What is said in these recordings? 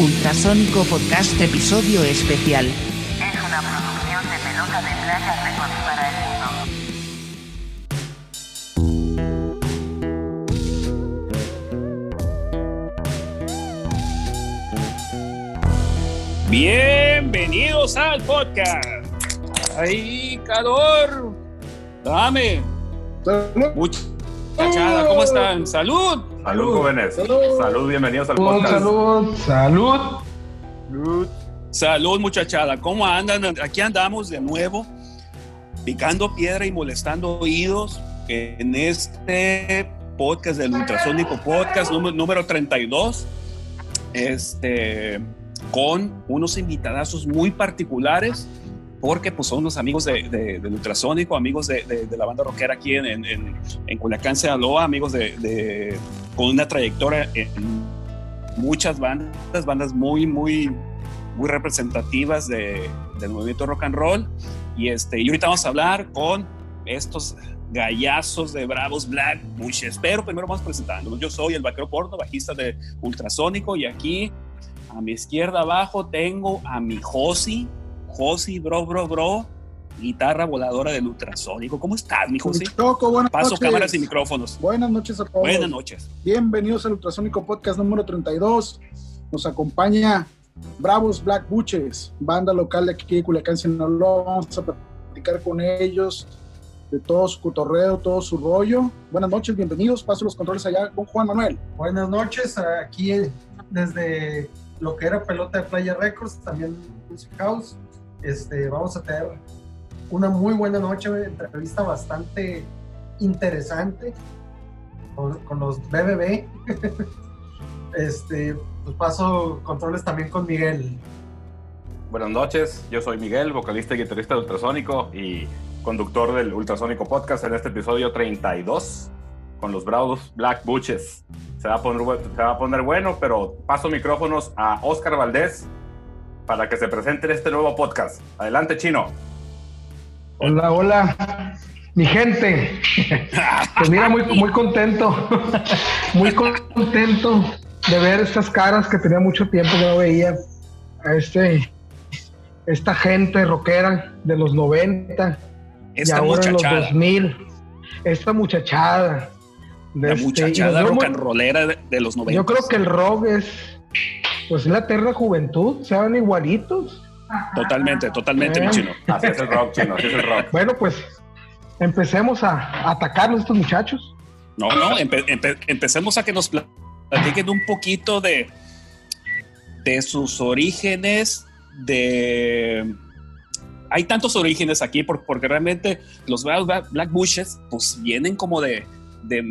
Ultrasónico Podcast Episodio Especial. Es una producción de pelota de playa Records para el mundo. Bienvenidos al podcast. Ahí, calor. Dame. Muchachada, ¿cómo están? Salud. Salud, jóvenes. Salud. Salud. bienvenidos al Salud, podcast. salud, salud. Salud, muchachada. ¿Cómo andan? Aquí andamos de nuevo, picando piedra y molestando oídos en este podcast del Ultrasónico Podcast número, número 32. Este, con unos invitadazos muy particulares, porque pues son unos amigos de, de- del Ultrasónico, amigos de, de- la banda rockera aquí en, en, en, Culiacán, Sinaloa, amigos de, con una trayectoria en muchas bandas, bandas muy, muy, muy representativas de- del movimiento rock and roll. Y, este, y ahorita vamos a hablar con estos gallazos de Bravos Black Bushes. Pero primero vamos presentando. Yo soy el vaquero porno, bajista de Ultrasónico, y aquí a mi izquierda abajo tengo a mi Josi, Josi, bro, bro, bro, guitarra voladora del Ultrasónico. ¿Cómo estás, mi Josi? Choco, buenas Paso noches. cámaras y micrófonos. Buenas noches a todos. Buenas noches. Bienvenidos al Ultrasónico Podcast número 32. Nos acompaña Bravos Black Buches, banda local de aquí de Culiacán, Sinaloa. Vamos a platicar con ellos de todo su cotorreo, todo su rollo. Buenas noches, bienvenidos. Paso los controles allá con Juan Manuel. Buenas noches, aquí desde lo que era Pelota de Playa Records, también Music House. Este, vamos a tener una muy buena noche, entrevista bastante interesante con, los BBB. este, pues paso controles también con Miguel. Buenas noches, yo soy Miguel, vocalista y guitarrista de Ultrasónico y conductor del Ultrasónico Podcast en este episodio 32 con los Bravos Black Butches. Se va, a poner, se va a poner bueno, pero paso micrófonos a Oscar Valdés para que se presente en este nuevo podcast. Adelante, Chino. Hola, hola, mi gente. Pues mira, muy, muy contento, muy contento de ver estas caras que tenía mucho tiempo que no veía. A este, esta gente rockera de los 90 y Esta ahora en los muchachada, 2000. Esta muchachada. de la este, y muchachada rock and rollera de, de los 90. Yo creo que el rock es, pues la eterna juventud, se van igualitos. Totalmente, totalmente, mi Eh. chino. Así es el rock, Chino, así es el rock. Bueno, pues empecemos a, a atacarlos estos muchachos. No, no, empe- empe- empecemos a que nos pla- platiquen un poquito de, de sus orígenes, de... Hay tantos orígenes aquí por- porque realmente los Black Bushes pues vienen como de, de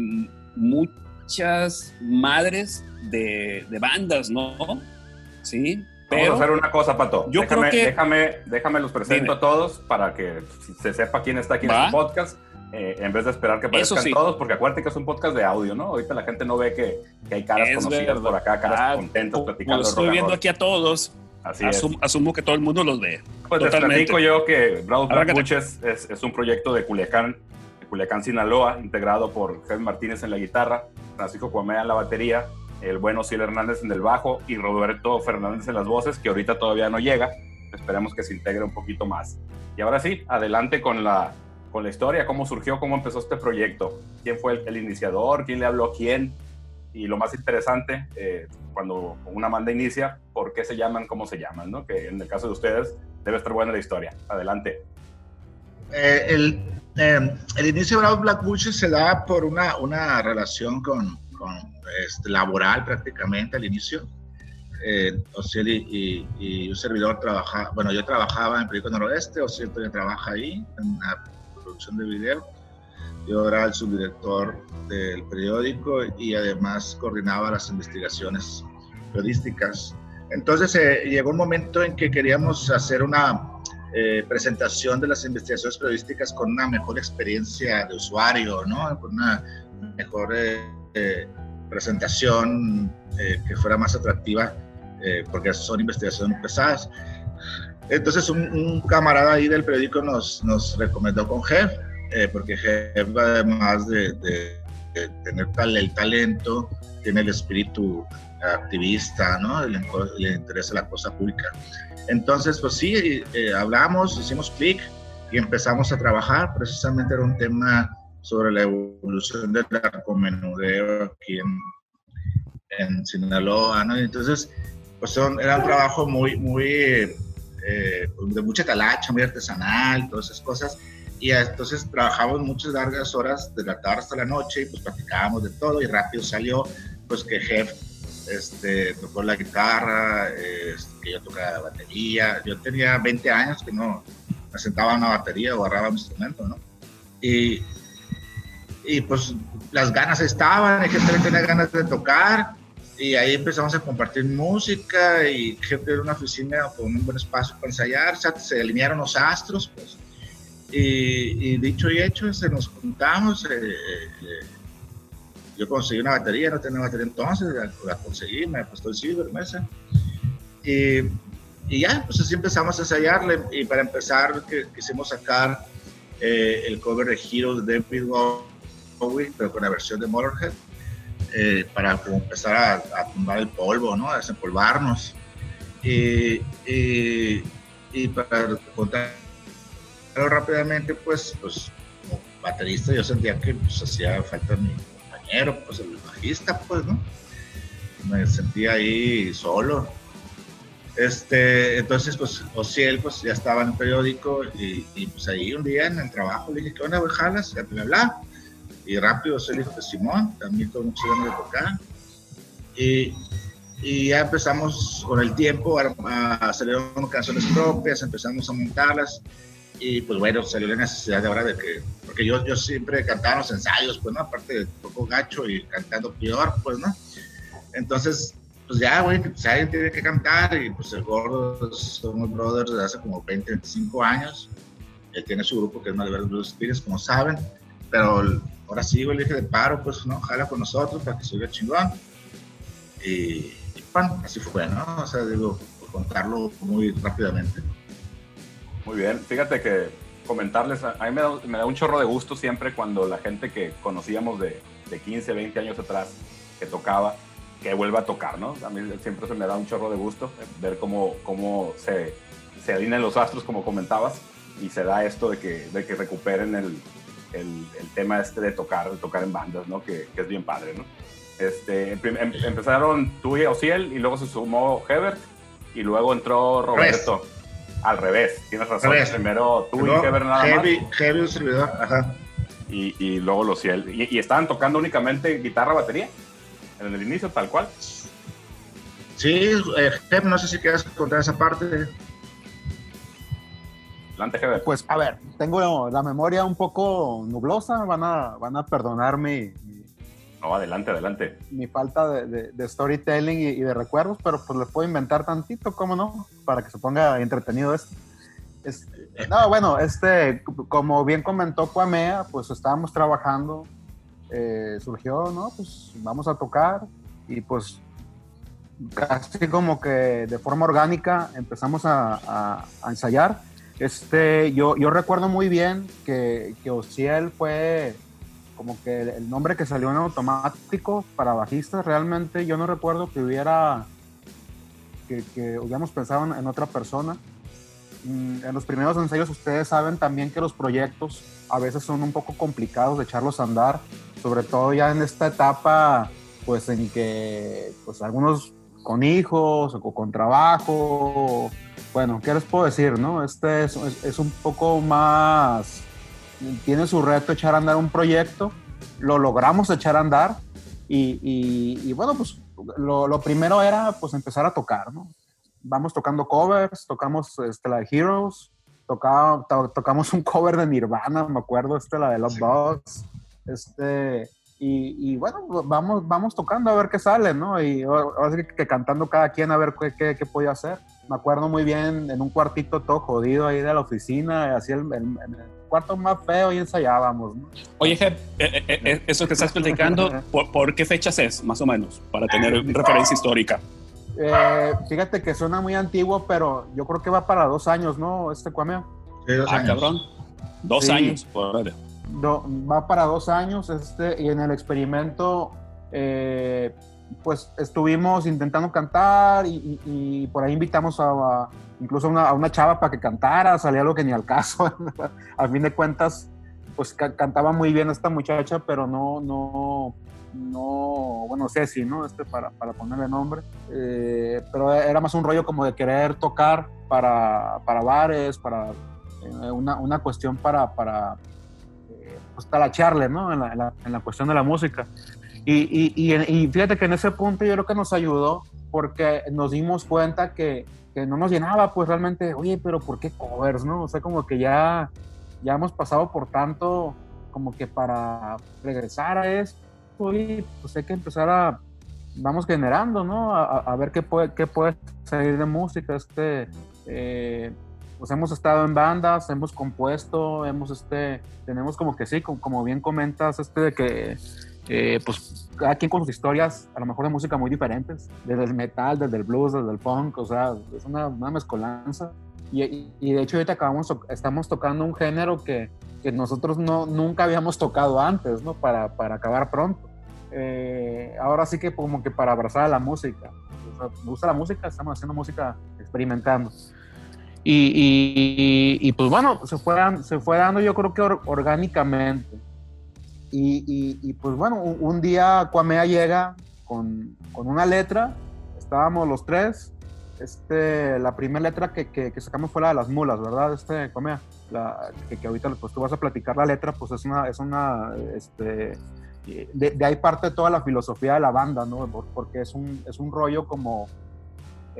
muchas madres de, de bandas, ¿no? Sí, Vamos a hacer una cosa, Pato. Yo déjame, creo que- déjame, déjame los presento Dime. a todos para que se sepa quién está aquí en Va. este podcast, eh, en vez de esperar que aparezcan sí. todos, porque acuérdate que es un podcast de audio, ¿no? Ahorita la gente no ve que, que hay caras Es conocidas verdad. por acá, caras Ah, contentas platicando estoy viendo aquí a todos, Así es. asum- asumo que todo el mundo los ve. Pues les totalmente. platico yo que Bravos Black es, es un proyecto de Culiacán, de Culiacán, Sinaloa, integrado por Jesús Martínez en la guitarra, Francisco Cuamea en la batería, el bueno Ciel Hernández en el bajo y Roberto Fernández en las voces, que ahorita todavía no llega. Esperemos que se integre un poquito más. Y ahora sí, adelante con la, con la historia, cómo surgió, cómo empezó este proyecto, quién fue el, el iniciador, quién le habló a quién, y lo más interesante, eh, cuando una banda inicia, por qué se llaman, cómo se llaman, ¿no? Que en el caso de ustedes debe estar buena la historia. Adelante. Eh, el, eh, el inicio de Black Bushes se da por una, una relación con, con, este, laboral prácticamente al inicio. Eh, Ociel y, y- y un servidor trabaja, bueno, yo trabajaba en Periódico Noroeste, Ociel todavía trabaja ahí en la producción de video. Yo era el subdirector del periódico y además coordinaba las investigaciones periodísticas. Entonces eh, llegó un momento en que queríamos hacer una eh, presentación de las investigaciones periodísticas con una mejor experiencia de usuario, ¿no? Con una mejor eh, eh, presentación eh, que fuera más atractiva, eh, porque son investigaciones pesadas. Entonces un, un camarada ahí del periódico nos, nos recomendó con Jeff, eh, porque Jeff además de, de tener tal, el talento, tiene el espíritu activista, ¿no? Le, le interesa la cosa pública. Entonces, pues sí, eh, hablamos, hicimos clic y empezamos a trabajar. Precisamente era un tema sobre la evolución del narcomenudeo aquí en, en Sinaloa, ¿no? Entonces, pues son, era un trabajo muy, muy, eh, de mucha talacha, muy artesanal, todas esas cosas. Y entonces trabajamos muchas largas horas, de la tarde hasta la noche, y pues platicábamos de todo, y rápido salió, pues que Jeff este, tocó la guitarra, este, que yo tocaba la batería. Yo tenía 20 años que no me sentaba en una batería o agarraba un instrumento, ¿no? Y, y pues las ganas estaban, hay gente tenía ganas de tocar, y ahí empezamos a compartir música y gente era una oficina con un buen espacio para ensayar, se alinearon los astros, pues. Y, dicho y hecho, se nos juntamos. Eh, eh, yo conseguí una batería, no tenía batería entonces, la, conseguí, me apostó el Silver Mesa. Y, y, ya, pues así empezamos a ensayarle. Y para empezar, que, quisimos sacar eh, el cover de Heroes de David Bowie, pero con la versión de Motorhead, eh, para empezar a, a, tumbar el polvo, ¿no? A desempolvarnos. Y, y, y para contar rápidamente, pues, pues como baterista yo sentía que pues, hacía falta mi pues el bajista, pues, ¿no? Me sentía ahí solo. Este, entonces, pues, Ociel, pues, ya estaba en el periódico y, pues ahí un día en el trabajo le dije, ¿qué onda, güey, jalas? Ya te habla. Y rápido Ociel dijo que Simón, también todo mucho ganas de tocar. Y, y ya empezamos con el tiempo a, a hacer canciones propias, empezamos a montarlas y pues bueno, salió la necesidad de ahora de que, porque yo, yo siempre cantaba en los ensayos, pues no, aparte de poco gacho y cantando peor, pues no. Entonces, pues ya, güey, pues alguien tiene que cantar y pues el gordo somos brothers desde hace como 20, 25 años. Él tiene su grupo que es Malverde Blues Spirits, como saben, pero ahora sí, güey, le dije de paro, pues no, jala con nosotros para que se vea chingón. Y, pan, así fue, ¿no? O sea, digo, contarlo muy rápidamente. Muy bien, fíjate que comentarles, a mí me da, me un chorro de gusto siempre cuando la gente que conocíamos de, de 15, 20 años atrás, que tocaba, que vuelva a tocar, ¿no? A mí siempre se me da un chorro de gusto ver cómo, cómo se, se alinean los astros, como comentabas, y se da esto de que, de que recuperen el, el, el tema este de tocar, de tocar en bandas, ¿no? Que, que es bien padre, ¿no? Este, em, empezaron tú y Ociel, y luego se sumó Hebert, y luego entró Roberto. Al revés, tienes razón. Primero tú y Heber nada heavy, más. Heavy un servidor, ajá. Y, y luego los y, y, estaban tocando únicamente guitarra, batería, en el inicio, tal cual. Sí, eh, no sé si quieres contar esa parte. Adelante, Heber. Pues, a ver, tengo la memoria un poco nublosa, van a, van a perdonarme no, adelante, adelante. Mi falta de, de, storytelling y, de recuerdos, pero pues le puedo inventar tantito, ¿cómo no? Para que se ponga entretenido esto. no, bueno, este, como bien comentó Cuamea, pues estábamos trabajando, eh, surgió, ¿no? Pues vamos a tocar y pues casi como que de forma orgánica empezamos a, a, ensayar. Este, yo, yo recuerdo muy bien que, que Ociel fue como que el nombre que salió en automático para bajistas, realmente yo no recuerdo que hubiera, que, que hubiéramos pensado en, otra persona. Mm, en los primeros ensayos ustedes saben también que los proyectos a veces son un poco complicados de echarlos a andar, sobre todo ya en esta etapa, pues en que pues algunos con hijos o con trabajo, bueno, ¿qué les puedo decir? No? Este es, es un poco más tiene su reto echar a andar un proyecto, lo logramos echar a andar y, y, bueno, pues lo, lo, primero era pues empezar a tocar, ¿no? Vamos tocando covers, tocamos este, la de Heroes, tocaba, to, tocamos un cover de Nirvana, me acuerdo, este, la de Love sí. este, y, y, bueno, vamos, vamos tocando a ver qué sale, ¿no? Y ahora sí que, que, cantando cada quien a ver qué, qué, qué podía hacer. Me acuerdo muy bien en un cuartito todo jodido ahí de la oficina, así el, el, el cuarto más feo y ensayábamos. ¿no? Oye, Jeb, eh, eh, eh, eso que estás platicando, ¿por, ¿por, qué fechas es, más o menos, para tener referencia histórica? Eh, fíjate que suena muy antiguo, pero yo creo que va para dos años, ¿no? Este Cuameo. Sí, dos ah, años. cabrón. Dos sí. años, por do- va para dos años este, y en el experimento eh, pues estuvimos intentando cantar y, por ahí invitamos a, incluso a una, chava para que cantara, salía algo que ni al caso. a fin de cuentas, pues ca- cantaba muy bien esta muchacha, pero no, no, no, bueno, Ceci, ¿no? Este para, para ponerle nombre. Eh, pero era más un rollo como de querer tocar para, para bares, para eh, una, una cuestión para pues, talacharle, ¿no? En la, en la- en la cuestión de la música. Y, y, y, y fíjate que en ese punto yo creo que nos ayudó porque nos dimos cuenta que, que no nos llenaba, pues realmente, oye, pero ¿por qué covers, no? O sea, como que ya, ya hemos pasado por tanto, como que para regresar a esto, y pues hay que empezar a, vamos generando, ¿no? A- a ver qué puede, qué puede salir de música, este, eh, pues hemos estado en bandas, hemos compuesto, hemos, este, tenemos como que sí, como, como bien comentas, este, de que, eh, pues cada quien con sus historias, a lo mejor de música muy diferentes, desde el metal, desde el blues, desde el funk, o sea, es una, una mezcolanza. Y, y- y de hecho ahorita acabamos, estamos tocando un género que, que nosotros no, nunca habíamos tocado antes, ¿no? Para, para acabar pronto. Eh, ahora sí que como que para abrazar a la música. O sea, me gusta la música, estamos haciendo música experimentando. Y, y- y, pues bueno, se fue, se fue dando yo creo que or- orgánicamente. Y, y- pues bueno, un, un día Kwamea llega con, con una letra, estábamos los tres. Este, la primera letra que, que- que sacamos fue la de las mulas, ¿verdad? Este, Kwamea, la, que, que ahorita pues tú vas a platicar la letra, pues es una, es una, este, de, de ahí parte toda la filosofía de la banda, ¿no? Por- Porque es un, es un rollo como,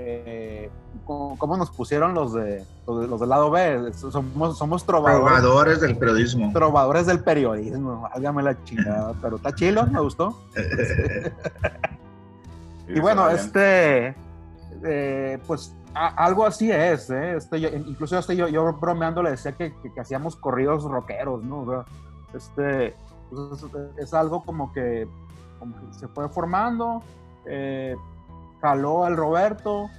eh, como, como nos pusieron los de los, de- los del lado B, somos, somos trovadores, del periodismo. trovadores del periodismo, hágame la chingada, pero está chilo, me gustó. Y bueno, este, eh, pues a- algo así es, ¿eh? Este, yo- incluso este, yo, yo bromeando le decía que, que- que hacíamos corridos rockeros, ¿no? O sea, este, pues, es, es algo como que, como que se fue formando, eh, jaló el Roberto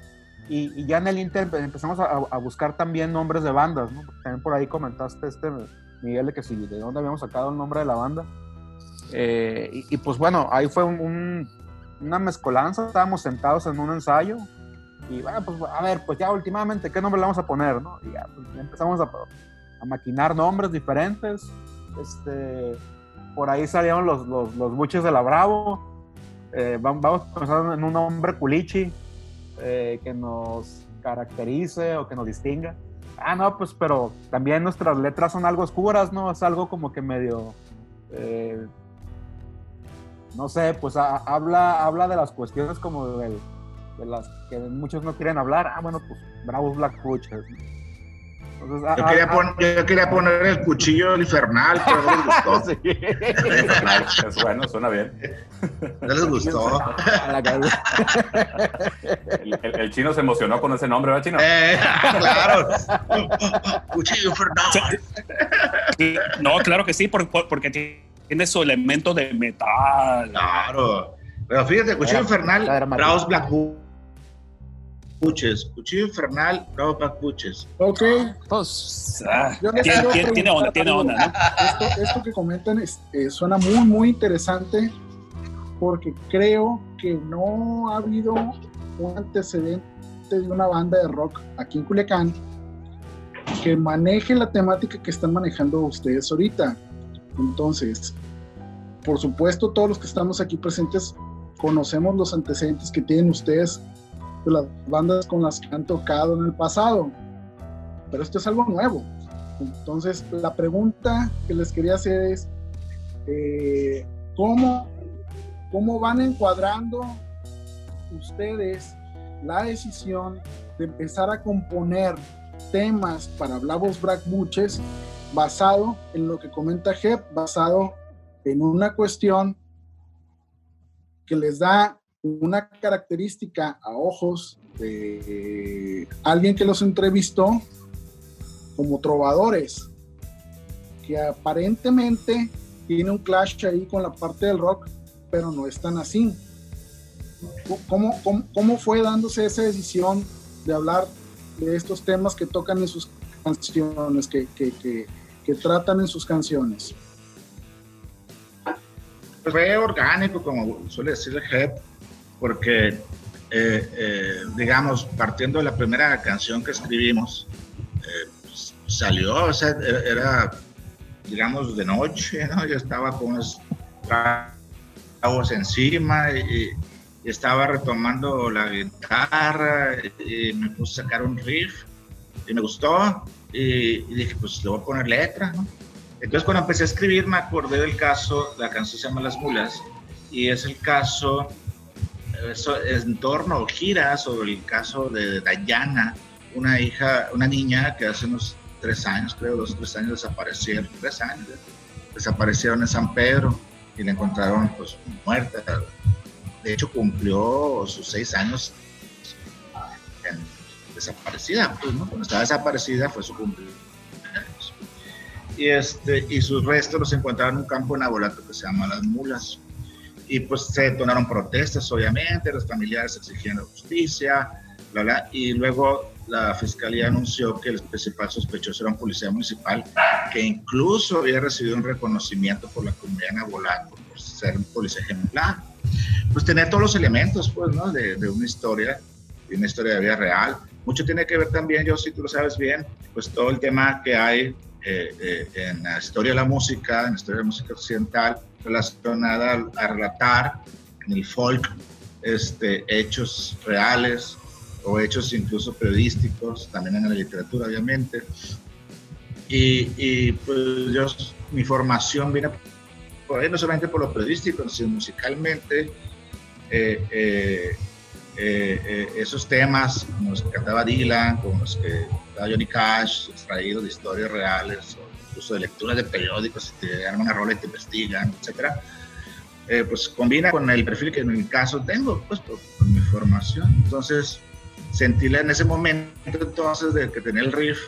y, y ya en el Inter empezamos a, a buscar también nombres de bandas, ¿no? También por ahí comentaste este, Miguel, que si de dónde habíamos sacado el nombre de la banda. Eh, y, y, pues bueno, ahí fue un- un, una mezcolanza, estábamos sentados en un ensayo y bueno, pues a ver, pues ya últimamente, ¿qué nombre le vamos a poner? ¿no? Y ya, pues, empezamos a, a maquinar nombres diferentes, este, por ahí salieron los, los, los buches de la Bravo, eh, vam- vamos a pensar en un nombre culichi eh, que nos caracterice o que nos distinga. Ah, no, pues pero también nuestras letras son algo oscuras, ¿no? Es algo como que medio... eh, no sé, pues habla, habla de las cuestiones como de las que muchos no quieren hablar. Ah, bueno, pues bravos Black Butchers. Entonces, ah, Yo quería, ah, pon- yo quería poner el cuchillo infernal, pero no les gustó. sí. Es bueno, suena bien. No les gustó. El, el- el chino se emocionó con ese nombre, ¿verdad, chino? Eh, claro. Cuchillo infernal. No, claro que sí, por- por- porque tiene su elemento de metal. Claro. Pero fíjate, cuchillo Era- infernal, era dramático. Buches. Cuchillo infernal, bravos Black Buches. Ok, Pues, ah, tiene, tiene- tiene onda, tiene ¿no? esto, esto que comentan es- eh, suena muy, muy interesante porque creo que no ha habido un antecedente de una banda de rock aquí en Culiacán que maneje la temática que están manejando ustedes ahorita. Entonces, por supuesto, todos los que estamos aquí presentes conocemos los antecedentes que tienen ustedes de las bandas con las que han tocado en el pasado, pero esto es algo nuevo. Entonces, la pregunta que les quería hacer es, eh, ¿cómo, ¿cómo van encuadrando ustedes la decisión de empezar a componer temas para Blavos Black Buches basado en lo que comenta Jeb, basado en una cuestión que les da una característica a ojos de alguien que los entrevistó como trovadores, que aparentemente tiene un clash ahí con la parte del rock, pero no es tan así. ¿Cómo, cómo, cómo fue dándose esa decisión de hablar de estos temas que tocan en sus canciones, que, que, que, que tratan en sus canciones? Fue orgánico, como suele decir Jeff, porque, eh, eh, digamos, partiendo de la primera canción que escribimos, eh, pues, salió, o sea, era, era, digamos, de noche, ¿no? Yo estaba con unos tragos encima y, y estaba retomando la guitarra y me puse a sacar un riff y me gustó y, y dije, pues le voy a poner letra, ¿no? Entonces cuando empecé a escribir me acordé del caso, la canción se llama Las Mulas, y es el caso, en torno gira sobre el caso de Dayana, una hija, una niña que hace unos tres años, creo, dos o tres años desaparecieron, tres años, ¿eh? desaparecieron en San Pedro y la encontraron pues muerta. De hecho cumplió sus seis años en, desaparecida, pues, ¿no? Cuando estaba desaparecida fue su cumpleaños y, este, y sus restos los encontraron en un campo en Abolato que se llama Las Mulas. Y pues se detonaron protestas, obviamente, los familiares exigían justicia, bla, bla, y luego la fiscalía anunció que el principal sospechoso era un policía municipal que incluso había recibido un reconocimiento por la comunidad en Abolato por ser un policía ejemplar. Pues tener todos los elementos, pues, ¿no? De, de una historia, de una historia de vida real. Mucho tiene que ver también, yo si tú lo sabes bien, pues todo el tema que hay eh, eh, en la historia de la música, en la historia de la música occidental, relacionada a, a relatar en el folk este, hechos reales o hechos incluso periodísticos, también en la literatura, obviamente. Y, y pues yo, mi formación viene por ahí, no solamente por lo periodístico, sino musicalmente. Eh, eh, eh, esos temas, como los que cantaba Dylan, como los que cantaba Johnny Cash, extraídos de historias reales, o incluso de lecturas de periódicos, si te dan una rola y te investigan, etcétera, eh, pues combina con el perfil que en mi caso tengo, pues por, por mi formación. Entonces, sentí en ese momento entonces de que tenía el riff,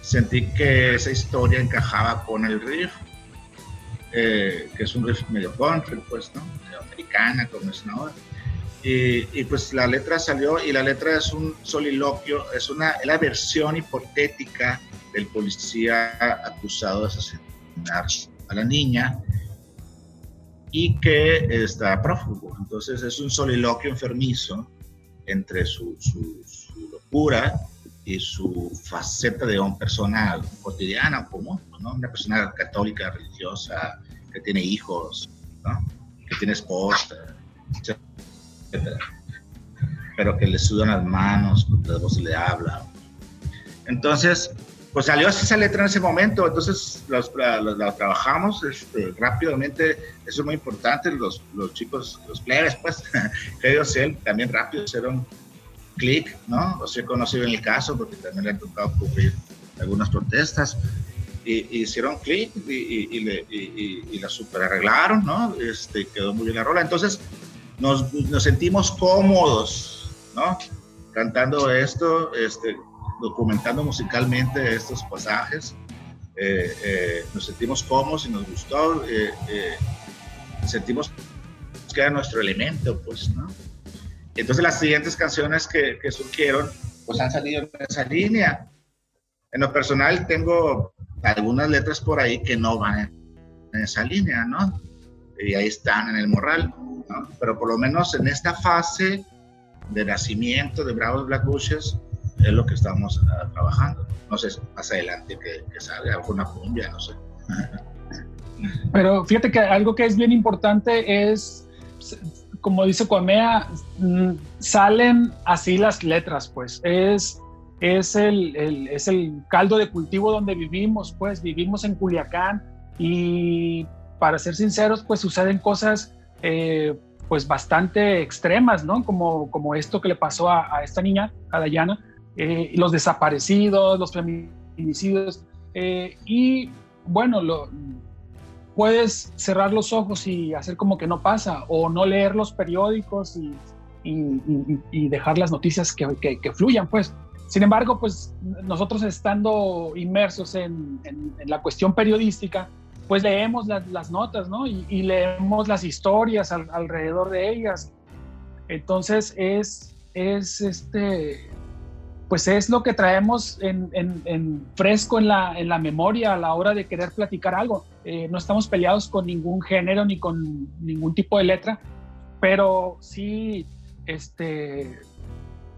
sentí que esa historia encajaba con el riff, eh, que es un riff medio country, pues, ¿no? Medio americana, como es ahora. Y, pues la letra salió y la letra es un soliloquio, es una la versión hipotética del policía acusado de asesinar a la niña y que está prófugo. Entonces es un soliloquio enfermizo entre su, su, locura y su faceta de una persona cotidiana, común, ¿no? una persona católica, religiosa, que tiene hijos, que tiene esposa, etc pero que le sudan las manos, porque la voz le habla. Entonces, pues salió esa letra en ese momento, entonces los, la, trabajamos este, rápidamente, eso es muy importante, los, los chicos, los players, pues, que ellos también rápido hicieron clic, ¿no? O sea, conocido en el caso, porque también le ha tocado cubrir algunas protestas, y, y hicieron clic y, y, y, la super arreglaron, ¿no? Este, quedó muy bien la rola, entonces nos, sentimos cómodos, ¿no? Cantando esto, este, documentando musicalmente estos pasajes. Eh, eh, nos sentimos cómodos y nos gustó. Eh, sentimos que era nuestro elemento, pues, ¿no? Entonces las siguientes canciones que, que, surgieron, pues han salido en esa línea. En lo personal tengo algunas letras por ahí que no van en esa línea, ¿no? Y ahí están en el morral. ¿No? Pero por lo menos en esta fase de nacimiento de Bravos Black Bushes es lo que estamos uh, trabajando. No sé, más adelante que, que salga alguna cumbia, no sé. Pero fíjate que algo que es bien importante es, como dice Cuamea, mm, salen así las letras, pues. Es, es, el, el, es el caldo de cultivo donde vivimos, pues. Vivimos en Culiacán y, para ser sinceros, pues suceden cosas eh, pues bastante extremas, ¿no? Como, como esto que le pasó a, esta niña, a Dayana, eh, los desaparecidos, los feminicidios, eh, y bueno, lo, puedes cerrar los ojos y hacer como que no pasa, o no leer los periódicos y, dejar las noticias que, que, fluyan, pues. Sin embargo, pues nosotros estando inmersos en la cuestión periodística, pues leemos las, las notas, ¿no? Y, y, leemos las historias al, alrededor de ellas. Entonces es, es este, pues es lo que traemos en, en- en fresco en la, en la memoria a la hora de querer platicar algo. Eh, no estamos peleados con ningún género ni con ningún tipo de letra, pero sí, este,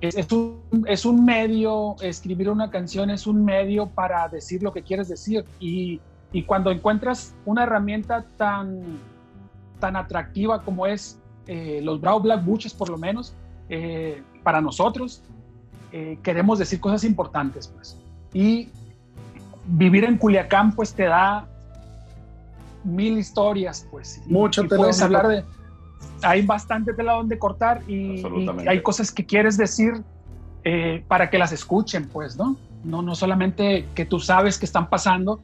es, es un, es un medio, escribir una canción es un medio para decir lo que quieres decir. Y, y cuando encuentras una herramienta tan, tan atractiva como es eh, los Bravo Black Butches, por lo menos, eh, para nosotros, eh, queremos decir cosas importantes, pues. Y vivir en Culiacán, pues te da mil historias, pues. Y tela puedes hablar de. Hay bastante tela donde cortar y, y hay cosas que quieres decir eh, para que las escuchen, pues, ¿no? No, no solamente que tú sabes que están pasando,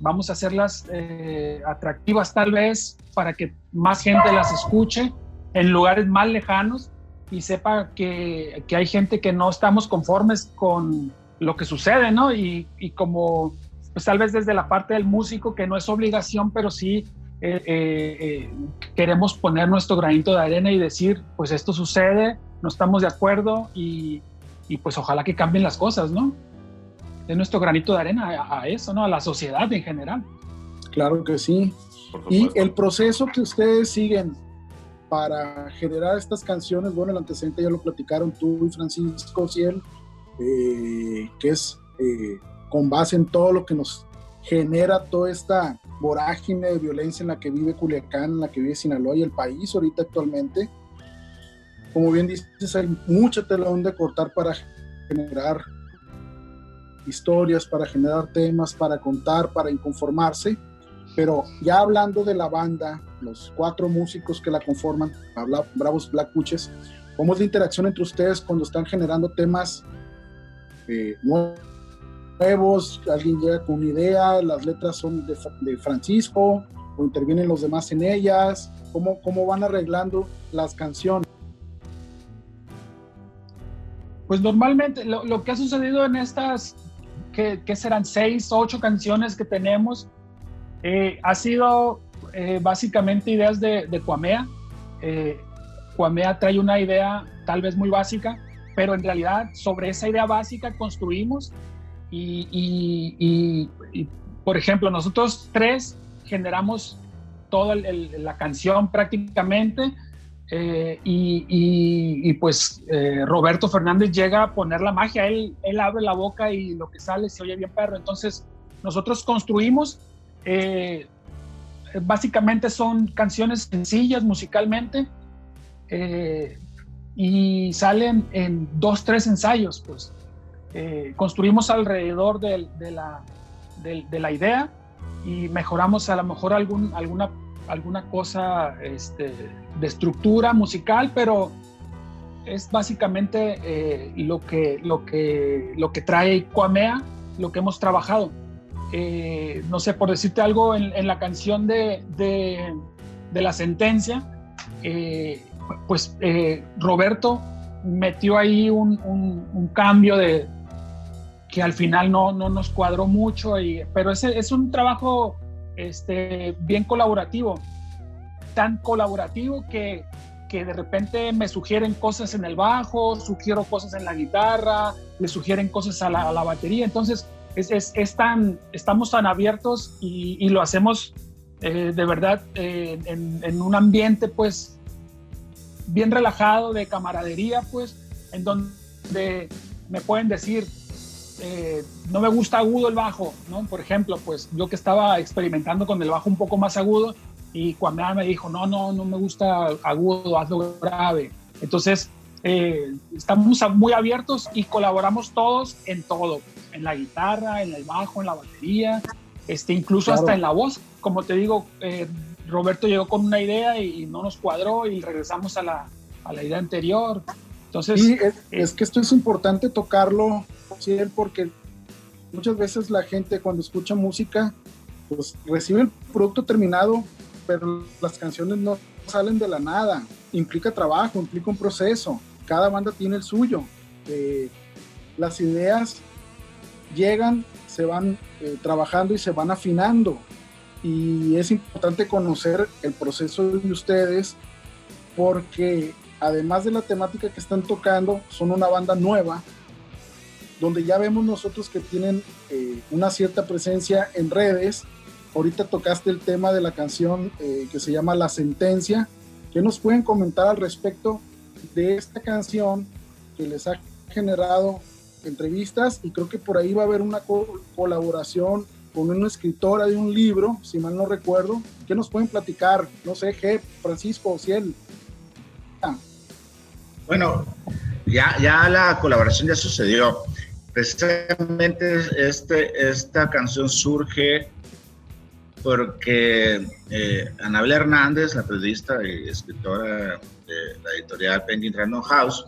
vamos a hacerlas eh, atractivas tal vez para que más gente las escuche en lugares más lejanos y sepa que, que hay gente que no estamos conformes con lo que sucede, ¿no? Y, y como, pues tal vez desde la parte del músico, que no es obligación, pero sí eh, eh, queremos poner nuestro granito de arena y decir, pues esto sucede, no estamos de acuerdo y, y pues ojalá que cambien las cosas, ¿no? De nuestro granito de arena a, a eso, ¿no? A la sociedad en general. Claro que sí. Y el proceso que ustedes siguen para generar estas canciones, bueno, el antecedente ya lo platicaron tú y Francisco Ciel, eh, que es eh, con base en todo lo que nos genera toda esta vorágine de violencia en la que vive Culiacán, en la que vive Sinaloa y el país ahorita actualmente. Como bien dices, hay mucha tela donde cortar para generar historias, para generar temas, para contar, para inconformarse. Pero ya hablando de la banda, los cuatro músicos que la conforman, Bravos Black Puches, ¿cómo es la interacción entre ustedes cuando están generando temas eh, nuevos? ¿Alguien llega con una idea? ¿Las letras son de, Fra- de Francisco? ¿O intervienen los demás en ellas? ¿Cómo, cómo van arreglando las canciones? Pues normalmente lo que ha sucedido en estas, que, serán seis, ocho canciones que tenemos, eh, ha sido eh, básicamente ideas de, de Kwamea. Eh, Kwamea trae una idea tal vez muy básica, pero en realidad sobre esa idea básica construimos y, y- y- por ejemplo, nosotros tres generamos toda la canción prácticamente eh, y, y- pues eh, Roberto Fernández llega a poner la magia, él, abre la boca y lo que sale se oye bien perro. Entonces nosotros construimos, eh, básicamente son canciones sencillas musicalmente eh, y salen en dos, tres ensayos, pues. Construimos alrededor del- de, la, del- de la idea y mejoramos a lo mejor alguna, alguna cosa este, de estructura musical, pero es básicamente eh, lo, que, lo, que, lo que trae Kwamea, lo que hemos trabajado. Eh, no sé, por decirte algo, en, en la canción de, de, de La Sentencia, eh, pues eh, Roberto metió ahí un, un- un cambio de que al final no, no nos cuadró mucho, y, pero ese es un trabajo este, bien colaborativo, tan colaborativo que, que de repente me sugieren cosas en el bajo, sugiero cosas en la guitarra, le sugieren cosas a la, batería, entonces es, es, es tan, estamos tan abiertos y, y lo hacemos eh, de verdad eh, en, en un ambiente pues bien relajado, de camaradería, pues, en donde me pueden decir, eh, no me gusta agudo el bajo, ¿no? Por ejemplo, pues yo que estaba experimentando con el bajo un poco más agudo y cuando me dijo, no, no, no me gusta agudo, hazlo grave. Entonces, eh, estamos muy abiertos y colaboramos todos en todo, en la guitarra, en el bajo, en la batería, este, incluso Claro. hasta en la voz. Como te digo, eh, Roberto llegó con una idea y, y no nos cuadró y regresamos a la, a la idea anterior. Entonces, Sí, es, es que esto es importante tocarlo, Ciel, porque muchas veces la gente cuando escucha música, pues recibe el producto terminado, pero las canciones no salen de la nada. Implica trabajo, implica un proceso. Cada banda tiene el suyo. Eh, las ideas llegan, se van eh, trabajando y se van afinando. Y es importante conocer el proceso de ustedes porque además de la temática que están tocando, son una banda nueva donde ya vemos nosotros que tienen eh, una cierta presencia en redes. Ahorita tocaste el tema de la canción eh, que se llama La Sentencia. ¿Qué nos pueden comentar al respecto de esta canción que les ha generado entrevistas? Y creo que por ahí va a haber una co- colaboración con una escritora de un libro, si mal no recuerdo. ¿Qué nos pueden platicar? No sé, G, Francisco, Ciel. Bueno, ya, ya la colaboración ya sucedió. Precisamente este, esta canción surge porque eh, Anabel Hernández, la periodista y escritora de la editorial Penguin Random House,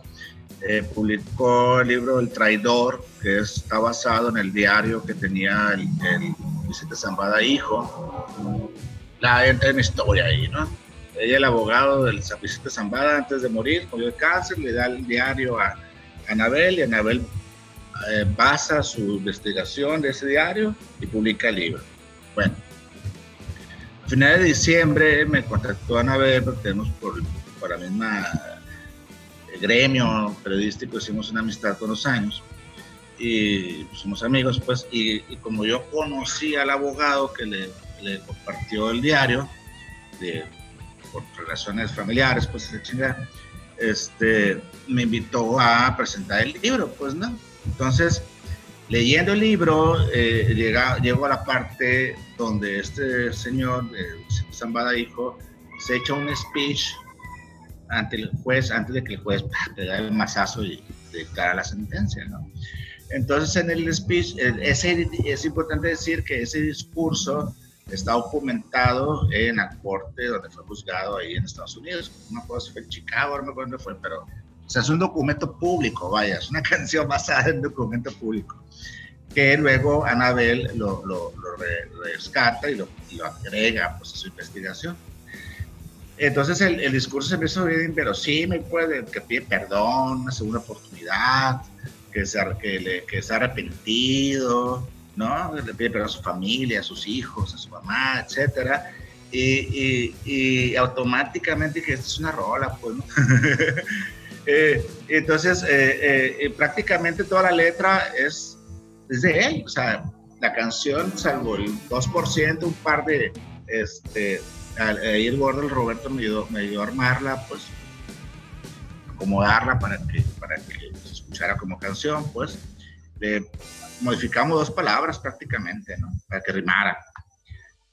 eh, publicó el libro El Traidor, que está basado en el diario que tenía el, el Vicente Zambada hijo. La, entra en historia ahí, ¿no? Ella, el abogado del Vicente Zambada, antes de morir, murió de cáncer, le da el diario a Anabel y Anabel eh, basa su investigación de ese diario y publica el libro. Bueno, a finales de diciembre me contactó Anabel, porque tenemos por, por la misma eh, gremio periodístico, hicimos una amistad con los años y somos amigos, pues, y, como yo conocí al abogado que le, compartió el diario, por relaciones familiares, pues, chingada, este, me invitó a presentar el libro, pues, ¿no? Entonces, leyendo el libro, eh, llega, llego a la parte donde este señor, eh, Zambada Hijo, se echa un speech ante el juez, antes de que el juez ¡pah! te el mazazo y declara la sentencia, ¿no? Entonces, en el speech, ese, es importante decir que ese discurso está documentado en la corte donde fue juzgado ahí en Estados Unidos. No me acuerdo si fue en Chicago, no me acuerdo dónde fue, pero sea, es un documento público, vaya, es una canción basada en documento público, que luego Anabel lo, lo, lo re- rescata y lo, y lo agrega pues, a su investigación. Entonces el, el discurso se me hizo bien inverosímil, pues, que pide perdón, una segunda oportunidad, que, se, que, le, que se ha arrepentido, ¿no? Le pide perdón a su familia, a sus hijos, a su mamá, etcétera. Y, y, y automáticamente dije, esta es una rola, pues, ¿no? Eh, entonces, eh, eh, prácticamente toda la letra es, de él, o sea, la canción, salvo el 2%, un par de, este, ahí el gordo, Roberto me ayudó, me ayudó a armarla, pues, acomodarla para que, para que se escuchara como canción, pues, modificamos dos palabras prácticamente, ¿no? Para que rimara.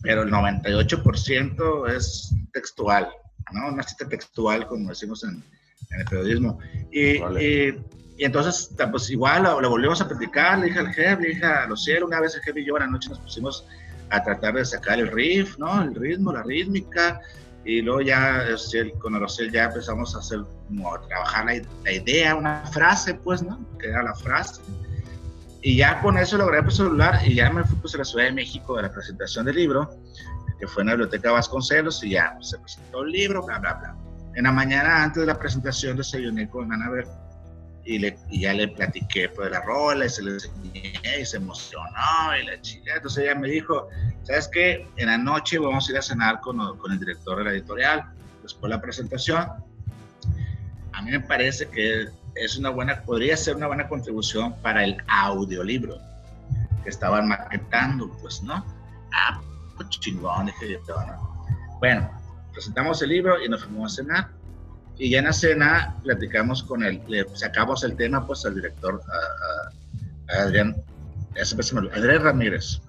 Pero el 98% es textual, ¿no? Una cita textual, como decimos en, en el periodismo. Y, y, y entonces, pues igual lo, lo volvimos a platicar, le dije al jefe, le dije a los cielos, una vez el jefe y yo en la noche nos pusimos a tratar de sacar el riff, ¿no? El ritmo, la rítmica, y luego ya con Arocel ya empezamos a hacer, como a trabajar la, la idea, una frase, pues, ¿no? Que era la frase. Y ya con eso lo grabé por celular y ya me fui pues, a la Ciudad de México de la presentación del libro, que fue en la Biblioteca Vasconcelos, y ya pues, se presentó el libro, bla, bla, bla. En la mañana antes de la presentación desayuné con Anabel y, le, y ya le platiqué pues, de la rola y se le enseñé y se emocionó y la chica. Entonces ella me dijo, ¿sabes qué? En la noche vamos a ir a cenar con, con el director de la editorial después de la presentación. A mí me parece que es una buena, podría ser una buena contribución para el audiolibro que estaban maquetando, pues, ¿no? Ah, pues chingón, dije yo, ¿no? Bueno, presentamos el libro y nos fuimos a cenar. Y ya en la cena platicamos con él, le sacamos el tema pues al director, a, a- a Adrián, Adrián Ramírez,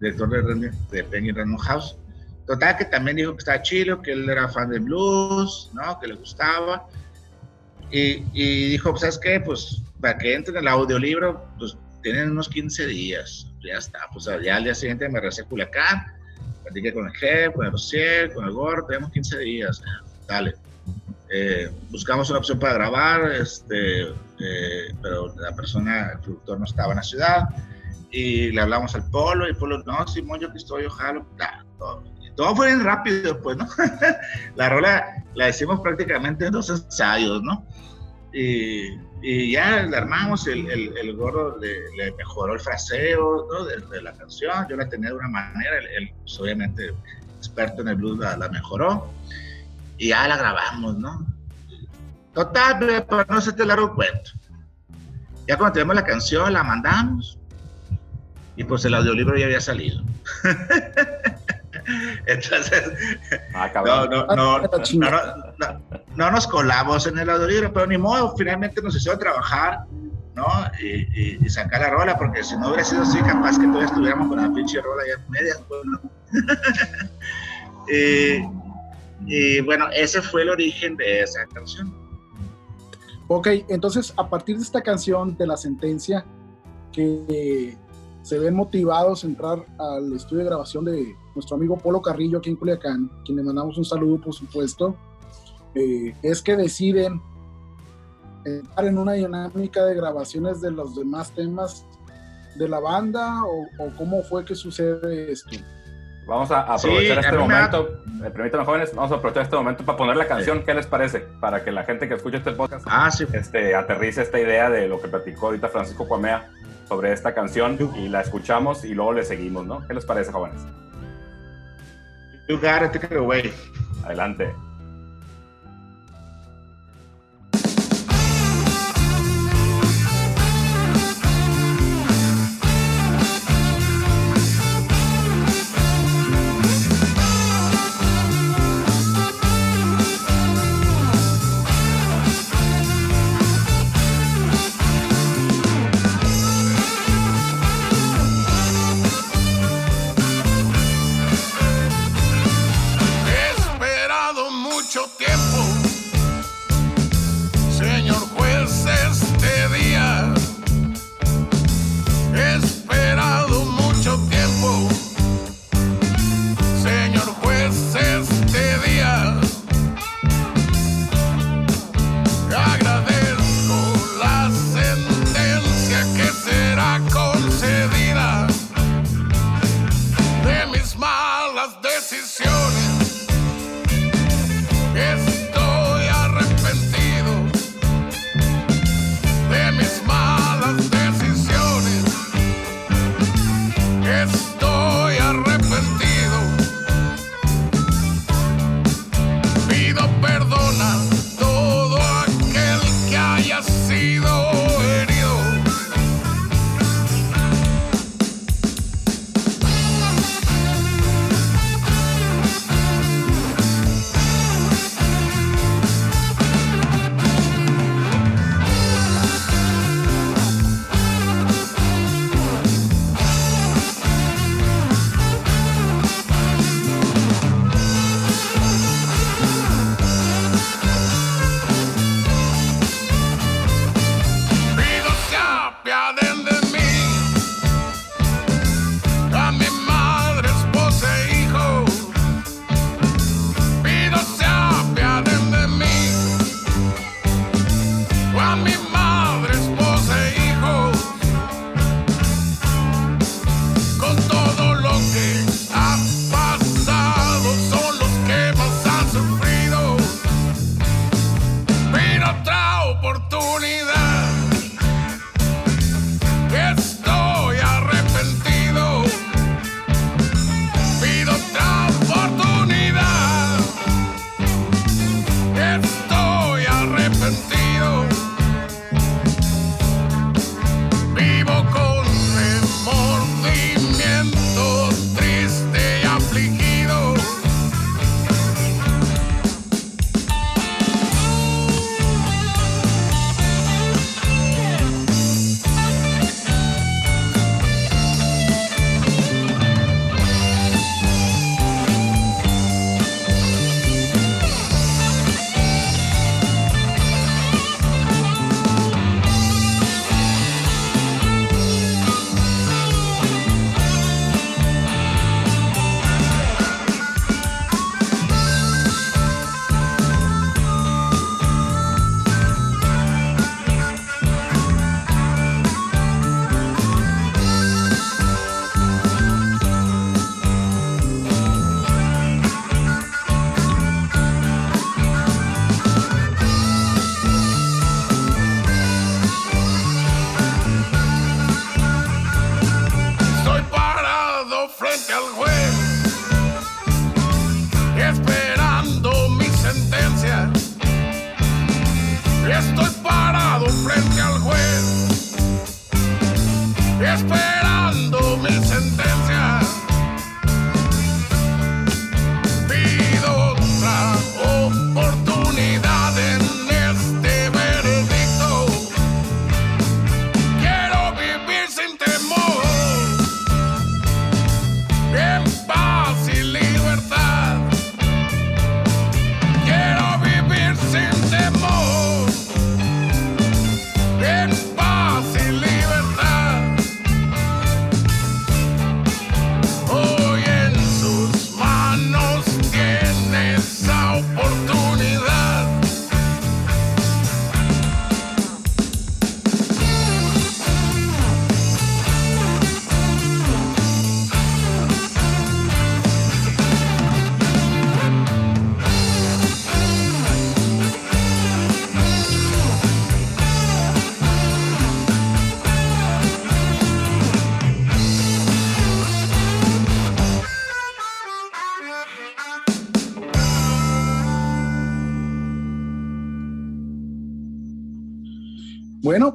director de, de Penguin Random House. Total que también dijo que estaba chido, que él era fan de blues, ¿no? Que le gustaba. Y, y dijo, pues, ¿sabes qué? Pues para que entren el audiolibro, pues tienen unos 15 días. Ya está. Pues ya al día siguiente me regresé a Culiacán, platiqué con el jefe, con el Rociel, con el gordo, tenemos 15 días. Dale. Eh, buscamos una opción para grabar, este, eh, pero la persona, el productor no estaba en la ciudad. Y le hablamos al Polo, y el Polo, no, Simón, yo aquí estoy, ojalá. Nah, todo, todo fue bien rápido, pues, ¿no? la rola la hicimos prácticamente en dos ensayos, ¿no? Y, y ya la armamos, el, el, el gordo le, le mejoró el fraseo de, la canción, yo la tenía de una manera, él, pues, obviamente experto en el blues la, la, mejoró, y ya la grabamos, ¿no? Total, para no hacerte largo cuento. Ya cuando tenemos la canción, la mandamos y pues el audiolibro ya había salido. Entonces, Ah, no, no, Ah, no, no, no, no- no nos colamos en el audiolibro, pero ni modo, finalmente nos hicieron trabajar, ¿no? Y, y- y sacar la rola, porque si no hubiera sido así, capaz que todavía estuviéramos con la pinche rola ya media, pues, ¿no? y, y bueno, ese fue el origen de esa canción. Ok, entonces a partir de esta canción de la sentencia, que se ven motivados a entrar al estudio de grabación de nuestro amigo Polo Carrillo aquí en Culiacán, quien le mandamos un saludo por supuesto, eh, es que deciden entrar en una dinámica de grabaciones de los demás temas de la banda o, o cómo fue que sucede esto. Vamos a Sí, aprovechar a este mí me momento, eh, permítanme jóvenes, vamos a aprovechar este momento para poner la canción, ¿qué les parece? Para que la gente que escuche este podcast Ah, sí. este, aterrice esta idea de lo que platicó ahorita Francisco Cuamea sobre esta canción y la escuchamos y luego le seguimos, ¿no? ¿Qué les parece, jóvenes? You got it, take it away. Adelante.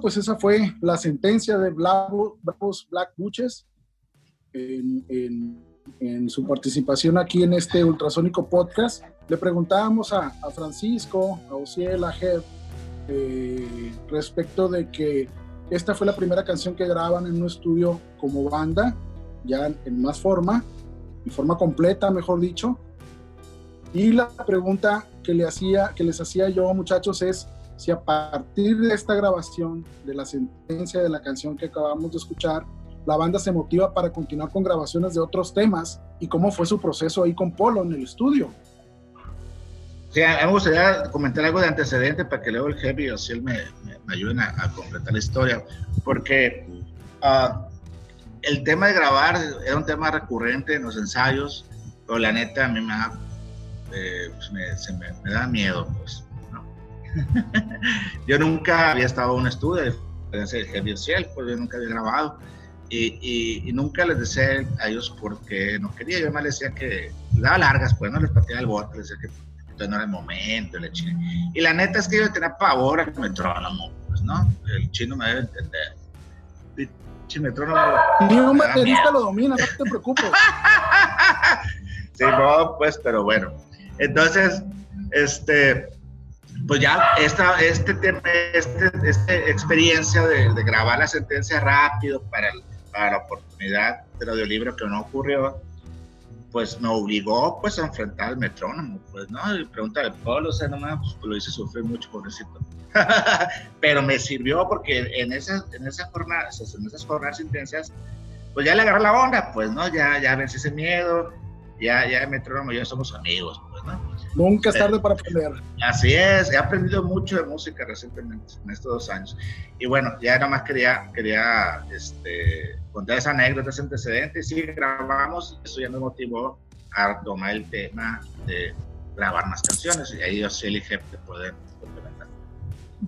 Pues esa fue la sentencia de Bravo- Bravos Black Buches en, su participación aquí en este ultrasónico podcast. Le preguntábamos a, Francisco, a Ociel, a Jeb, eh, respecto de que esta fue la primera canción que graban en un estudio como banda, ya en, más forma, en forma completa, mejor dicho. Y la pregunta que, le que les hacía yo, muchachos, es si a partir de esta grabación, de la sentencia de la canción que acabamos de escuchar, la banda se motiva para continuar con grabaciones de otros temas y cómo fue su proceso ahí con Polo en el estudio. Sí, a mí me gustaría comentar algo de antecedente para que luego el Heavy o si él me, me, me ayuden a, a completar la historia, porque ah, el tema de grabar era un tema recurrente en los ensayos, pero la neta a mí me da, eh, pues me, se me, me da miedo, pues. yo nunca había estado en un estudio, del Heavy Ciel, pues yo nunca había grabado. Y, y- y nunca les decía a ellos porque no quería, yo más les decía que les daba largas, pues no les pateaba el bote, les decía que entonces no era el momento, y la china. Y la neta es que yo tenía pavor al metrónomo, pues, ¿no? El chino me debe entender. Pinche metrónomo. Ni un me baterista lo domina, no te preocupes. Sí, no, pues, pero bueno. Entonces, este, pues ya esta, este tema, este, esta experiencia de, grabar la sentencia rápido para, para la oportunidad del audiolibro que no ocurrió, pues me obligó pues a enfrentar al metrónomo, pues, ¿no? Y pregunta de Polo, o sea, nomás, pues lo hice sufrir mucho, pobrecito. Pero me sirvió porque en esas, en esas jornadas, en esas jornadas intensas, pues ya le agarré la onda, pues, ¿no? Ya, ya vencí ese miedo, ya, ya el metrónomo y yo somos amigos. Nunca es tarde para aprender. Así es, he aprendido mucho de música recientemente, en estos dos años. Y bueno, ya nada más quería, quería este, contar esa anécdota, ese antecedente. Y sí, grabamos, eso ya me motivó a tomar el tema de grabar más canciones. Y ahí yo sí elige poder complementar.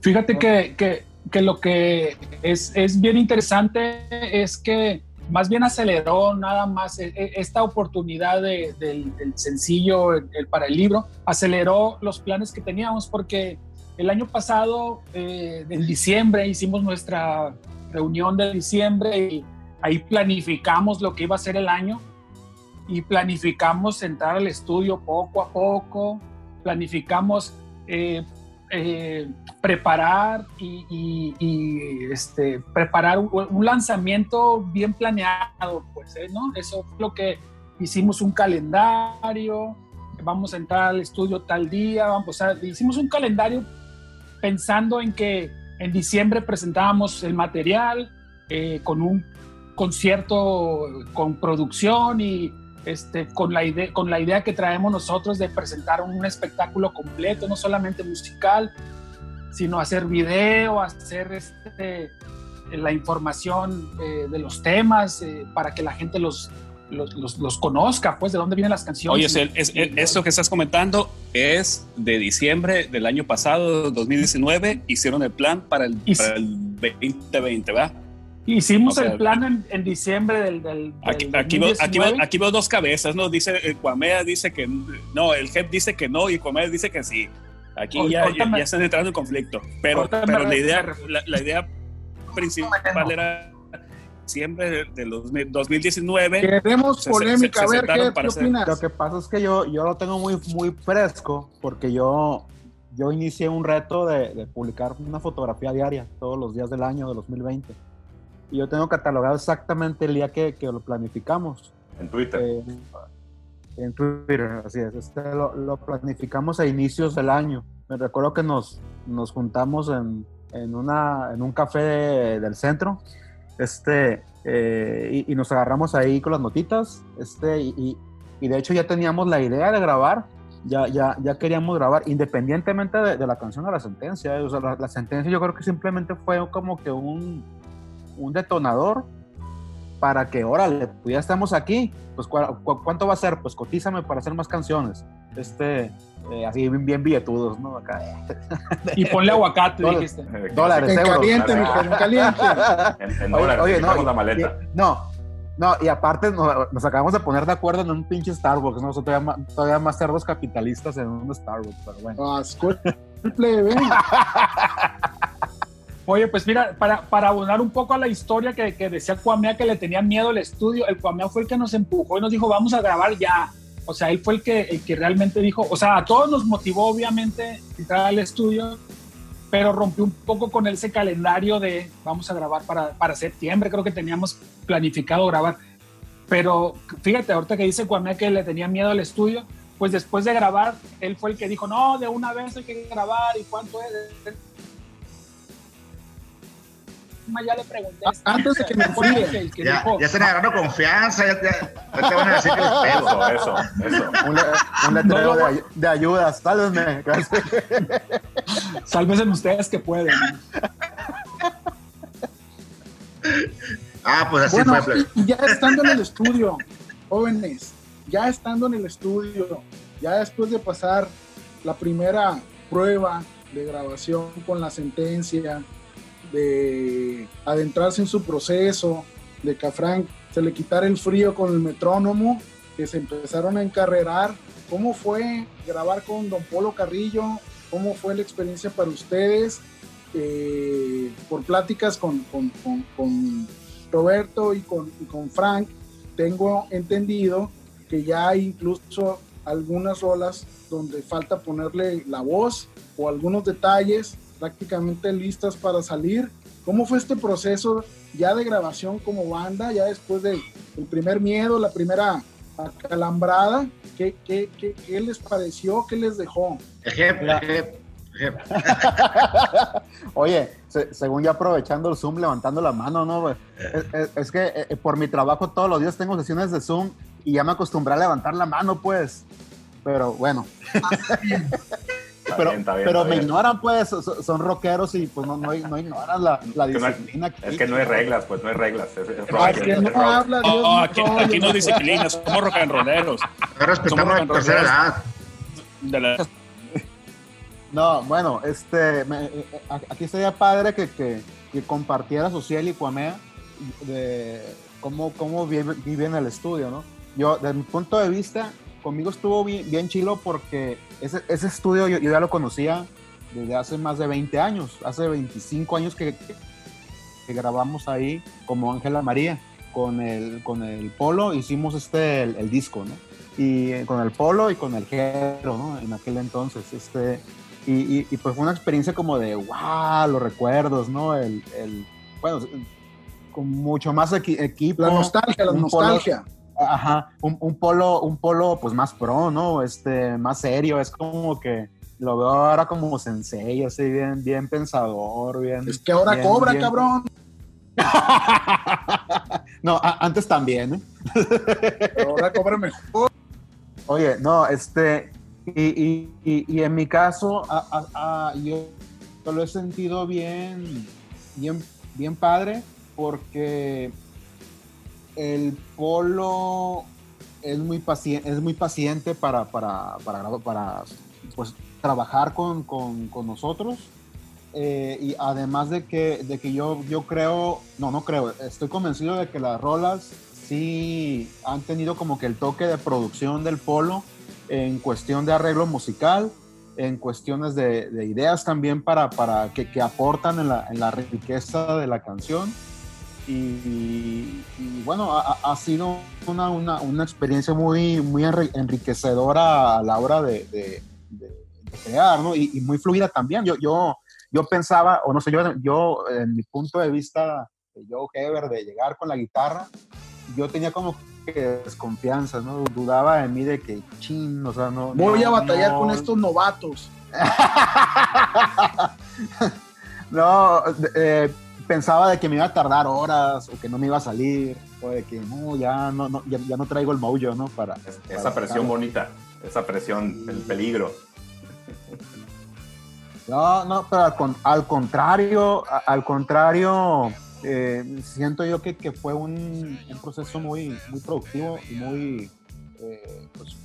Fíjate que, que- que lo que es, es bien interesante es que más bien aceleró nada más e- e- esta oportunidad de- del, sencillo el- para el libro, aceleró los planes que teníamos porque el año pasado, eh, en diciembre, hicimos nuestra reunión de diciembre y ahí planificamos lo que iba a ser el año y planificamos entrar al estudio poco a poco, planificamos eh, eh, preparar y, este, preparar un, lanzamiento bien planeado, pues, ¿eh? ¿no? Eso fue lo que hicimos un calendario, vamos a entrar al estudio tal día, vamos, sea, hicimos un calendario pensando en que en diciembre presentábamos el material eh, con un concierto con producción y este, con, la idea, con la idea que traemos nosotros de presentar un espectáculo completo, no solamente musical, sino hacer video, hacer este, la información eh, de los temas eh, para que la gente los, los, los- los conozca, pues de dónde vienen las canciones. Oye, es- es- esto que estás comentando es de diciembre del año pasado, 2019. Hicieron el plan para el, para el 2020, ¿verdad? Hicimos O sea, el plan en, en diciembre del, del, Aquí, del aquí, veo, aquí, veo, 2019. aquí veo dos cabezas, ¿no? Dice, eh, Cuamea dice que no, el jefe dice que no y Cuamea dice que sí. Aquí Ahorita- ya, ya, me- ya están entrando en conflicto. Pero, pero la, idea, la, la idea principal era diciembre de, los 2019. Queremos Se- se- polémica, se a ver, ¿qué, qué hacer- opinas? Lo que pasa es que yo, yo lo tengo muy, muy fresco porque yo, yo inicié un reto de, de publicar una fotografía diaria todos los días del año de 2020. Y yo tengo catalogado exactamente el día que, que lo planificamos. En Twitter. Eh, en Twitter, así es. Este lo, lo planificamos a inicios del año. Me recuerdo que nos, nos juntamos en, en, una, en un café de- del centro este, eh, y, y nos agarramos ahí con las notitas. Este, y, y- y de hecho ya teníamos la idea de grabar. Ya, ya, ya queríamos grabar, independientemente de, de la canción a la sentencia. O sea, la, la sentencia yo creo que simplemente fue como que un, un detonador para que, órale, pues ya estamos aquí, pues ¿cu- cu- ¿cuánto va a ser? Pues cotízame para hacer más canciones. Este, eh, así bien, bien billetudos, ¿no? Acá. Y ponle aguacate, Dólares, dijiste. Dólares, En euros. caliente, mijo, en caliente. En, en dólares, oye, no, la maleta. y- no, no, y aparte nos, nos acabamos de poner de acuerdo en un pinche Starbucks, ¿no? O sea, todavía, todavía más cerdos capitalistas en un Starbucks, pero bueno. Ah, el plebe. Oye, pues mira, para, abonar un poco a la historia que, decía Cuamea que le tenían miedo al estudio, el Cuamea fue el que nos empujó y nos dijo, vamos a grabar ya. O sea, él fue el que, el que realmente dijo, o sea, a todos nos motivó obviamente entrar al estudio, pero rompió un poco con ese calendario de vamos a grabar para, para septiembre, creo que teníamos planificado grabar. Pero fíjate, ahorita que dice Cuamea que le tenía miedo al estudio, pues después de grabar, él fue el que dijo, no, de una vez hay que grabar y cuánto es. Ya le pregunté. Antes de que me enfríe. El que Ya, dijo, ya están agarrando confianza. Ya, ya, ya te van a decir que les pego. Eso, eso. Un, le- un letrero No, no, de, de ayuda, sálvenme. Sálvesen ustedes que pueden. Ah, pues así Bueno, fue. y ya estando en el estudio, jóvenes, ya estando en el estudio, ya después de pasar la primera prueba de grabación con la sentencia, de adentrarse en su proceso, de que a Frank se le quitara el frío con el metrónomo, que se empezaron a encarrerar. ¿Cómo fue grabar con Don Polo Carrillo? ¿Cómo fue la experiencia para ustedes? Eh, por pláticas con, con- con- con Roberto y con, y con Frank, tengo entendido que ya hay incluso algunas rolas donde falta ponerle la voz o algunos detalles prácticamente listas para salir. ¿Cómo fue este proceso ya de grabación como banda, ya después del el primer miedo, la primera acalambrada? ¿Qué, qué, qué, qué les pareció? ¿Qué les dejó? Ejep, ejep. Oye, se- según ya aprovechando el Zoom, levantando la mano, ¿no? Es, es- es que eh, por mi trabajo todos los días tengo sesiones de Zoom y ya me acostumbré a levantar la mano, pues. Pero bueno, pero, bien, está bien, pero está me bien. ignoran, pues. so- Son rockeros y pues no, no, no ignoran la, la Que no hay- disciplina. aquí. Es que no hay reglas, pues no hay reglas. Es, es rock, Al es- que es no rock. habla, Dios No, no aquí, no disciplina, somos rock and rolleros. Somos la tercera edad. De la- No, bueno, este, me- eh, aquí sería padre que, que, que compartiera Social y Cuamea de cómo, cómo vive, vive en el estudio, ¿no? Yo, desde mi punto de vista, conmigo estuvo bien, bien chilo porque ese, ese estudio yo, yo ya lo conocía desde hace más de 20 años, hace 25 años que, grabamos ahí como Ángela María, con el, con el Polo hicimos este, el, el disco, ¿no? Y eh, con el Polo y con el Jero, ¿no? En aquel entonces, este, y, y- y, pues fue una experiencia como de, wow, los recuerdos, ¿no? El, el- bueno, con mucho más equi- equipo. La nostalgia, la polo- nostalgia. Ajá, un, un polo, un polo pues más pro, ¿no? Este, más serio, es como que lo veo ahora como sensei, así bien, bien pensador, bien. Es que ahora bien- cobra, bien- cabrón. no, antes también, ¿eh? Ahora cobra mejor. Oye, no, este, y, y- y- y en mi caso, a- a- a- yo lo he sentido bien, bien, bien padre, porque el polo es muy paciente, es muy paciente para, para, para, para, pues, trabajar con, con- con nosotros. Eh, y además de que, de que yo, yo creo, no, no creo, estoy convencido de que las rolas sí han tenido como que el toque de producción del polo en cuestión de arreglo musical, en cuestiones de, de ideas también para, para que, que aportan en la, en la riqueza de la canción. Y, y bueno, ha, ha sido una, una, una experiencia muy, muy enri- enriquecedora a la hora de, de- de- de crear, ¿no? Y, y muy fluida también. Yo, yo, yo pensaba, o no sé, yo, yo en mi punto de vista, Joe Heber, de llegar con la guitarra, yo tenía como que desconfianza, ¿no? Dudaba de mí de que, chin, o sea, no. Voy no, a batallar no, con estos novatos. no, eh, pensaba de que me iba a tardar horas o que no me iba a salir o de que no, ya no, no- ya, ya no traigo el mojo, ¿no? Para, Esa para presión bonita, esa presión, el peligro. No, no, pero al, al contrario, al contrario, eh, siento yo que, que fue un, un proceso muy, muy productivo y muy, eh, pues,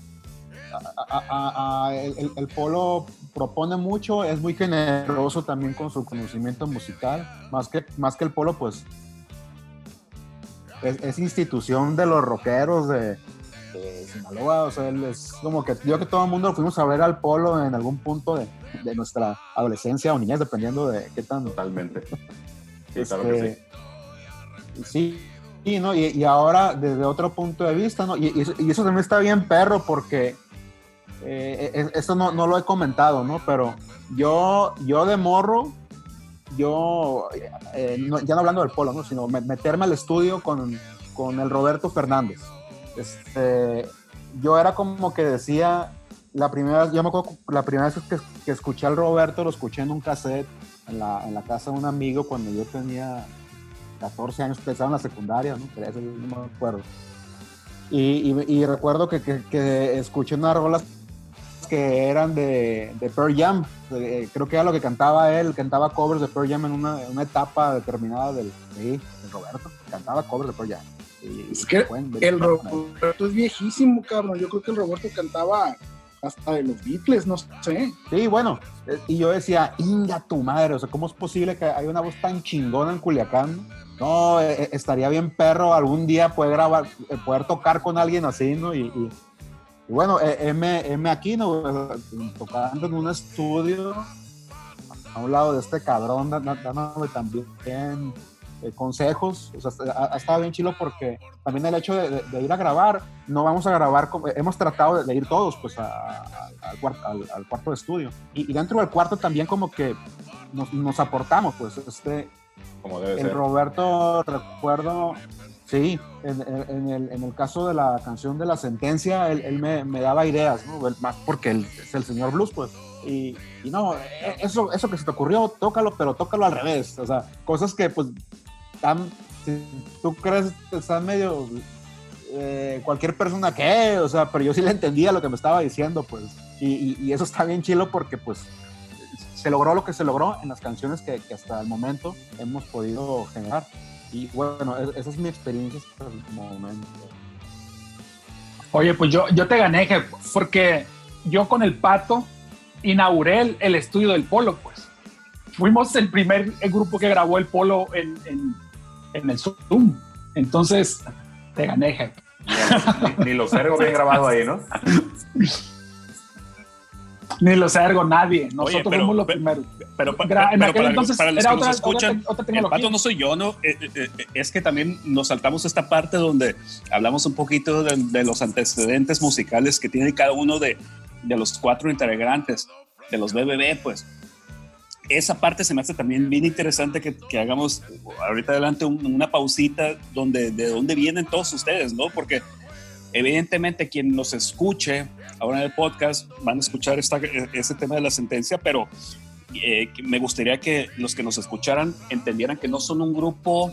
a- a- a- a- el, polo propone mucho, es muy generoso también con su conocimiento musical, más que, más que el polo, pues, es, es institución de los rockeros, de, de Sinaloa, o sea, él es como que yo que todo el mundo fuimos a ver al polo en algún punto de, de nuestra adolescencia o niñez, dependiendo de qué tan... Totalmente. Sí, claro que Este, sí, sí, ¿no? Y, y ahora desde otro punto de vista, ¿no? Y, y eso, y eso también está bien perro porque eh, eh, esto no, no lo he comentado, ¿no? Pero yo, yo de morro, yo, eh, no- ya no hablando del polo, ¿no? Sino me- meterme al estudio con, con el Roberto Fernández. Este, yo era como que decía, la primera, yo me acuerdo la primera vez que, que escuché al Roberto, lo escuché en un cassette en la, en la casa de un amigo cuando yo tenía 14 años, empezaba en la secundaria, ¿no? Pero eso no me acuerdo. Y, y- y recuerdo que, que- que escuché unas rolas que eran de, de Pearl Jam. Eh, creo que era lo que cantaba él, cantaba covers de Pearl Jam en una, en una etapa determinada del, sí, del Roberto. Cantaba covers de Pearl Jam. Y- Es que el Roberto es viejísimo, cabrón. Yo creo que el Roberto cantaba hasta de los Beatles, no sé. Sí, bueno, eh, y yo decía, inga tu madre, o sea, ¿cómo es posible que hay una voz tan chingona en Culiacán? No, eh, eh, estaría bien perro algún día poder grabar, eh, poder tocar con alguien así, ¿no? Y, y- y bueno, eh, M, M aquí, ¿no? Eh, Tocando en un estudio a un lado de este cabrón, dándome también eh, consejos, o sea, ha, ha estado bien chilo porque también el hecho de, de- de ir a grabar, no vamos a grabar, como- hemos tratado de, de ir todos pues a- a- al, cuar- al- al cuarto de estudio y, y dentro del cuarto también como que nos, nos aportamos pues este Como debe el ser. Roberto recuerdo sí en, el, en el caso de la canción de la sentencia él, él me, daba ideas ¿no? Más porque él es el señor blues pues y, y no eh, eso eso que se te ocurrió tócalo pero tócalo al revés o sea cosas que pues están si tú crees están medio eh, cualquier persona que, o sea, pero yo sí le entendía lo que me estaba diciendo, pues, y, y- eso está bien chilo porque, pues, se logró lo que se logró en las canciones que hasta el momento hemos podido generar. Y bueno, e- esa es mi experiencia hasta el momento. Oye, pues yo, yo te gané, jefe, porque yo con el pato inauguré el, el estudio del polo, pues. Fuimos el primer grupo que grabó el polo en, en, en el Zoom. Entonces, te gané, jefe. Ni, ni los ergos bien grabado ahí, ¿no? Ni los ergo, nadie. Nosotros Oye, pero- fuimos los pero- primeros. Pero, en pero aquel para, entonces para los era que otra- nos escuchan, otra- otra el pato no soy yo, ¿no? Eh, eh, eh, es que también nos saltamos esta parte donde hablamos un poquito de, de los antecedentes musicales que tiene cada uno de, de los cuatro integrantes de los BBB, pues. Esa parte se me hace también bien interesante que, que hagamos ahorita adelante un- una pausita donde de dónde vienen todos ustedes, ¿no? Porque evidentemente quien nos escuche ahora en el podcast van a escuchar esta, ese tema de la sentencia, pero eh, me gustaría que los que nos escucharan entendieran que no son un grupo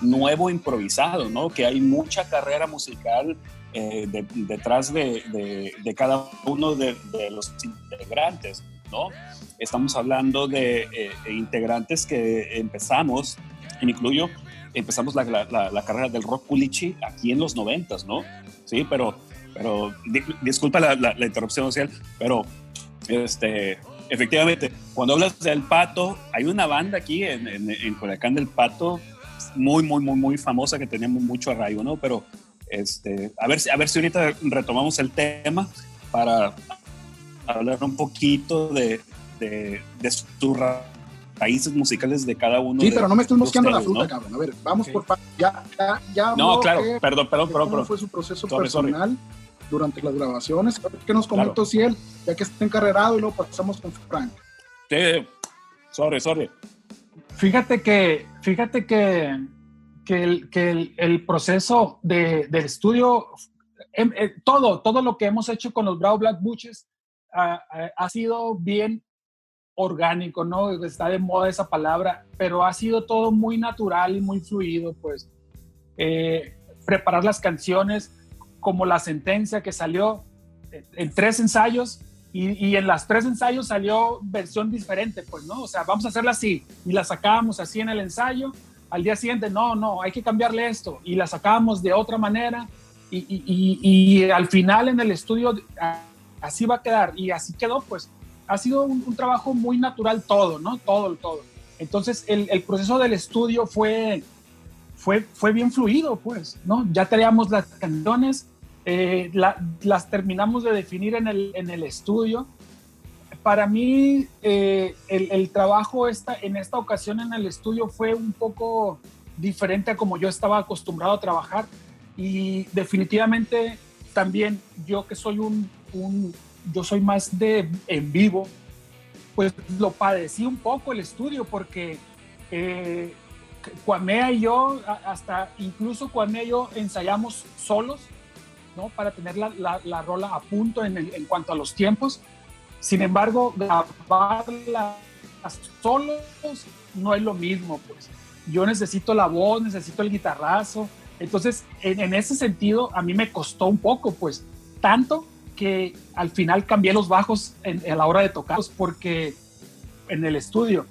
nuevo improvisado, ¿no? Que hay mucha carrera musical eh, de- detrás de, cada uno de, los integrantes, ¿no? Estamos hablando de eh, integrantes que empezamos, incluyo, empezamos la, la- carrera del rock pulichi aquí en los noventas, ¿no? Sí, pero, pero di- disculpa la, interrupción social, pero este, efectivamente, cuando hablas del Pato, hay una banda aquí en, en, en del Pato muy, muy, muy, muy famosa que tenemos mucho arraigo, ¿no? Pero este, a, ver, a ver si ahorita retomamos el tema para hablar un poquito de, de, de sus ra- raíces musicales de cada uno. Sí, de- pero no me estés de mosqueando la fruta, ¿no? cabrón. A ver, vamos por pa- ya, ya, ya. No, claro, eh, perdón, perdón, perdón, cómo perdón. fue su proceso Sorry, sorry. personal durante las grabaciones. A ver ¿Qué nos comentó Claro. Ciel? Ya que está encarrerado y luego pasamos con Frank. Sí, sorry, sorry. Fíjate que, fíjate que, que, el, que el, el proceso de, del estudio, em, eh, todo, todo lo que hemos hecho con los Bravo Black Butches ah, ah, ha sido bien orgánico, ¿no? Está de moda esa palabra, pero ha sido todo muy natural y muy fluido, pues. Eh, preparar las canciones como la sentencia que salió en- en tres ensayos y, en las tres ensayos salió versión diferente, pues, ¿no? O sea, vamos a hacerla así y la sacábamos así en el ensayo. Al día siguiente, no, no, hay que cambiarle esto y la sacábamos de otra manera y, y- al final en el estudio así va a quedar y así quedó, pues. Ha sido un, trabajo muy natural todo, ¿no? Todo, todo. Entonces, el, proceso del estudio fue, fue, fue bien fluido, pues, ¿no? Ya teníamos las canciones eh, la- las terminamos de definir en el, en el estudio. Para mí, eh, el, trabajo esta, en esta ocasión en el estudio fue un poco diferente a como yo estaba acostumbrado a trabajar y definitivamente también yo que soy un- yo soy más de en vivo, pues lo padecí un poco el estudio porque eh, y yo, hasta incluso Cuamea y yo ensayamos solos, ¿no? Para tener la, la- la rola a punto en, en cuanto a los tiempos. Sin embargo, grabarla solos no es lo mismo, pues. Yo necesito la voz, necesito el guitarrazo. Entonces, en, en ese sentido, a mí me costó un poco, pues, tanto que al final cambié los bajos en, a la hora de tocarlos porque en el estudio,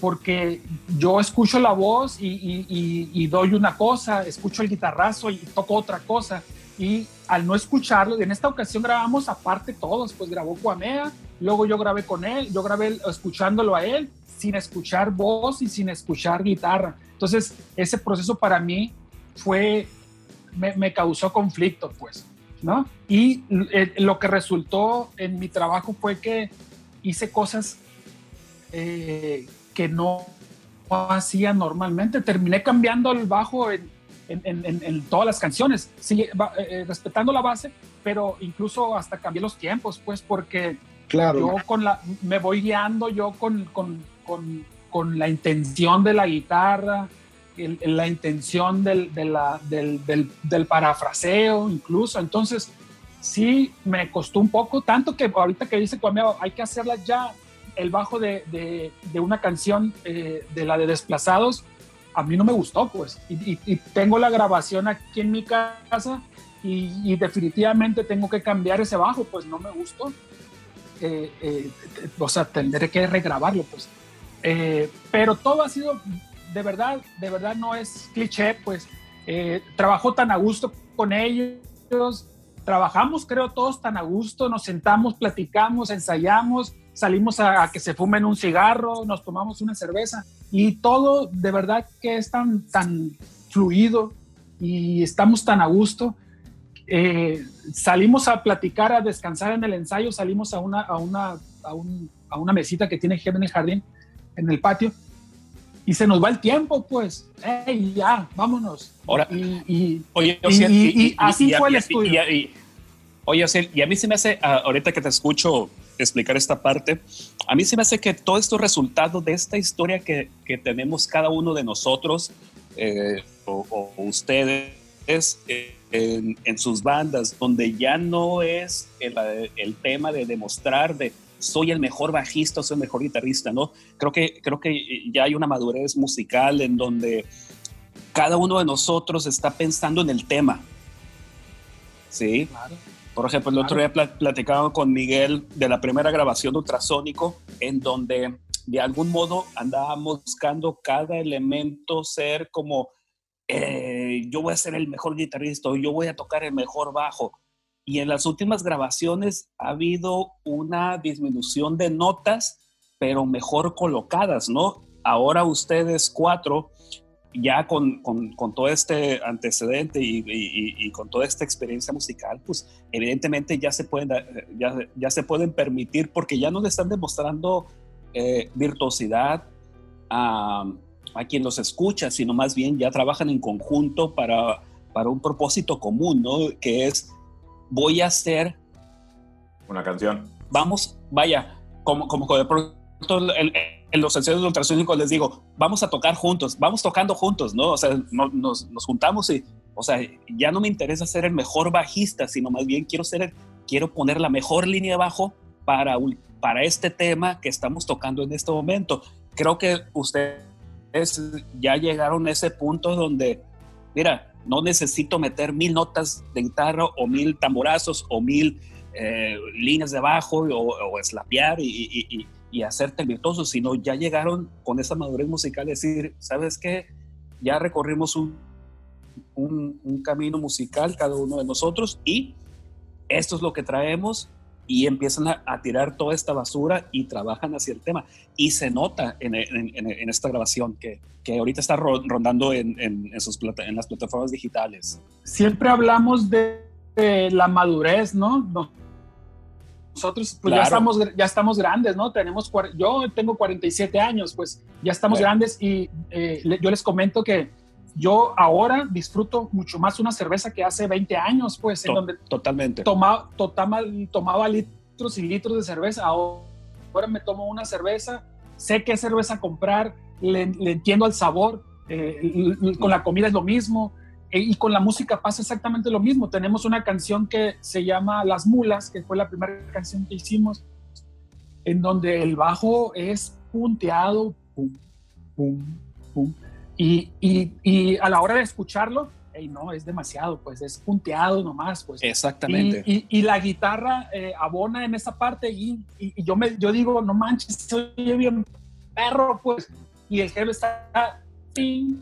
porque yo escucho la voz y, doy una cosa, escucho el guitarrazo y toco otra cosa. Y al no escucharlo, en esta ocasión grabamos aparte todos, pues grabó Cuamea, luego yo grabé con él, yo grabé escuchándolo a él, sin escuchar voz y sin escuchar guitarra. Entonces, ese proceso para mí fue, me causó conflicto, pues, ¿no? Y eh, lo que resultó en mi trabajo fue que hice cosas eh, que no hacía normalmente. Terminé cambiando el bajo en, en- en- en- en todas las canciones, sí, eh, respetando la base, pero incluso hasta cambié los tiempos, pues, porque Claro. yo con la, me voy guiando yo con, con- con- con la intención de la guitarra, el- la intención del, de la- del, del- del parafraseo incluso. Entonces, sí me costó un poco, tanto que ahorita que dice Cuamea, hay que hacerla ya, el bajo de, de- de una canción eh, de la de Desplazados, a mí no me gustó, pues. Y, y- y tengo la grabación aquí en mi casa y, y definitivamente tengo que cambiar ese bajo, pues no me gustó. Eh, eh, o sea, tendré que regrabarlo, pues. Eh, pero todo ha sido, de verdad, de verdad no es cliché, pues. Eh, trabajó tan a gusto con ellos, trabajamos, creo, todos tan a gusto, nos sentamos, platicamos, ensayamos, salimos a, que se fumen un cigarro, nos tomamos una cerveza y todo de verdad que es tan, fluido y estamos tan a gusto. Eh, salimos a platicar, a descansar en el ensayo, salimos a una, a una, a a una mesita que tiene Jeff en el jardín, en el patio, y se nos va el tiempo, pues, ¡Ey, ya, vámonos! Ahora, y, y- Oye, y- Ociel, y- y así fue el estudio. oye, Ociel, y a mí se me hace, ah, ahorita que te escucho explicar esta parte, a mí se me hace que todo esto es resultado de esta historia que, que tenemos cada uno de nosotros eh, o, o ustedes eh, en, en sus bandas, donde ya no es el, el tema de demostrar de soy el mejor bajista, soy el mejor guitarrista, ¿no? Creo que, creo que ya hay una madurez musical en donde cada uno de nosotros está pensando en el tema. Sí. Por ejemplo, el otro día pla- platicaba con Miguel de la primera grabación de Ultrasónico, en donde de algún modo andábamos buscando cada elemento ser como eh, yo voy a ser el mejor guitarrista o yo voy a tocar el mejor bajo. Y en las últimas grabaciones ha habido una disminución de notas, pero mejor colocadas, ¿no? Ahora ustedes cuatro, ya con, con- con todo este antecedente y, y- y- con toda esta experiencia musical, pues evidentemente ya se pueden, ya, ya se pueden permitir porque ya no le están demostrando eh, virtuosidad a, a quien los escucha, sino más bien ya trabajan en conjunto para, para un propósito común, ¿no? Que es, voy a hacer Una canción. vamos, vaya, como, como de pronto en los ensayos de ultrasónicos les digo, vamos a tocar juntos, vamos tocando juntos, ¿no? O sea, no- nos, nos juntamos y, o sea, ya no me interesa ser el mejor bajista, sino más bien quiero ser, el- quiero poner la mejor línea de bajo para, para este tema que estamos tocando en este momento. Creo que ustedes ya llegaron a ese punto donde, mira, no necesito meter mil notas de guitarra o mil tamborazos o mil eh, líneas de bajo o, o slapear y, y, y- y hacerte virtuoso, sino ya llegaron con esa madurez musical, decir, ¿sabes qué? Ya recorrimos un, un camino musical cada uno de nosotros y esto es lo que traemos y empiezan a, a tirar toda esta basura y trabajan hacia el tema. Y se nota en, en- en- en esta grabación que, que ahorita está ro- rondando en, sus plata- en las plataformas digitales. siempre hablamos de, eh, la madurez, ¿no? No- Nosotros pues ya, Claro. estamos, ya estamos grandes, ¿no? Tenemos, yo tengo 47 años, pues ya estamos Claro. grandes y eh, yo les comento que yo ahora disfruto mucho más una cerveza que hace 20 años, pues, en donde Totalmente. tomaba, litros y litros de cerveza. Ahora me tomo una cerveza, sé qué cerveza comprar, le, le entiendo al sabor. eh, con la comida es lo mismo. eh, y con la música pasa exactamente lo mismo. Tenemos una canción que se llama Las Mulas, que fue la primera canción que hicimos, en donde el bajo es punteado, pum, pum, pum. Y, y, y a la hora de escucharlo, ey, no, es demasiado, pues es punteado nomás, pues. Exactamente. Y, y- la guitarra eh, abona en esa parte y, yo, me, yo digo, no manches, se oye bien perro, pues. Y el jefe está ping,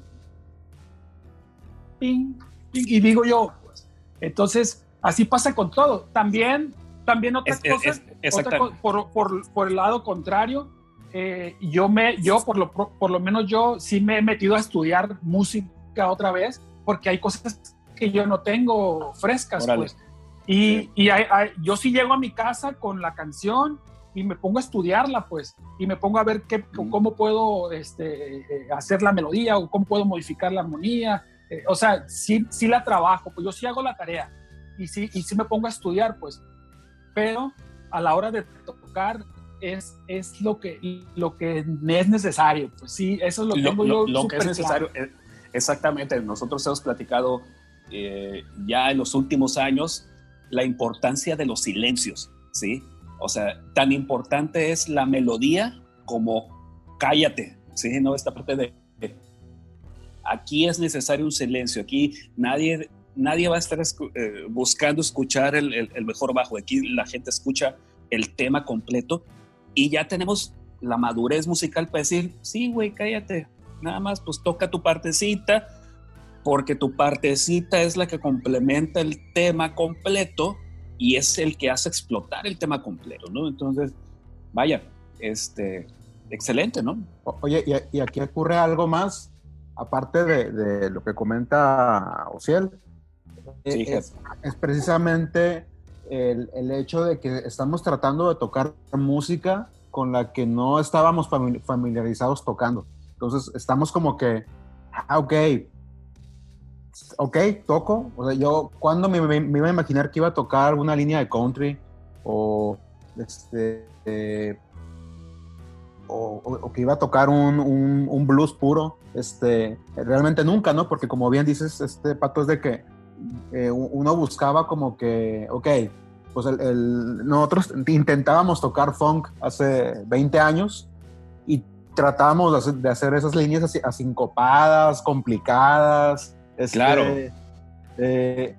ping, ping, y digo yo, pues. Entonces, así pasa con todo. También, también otra Es- cosa, es- otra por, por- por el lado contrario, eh, yo me, yo por lo, por lo menos yo sí me he metido a estudiar música otra vez, porque hay cosas que yo no tengo frescas, pues. Y, y hay- hay- yo sí llego a mi casa con la canción y me pongo a estudiarla, pues, y me pongo a ver qué, cómo puedo este, eh, hacer la melodía o cómo puedo modificar la armonía. Eh, o sea, sí, sí la trabajo, pues yo sí hago la tarea y sí, y sí me pongo a estudiar, pues. Pero a la hora de tocar es, es lo, que, lo que es necesario, pues sí, eso es lo, lo, tengo lo- yo lo que es necesario, claro. eh, exactamente, nosotros hemos platicado eh, ya en los últimos años la importancia de los silencios, ¿sí? O sea, tan importante es la melodía como cállate, ¿sí? No, esta parte de... de- aquí es necesario un silencio, aquí nadie, nadie va a estar escu- eh, buscando escuchar el, el- el mejor bajo, aquí la gente escucha el tema completo y ya tenemos la madurez musical para decir, sí, güey, cállate, nada más pues toca tu partecita, porque tu partecita es la que complementa el tema completo y es el que hace explotar el tema completo, ¿no? Entonces, vaya, este, excelente, ¿no? Oye, y, y aquí ocurre algo más, aparte de, de lo que comenta Ociel. eh, Sí, es, es precisamente el, hecho de que estamos tratando de tocar música con la que no estábamos famili- familiarizados tocando. Entonces, estamos como que, ah, ok, ok, toco. O sea, yo, cuando me, iba a imaginar que iba a tocar una línea de country o este. o, que iba a tocar un blues puro, este, realmente nunca, ¿no? Porque como bien dices, este pato es de que eh, uno buscaba como que, ok, pues el, el- nosotros intentábamos tocar funk hace 20 años y tratábamos de hacer, de hacer esas líneas así, asincopadas, complicadas. este, Claro. eh, eh,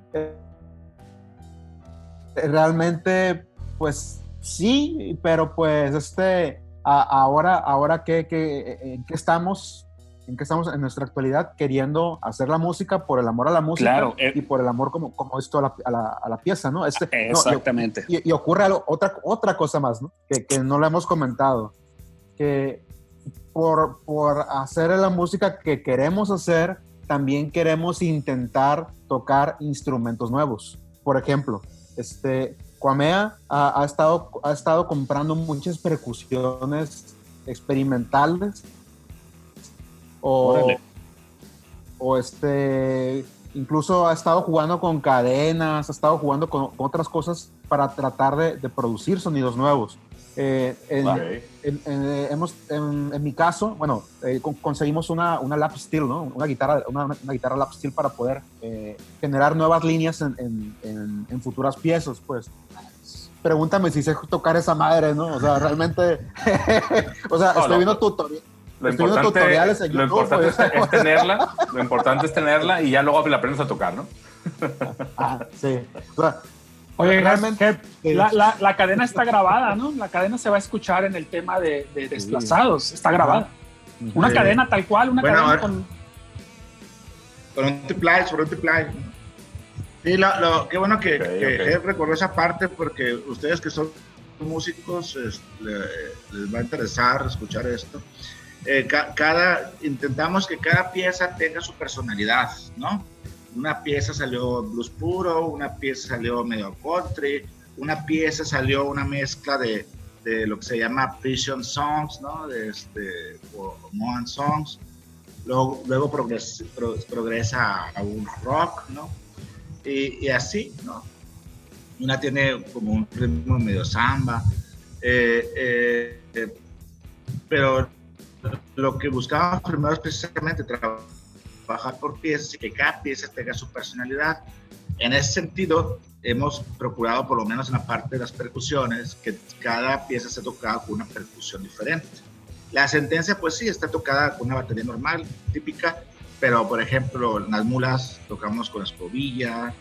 realmente, pues sí, pero pues este, a- ahora, ahora que, que, en qué estamos, en qué estamos en nuestra actualidad queriendo hacer la música por el amor a la música Claro, eh. y por el amor como, como esto a la, a la- a la pieza, ¿no? Este, no, Exactamente. y, y ocurre algo, otra, otra cosa más, ¿no? Que, que no lo hemos comentado, que por, por hacer la música que queremos hacer, también queremos intentar tocar instrumentos nuevos. Por ejemplo, este, Kwamea ha, ha estado, ha estado comprando muchas percusiones experimentales o, Órale. o este, incluso ha estado jugando con cadenas, ha estado jugando con, con otras cosas para tratar de, de producir sonidos nuevos. Eh, en, Ok. en- en- hemos, en, en mi caso, bueno, eh, con- conseguimos una, una lap steel, ¿no? Una guitarra, una, una guitarra lap steel para poder eh, generar nuevas líneas en, futuras piezas, pues. Pregúntame si sé tocar esa madre, ¿no? O sea, realmente, o sea, estoy viendo tutoriales. Lo Estoy viendo importante, tutoriales en lo YouTube, importante es, pues. es tenerla, lo importante es tenerla y ya luego la aprendes a tocar, ¿no? Ah, sí. O sea, Oye, realmente, la, la- la cadena está grabada, ¿no? La cadena se va a escuchar en el tema de, de desplazados, está grabada. Una Sí. cadena tal cual, una Bueno, cadena con... Con un triple, sobre un triple. Sí, lo, lo- qué bueno que, Ok, que ok. Jeff recordó esa parte porque ustedes que son músicos es- le- les va a interesar escuchar esto. Eh, ca- cada, intentamos que cada pieza tenga su personalidad, ¿no? una pieza salió blues puro, una pieza salió medio country, una pieza salió una mezcla de, de lo que se llama Prison Songs, ¿no? De este, o Songs. Luego, luego progres- pro- progresa a un rock, ¿no? Y, así, ¿no? Una tiene como un ritmo medio samba. eh, eh, pero lo que buscábamos primero es precisamente trabajar por piezas y que cada pieza tenga su personalidad. En ese sentido, hemos procurado, por lo menos en la parte de las percusiones, que cada pieza se tocada con una percusión diferente. La sentencia, pues sí, está tocada con una batería normal, típica, pero por ejemplo, en las mulas tocamos con escobilla,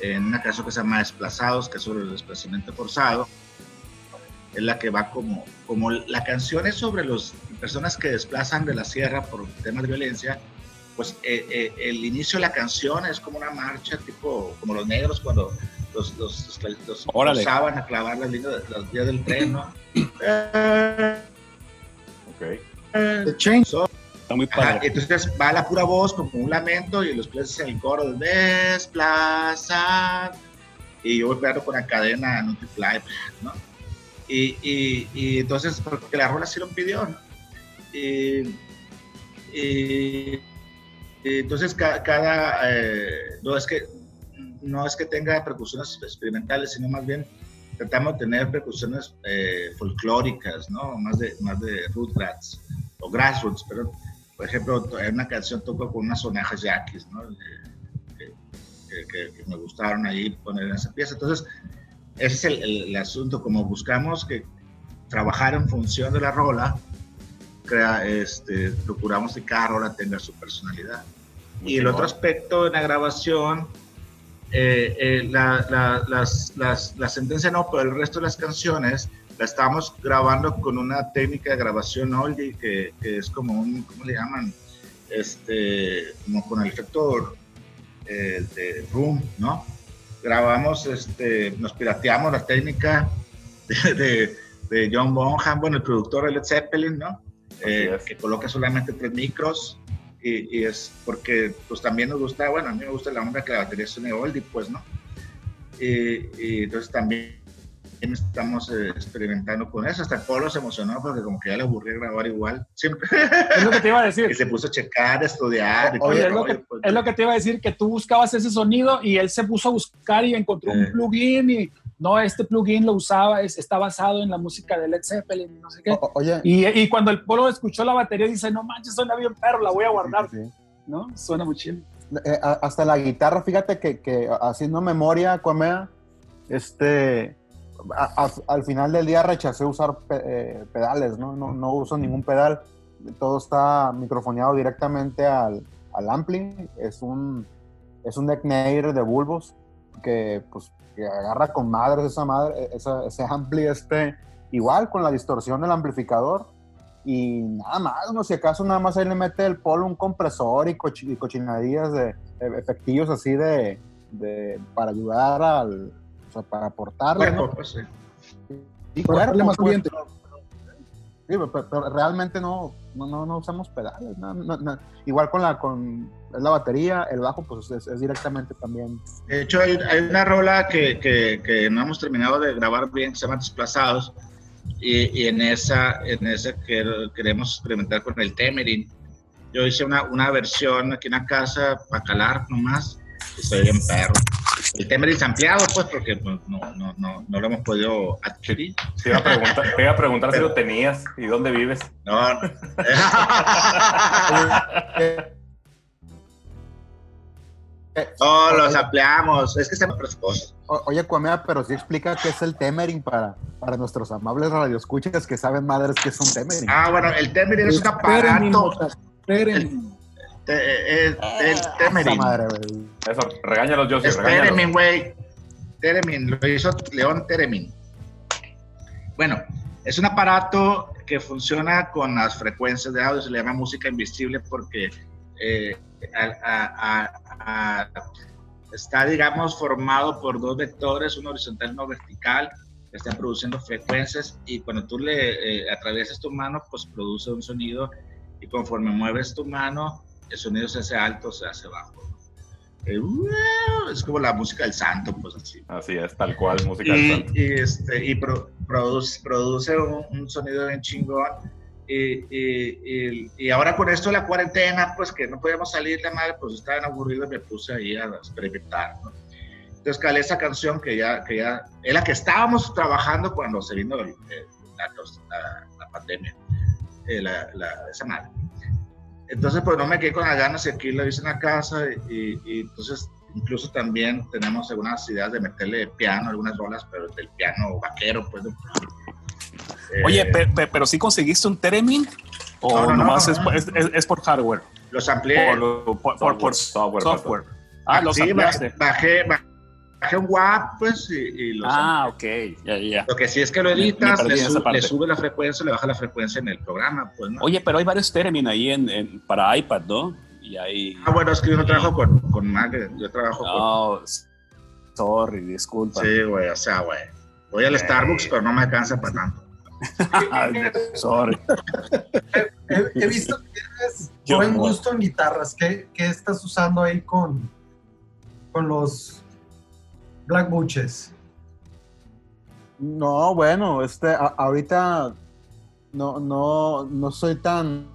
en una canción que se llama Desplazados, que es sobre el desplazamiento forzado, es la que va como, como la canción es sobre las personas que desplazan de la sierra por temas de violencia, pues eh, eh, el inicio de la canción es como una marcha, tipo como los negros cuando los, los, los, los forzaban a clavar las líneas, las vías del tren, ¿no? Ok. The Change. so- Está muy Ajá, padre. entonces va la pura voz como un lamento y los plebes en el coro de desplazar y yo voy pegando con la cadena multiply, ¿no? Y, y, y entonces, porque la rola sí lo pidió, ¿no? Y, y- y entonces ca- cada, eh, no es que no es que tenga percusiones experimentales, sino más bien tratamos de tener percusiones eh, folclóricas, ¿no? Más de, más de roots o grassroots, pero por ejemplo, en una canción toco con unas sonajas yaquis, ¿no? Que- que- que me gustaron ahí poner en esa pieza. Entonces, ese es el, el- el asunto, como buscamos que trabajar en función de la rola, crea, este, procuramos que cada rola tenga su personalidad. Muy Y el otro aspecto de la grabación, eh, eh, la, la- las, las- la sentencia no, pero el resto de las canciones la estamos grabando con una técnica de grabación oldie que, que es como un, ¿cómo le llaman? Este, como con el efecto eh, de room, ¿no? Grabamos, este, nos pirateamos la técnica de, de- de John Bonham, bueno, el productor de Led Zeppelin, ¿no? Eh, es. que coloca solamente tres micros y, y es porque pues también nos gusta, bueno, a mí me gusta la onda que la batería suene oldie, pues, ¿no? Y, y entonces también estamos eh, experimentando con eso. Hasta Polo se emocionó porque como que ya le aburría grabar igual. Siempre. Es lo que te iba a decir. y se puso a checar, a estudiar. Oye, es lo, que, pues. es lo que te iba a decir, que tú buscabas ese sonido y él se puso a buscar y encontró un Eh. plugin y no, este plugin lo usaba, es- está basado en la música de Led Zeppelin, no sé qué. O- oye, Y, y cuando el polo escuchó la batería dice, no manches, suena bien perro, la voy a guardar, sí, sí. ¿no? Suena muy chido. Eh, hasta la guitarra, fíjate que, que haciendo memoria, Cuamea, este, a- a- al final del día rechacé usar pe- eh, pedales, ¿no? ¿no? No uso ningún pedal, todo está microfoneado directamente al, al ampli, es un, es un Necknader de bulbos que, pues, que agarra con madres esa madre, esa- ese ampli, este, igual con la distorsión del amplificador, y nada más, no si acaso nada más ahí le mete el polo un compresor y, cochi- y cochinadillas de de efectillos así de, de- para ayudar al o sea, para aportarle Cuerpo, ¿no? pues, sí. Más pues, sí, pero, pero realmente no, no, no, no usamos pedales no, igual con la con la batería el bajo pues es, es directamente también De hecho, hay, hay una rola que, que, que no hemos terminado de grabar bien, que se llama Desplazados, y, y en esa, en esa que- queremos experimentar con el Temerin. Yo hice una, una versión aquí en la casa para calar nomás, y bien perro. El Temerin ampliado, pues, porque pues, no, no, no, no lo hemos podido adquirir. Te iba a preguntar, te iba a preguntar si lo tenías y dónde vives. No, no. No, los ampliamos. Es que estamos cosas. o- oye Cuamea pero sí explica qué es el Temering para, para nuestros amables radioescuchas que saben madres que es un Temering Ah, bueno, el Temerin es un aparato. espérenme. Eh, el, el Esa Temerin. madre. Eso, regáñalos, Josie, Es regáñalos. Teremin, güey. Teremin, lo hizo León Teremin. Bueno, es un aparato que funciona con las frecuencias de audio, se le llama música invisible porque eh, a- a- a- a- está, digamos, formado por dos vectores, uno horizontal y uno vertical, que están produciendo frecuencias y cuando tú le eh, atraviesas tu mano, pues produce un sonido y conforme mueves tu mano, el sonido se hace alto se hace bajo. eh, es como la música del santo, pues así. Así es, tal cual, música del Y, santo. y, este, y pro- produce, produce un, un sonido bien chingón. Y, y- y- ahora con esto de la cuarentena, pues que no podíamos salir de madre, pues estaba bien aburrido y me puse ahí a experimentar, ¿no? Entonces calé esa canción que ya, que ya, es la que estábamos trabajando cuando se vino el- el- la, la- la pandemia, eh, la, la- esa madre. Entonces, pues no me quedé con las ganas y aquí lo hice en la casa y, y entonces incluso también tenemos algunas ideas de meterle piano, algunas rolas, pero del piano vaquero, pues. Eh, Oye, pe- pe- pero si conseguiste un Theremin o No, no, no, nomás no, es, no. es- es- es por hardware, los amplié. por, lo- por- por- por Software, software. software, Ah, los Sí, ampliaste. bajé, bajé un WAP, pues, y, y los Ah, ok, ya, ya. Lo que sí es que lo Me- me editas, le, sube la frecuencia, le baja la frecuencia en el programa, pues, ¿no? Oye, pero hay varios Theremin ahí en, en- para iPad, ¿no? Y ahí... Ah, bueno, es que yo no trabajo con, con Mac, yo trabajo No, sorry, disculpa. con... Sí, güey, o sea, güey. Voy al Starbucks, pero no me alcanza para tanto. sorry. He, he visto que tienes buen gusto en guitarras. ¿Qué, qué estás usando ahí con, con los Black Butches? No, bueno, este, a- ahorita no, no, no soy tan,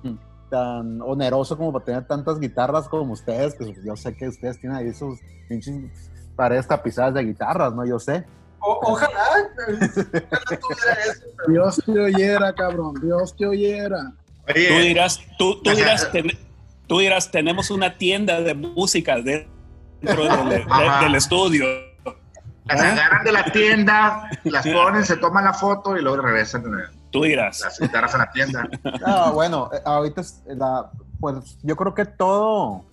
tan oneroso como para tener tantas guitarras como ustedes, que yo sé que ustedes tienen ahí sus pinches paredes tapizadas de guitarras, ¿no? Yo sé. O- ojalá, ojalá tuviera eso. pero- Dios te oyera, cabrón. Dios te oyera. Oye, Tú dirás, tú, tú dirás, ten- tú dirás, tenemos una tienda de música dentro del, del estudio. Las agarran de la tienda, las ponen, se toman la foto y luego regresan eh, Tú dirás. las guitarras a la tienda. No, bueno, eh, ahorita es la, pues yo creo que todo,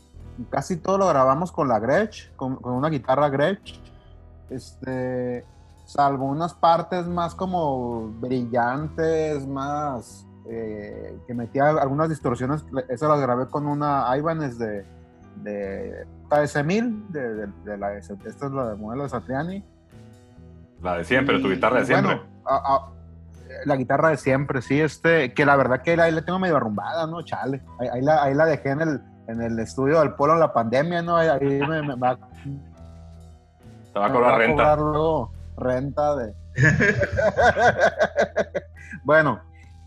casi todo lo grabamos con la Gretsch, con, con una guitarra Gretsch, este, salvo unas partes más como brillantes, más eh, que metía algunas distorsiones, esas las grabé con una Ibanez de, de KS1000, de, de, de la, esta es la de modelo de Satriani. La de siempre, tu guitarra de siempre. bueno, a- a- la guitarra de siempre, sí, este, que la verdad que ahí la tengo medio arrumbada, ¿no? Chale. Ahí, ahí la, ahí la dejé en el, en el estudio del Polo en la pandemia, ¿no? Ahí, ahí me, me va, Te va a me cobrar va renta. cobrar luego renta de. bueno,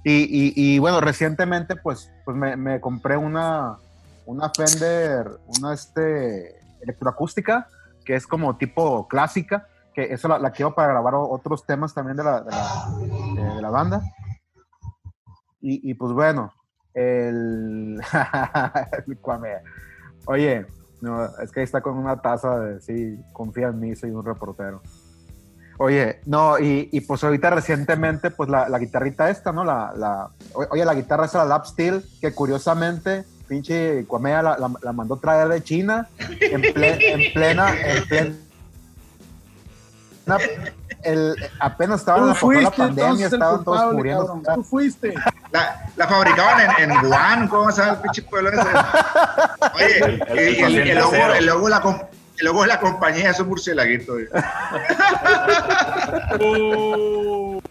y, y- y, bueno, recientemente, pues, pues me, me compré una, una Fender, una este, electroacústica, que es como tipo clásica, que eso la, la quiero para grabar otros temas también de la, de la, banda. Y, y, pues bueno, el... Oye, no, es que ahí está con una taza de, sí, confía en mí, soy un reportero. Oye, no, y, y pues ahorita recientemente, pues la, la guitarrita esta, ¿no? La, la, oye, la guitarra esa, la Lap Steel, que curiosamente, pinche Cuamea la, la, la mandó traer de China en, ple- en plena, en plena, el, apenas estaba la, pasó la fuiste pandemia, estaban todos culpable, muriendo. cabrón. Tú fuiste. La, la fabricaban en, en Wuhan, ¿cómo se llama el pinche pueblo ese? Oye, El- el- el, el el logo, logo la, logo de la compañía es un murcielaguito. güey.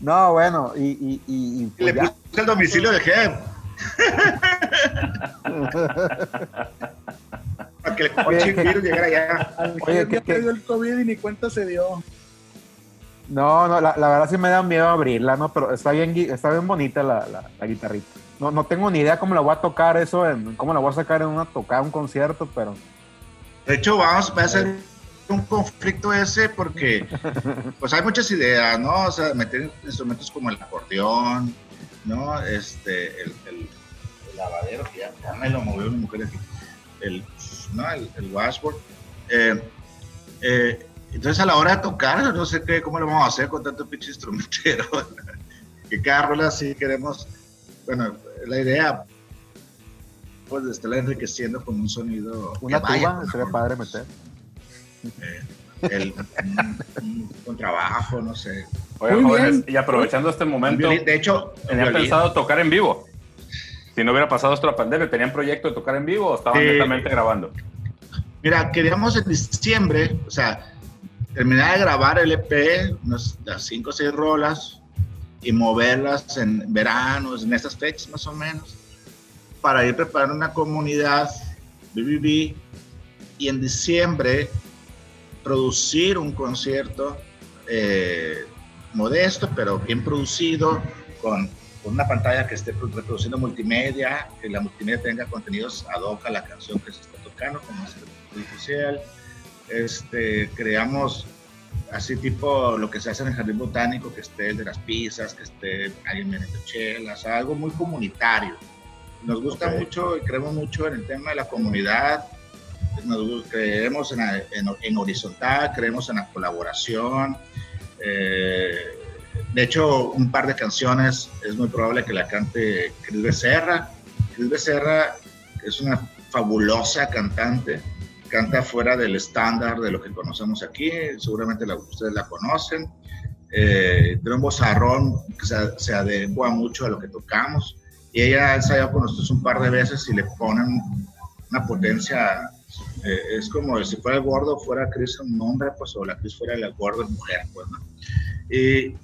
No, bueno, y, y, y, y, Y pues le ya. puse el domicilio del jefe. Para que el pinche virus llegara allá. Al Oye, te dio el COVID y ni cuenta se dio. No, no, la, la verdad sí me da miedo abrirla, ¿no? Pero está bien, está bien bonita la, la, la guitarrita. No, no tengo ni idea cómo la voy a tocar eso, en, cómo la voy a sacar en una tocada, un concierto, pero De hecho, vamos, va a ser un conflicto ese porque pues hay muchas ideas, ¿no? O sea, meter instrumentos como el acordeón, ¿no? Este, el, el- el lavadero, que ya, ya me lo movió mi mujer aquí, el, ¿no? El, el washboard. Eh, eh, entonces, a la hora de tocar, no sé qué, cómo lo vamos a hacer con tanto pinche instrumentero. que cada rola sí queremos, bueno, la idea, pues, de estarla enriqueciendo con un sonido. una tuba sería padre meter. El, un, un contrabajo, no sé. Oye, Muy jóvenes, bien. y aprovechando este momento, violín, de hecho, ¿tenían pensado tocar en vivo? Si no hubiera pasado esto la pandemia, ¿tenían proyecto de tocar en vivo o estaban netamente grabando? Mira, queríamos en diciembre, o sea, terminar de grabar el EP, unas las cinco o seis rolas, y moverlas en verano, en estas fechas más o menos, para ir preparando una comunidad BBB y en diciembre producir un concierto eh, modesto, pero bien producido, con, con una pantalla que esté reproduciendo multimedia, que la multimedia tenga contenidos ad hoc a la canción que se está tocando, como es artificial. Este, creamos así tipo lo que se hace en el jardín botánico, que esté el de las pizzas, que esté alguien vendiendo chelas, algo muy comunitario. Nos gusta Ok. mucho y creemos mucho en el tema de la comunidad, nos gu- creemos en, en- en horizontal, creemos en la colaboración. eh, de hecho, un par de canciones es muy probable que la cante Cris Becerra. Cris Becerra es una fabulosa cantante, canta fuera del estándar de lo que conocemos aquí, seguramente la- ustedes la conocen. Eh, tiene un vozarrón que se, se adecua mucho a lo que tocamos y ella ha ensayado con nosotros un par de veces y le ponen una potencia, eh, es como si fuera el gordo, fuera Chris un hombre, pues, o la Chris fuera el gordo mujer, pues, ¿no? Y,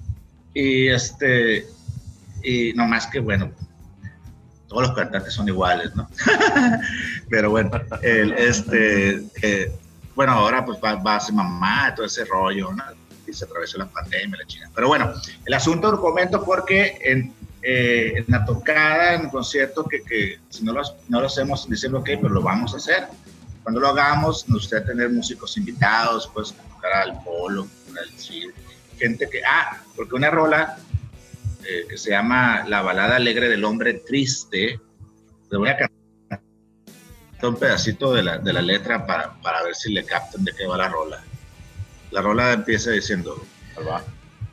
y este, y no más que, bueno, todos los cantantes son iguales, ¿no? Pero bueno, este, eh, bueno, ahora pues va, a ser mamá, todo ese rollo, ¿no? Y se atravesó la pandemia, la chingada. Pero bueno, el asunto lo comento porque en, eh, la tocada, en el concierto, que, que si no lo, no lo hacemos en diciembre, ok, pero lo vamos a hacer. Cuando lo hagamos, nos gustaría tener músicos invitados, pues tocar al polo, al Cid, gente que, ah, porque una rola eh, que se llama La balada alegre del hombre triste, le voy a cantar un pedacito de la, de la letra para, para ver si le captan de qué va la rola. La rola empieza diciendo, va.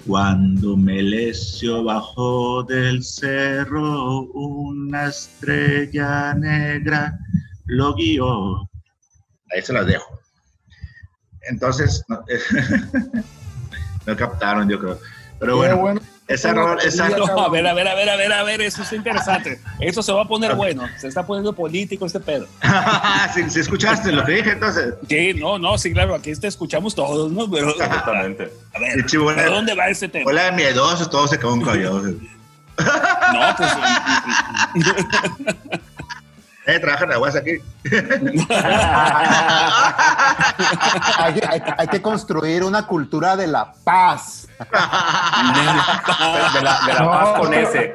cuando Melesio bajó del cerro, una estrella negra lo guió. Ahí se las dejo. Entonces, no, no captaron, yo creo. Pero bueno, bueno. esa rola, esa, No, a ver, a ver, a ver, a ver, a ver, eso es interesante. Eso se va a poner bueno. Se está poniendo político este pedo. si, si escuchaste lo que dije, entonces. Sí, no, no, sí, claro, aquí te escuchamos todos, ¿no? Pero, Exactamente. a ver, ¿a dónde va ese tema? Hola miedosos, todos se quedaron callados. No, pues. Eh, trabajan aguas aquí. hay, hay- hay que construir una cultura de la paz. De la, de la paz con ese.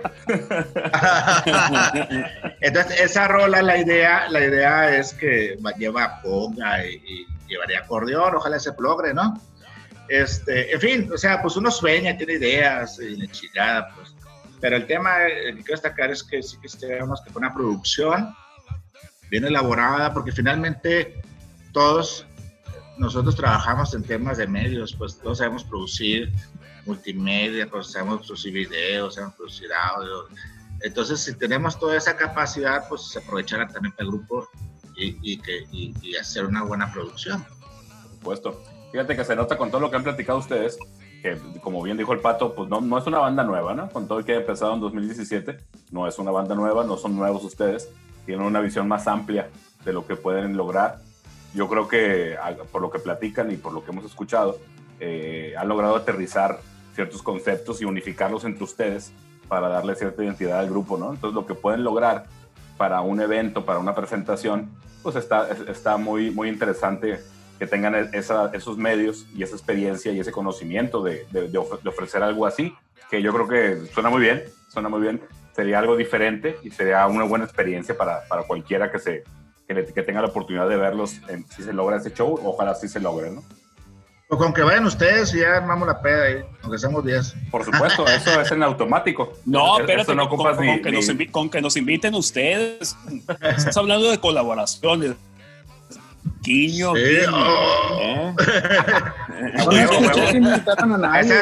Entonces, esa rola, la idea, la idea es que va- lleva conga y, y llevaría acordeón, ojalá se logre, ¿no? Este, en fin, o sea, pues uno sueña, tiene ideas y la chingada, pues. Pero el tema eh, que quiero destacar es que sí que tenemos que una producción bien elaborada, porque finalmente todos nosotros trabajamos en temas de medios, pues todos sabemos producir multimedia, pues sabemos producir videos, sabemos producir audio. Entonces, si tenemos toda esa capacidad, pues aprovecharla también para el grupo y, y que, y, y hacer una buena producción. Por supuesto. Fíjate que se nota con todo lo que han platicado ustedes, que como bien dijo el Pato, pues no, no es una banda nueva, ¿no? Con todo el que ha empezado en 2017, no es una banda nueva, no son nuevos ustedes, tienen una visión más amplia de lo que pueden lograr. Yo creo que por lo que platican y por lo que hemos escuchado, eh, han logrado aterrizar ciertos conceptos y unificarlos entre ustedes para darle cierta identidad al grupo, ¿no? Entonces lo que pueden lograr para un evento, para una presentación, pues está, está muy, muy interesante que tengan e-, esos medios y esa experiencia y ese conocimiento de, de- de ofrecer algo así, que yo creo que suena muy bien, suena muy bien, sería algo diferente y sería una buena experiencia para, para cualquiera que, se, que, le- que tenga la oportunidad de verlos en- si se logra ese show, ojalá sí se logre, ¿no? O con que vayan ustedes y ya armamos la peda ahí, aunque seamos 10. Por supuesto, eso es en automático. No, Eso espérate, no con, ocupas con ni- que ni- nos con que nos inviten ustedes. Estás hablando de colaboraciones. Guiño, Sí, guiño. oh. ¿eh? No, no escuché que invitaron a nadie.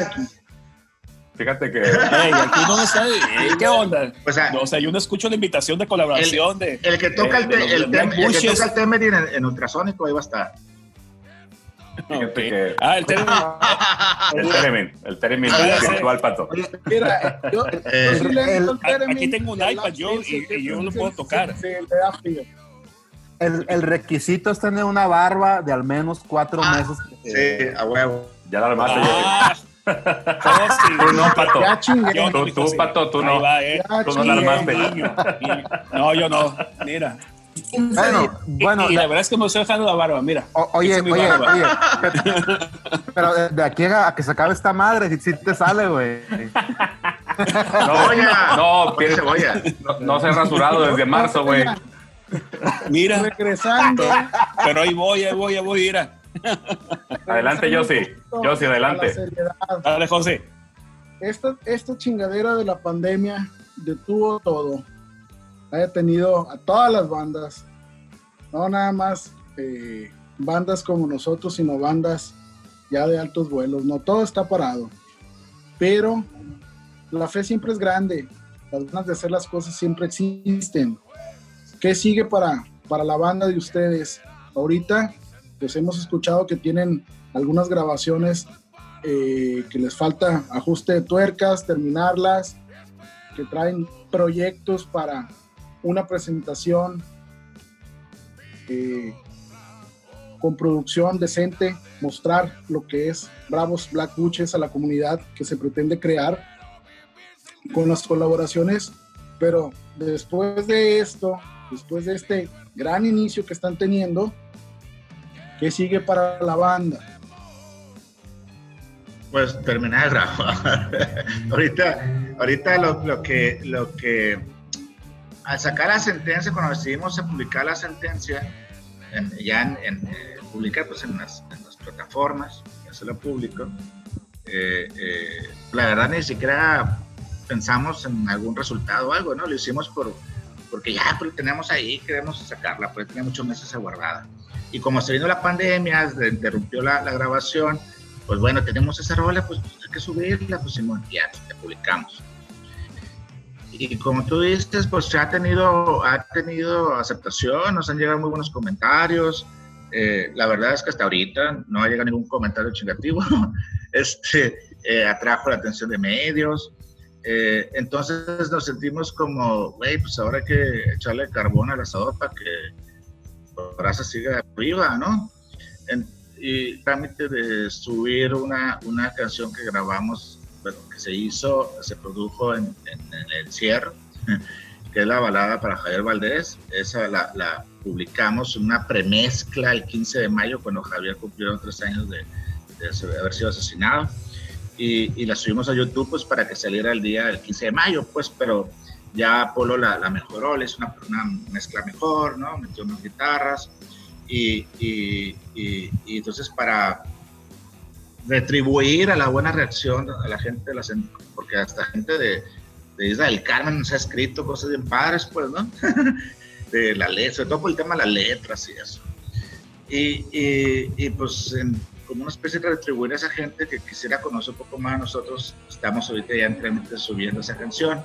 Fíjate que Ey, aquí no está. ey, ¿Qué onda? O sea, No, o sea, yo no escucho la invitación de colaboración de. el que toca el, los el, el que Bushes. toca el en, en ultrasónico, ahí va a estar. fíjate Ok. que- Ah, el término. el Teremin, el Teremin Ah, sí. virtual, Pato. Mira, yo, Eh, el- el Teremin aquí tengo un el iPad yo y- y yo lo puedo tocar. El, el requisito es tener una barba de al menos cuatro Ah, meses. Sí, a huevo. Ya la armaste, Ah, sí. Tú no, Pato. Ya chingué. Yo no, Tú. Pato, tú no. va, eh. Tú no la armaste. No, yo no. Mira. Bueno, bueno, y, y la verdad es que me estoy dejando la barba, mira. o- oye, oye, barba. oye, pero, pero de, de aquí a, a que se acabe esta madre, si, si te sale, güey. No, Cebolla. no, Oye, tiene- cebolla. no, no se ha rasurado desde marzo, güey. Mira, Regresando. pero ahí voy, ahí voy, ahí voy, mira. Adelante, yo sí. Yo sí, A la adelante. Dale, José. esta, esta chingadera de la pandemia detuvo todo. Ha detenido a todas las bandas. No nada más eh, bandas como nosotros, sino bandas ya de altos vuelos. No todo está parado. Pero la fe siempre es grande. Las ganas de hacer las cosas siempre existen. ¿Qué sigue para, para la banda de ustedes? Ahorita, pues hemos escuchado que tienen algunas grabaciones eh, que les falta ajuste de tuercas, terminarlas, que traen proyectos para una presentación eh, con producción decente, mostrar lo que es Bravos Black Buches a la comunidad que se pretende crear con las colaboraciones, pero después de esto, después de este gran inicio que están teniendo, ¿qué sigue para la banda? Pues terminar de grabar. ahorita, ahorita lo, lo que, lo que, al sacar la sentencia, cuando decidimos publicar la sentencia, en- ya en, eh, publicar pues en las, en las plataformas, hacerlo público, eh, eh, la verdad ni siquiera pensamos en algún resultado o algo, ¿no? Lo hicimos por, porque ya pues, lo tenemos ahí, queremos sacarla, pues tenía muchos meses aguardada. Y como se vino la pandemia, se interrumpió la, grabación, pues bueno, tenemos esa rola, pues hay que subirla, pues Simón, ya, la publicamos. Y como tú dices, pues ha tenido, ha tenido aceptación, nos han llegado muy buenos comentarios. Eh, la verdad es que hasta ahorita no ha llegado ningún comentario chingativo. este, eh, atrajo la atención de medios. Eh, entonces nos sentimos como, güey, pues ahora hay que echarle carbón al asador para que brasa siga arriba, ¿no? En- y trámite de subir una, una canción que grabamos, bueno, que se hizo, se produjo en, en- en el cierre, que es la balada para Javier Valdés. Esa la, la publicamos, una premezcla el 15 de mayo, cuando Javier cumplió tres años de, de haber sido asesinado. Y, y la subimos a YouTube pues para que saliera el día del 15 de mayo, pues, pero ya Polo la, la mejoró, le hizo una, una mezcla mejor, ¿no? Metió unas guitarras y, y, y- y entonces para retribuir a la buena reacción a la gente, las, porque hasta gente de, de Isla del Carmen nos ha escrito cosas bien padres, pues, ¿no? de la letra, sobre todo por el tema de las letras y eso. Y, y, y, pues en- como una especie de retribuir a esa gente que quisiera conocer un poco más, nosotros estamos ahorita ya en trámite subiendo esa canción.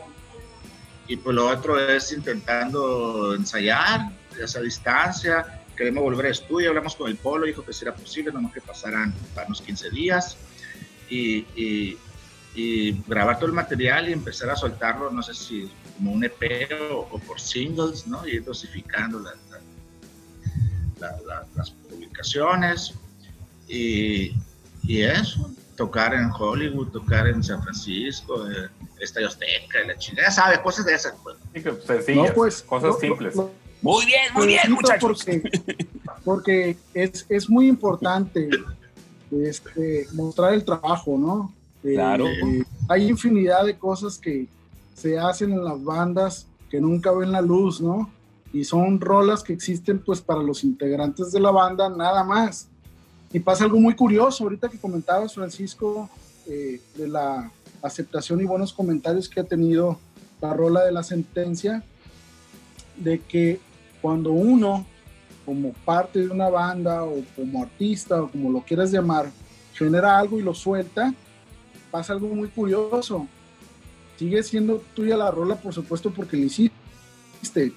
Y pues lo otro es intentando ensayar a esa distancia. Queremos volver a estudio, hablamos con el Polo, dijo que si era posible, nomás que pasaran unos 15 días. Y, grabar todo el material y empezar a soltarlo, no sé si como un EP o, por singles, ¿no? Y ir dosificando la- la- la- la- las publicaciones. Y, y eso, tocar en Hollywood, tocar en San Francisco, eh, Estadio Azteca, la chingada, sabe, cosas de esas, pues. Sí, que Sencillas, No, pues, cosas simples. Muy bien, muy bien, muchachos. Porque, porque es, es muy importante este, mostrar el trabajo, ¿no? Eh, Claro. eh, hay infinidad de cosas que se hacen en las bandas que nunca ven la luz, ¿no? Y son rolas que existen pues para los integrantes de la banda nada más. Y pasa algo muy curioso, ahorita que comentabas, Francisco, eh, de la aceptación y buenos comentarios que ha tenido la rola de la sentencia, de que cuando uno, como parte de una banda o como artista o como lo quieras llamar, genera algo y lo suelta, pasa algo muy curioso. Sigue siendo tuya la rola, por supuesto, porque la hiciste,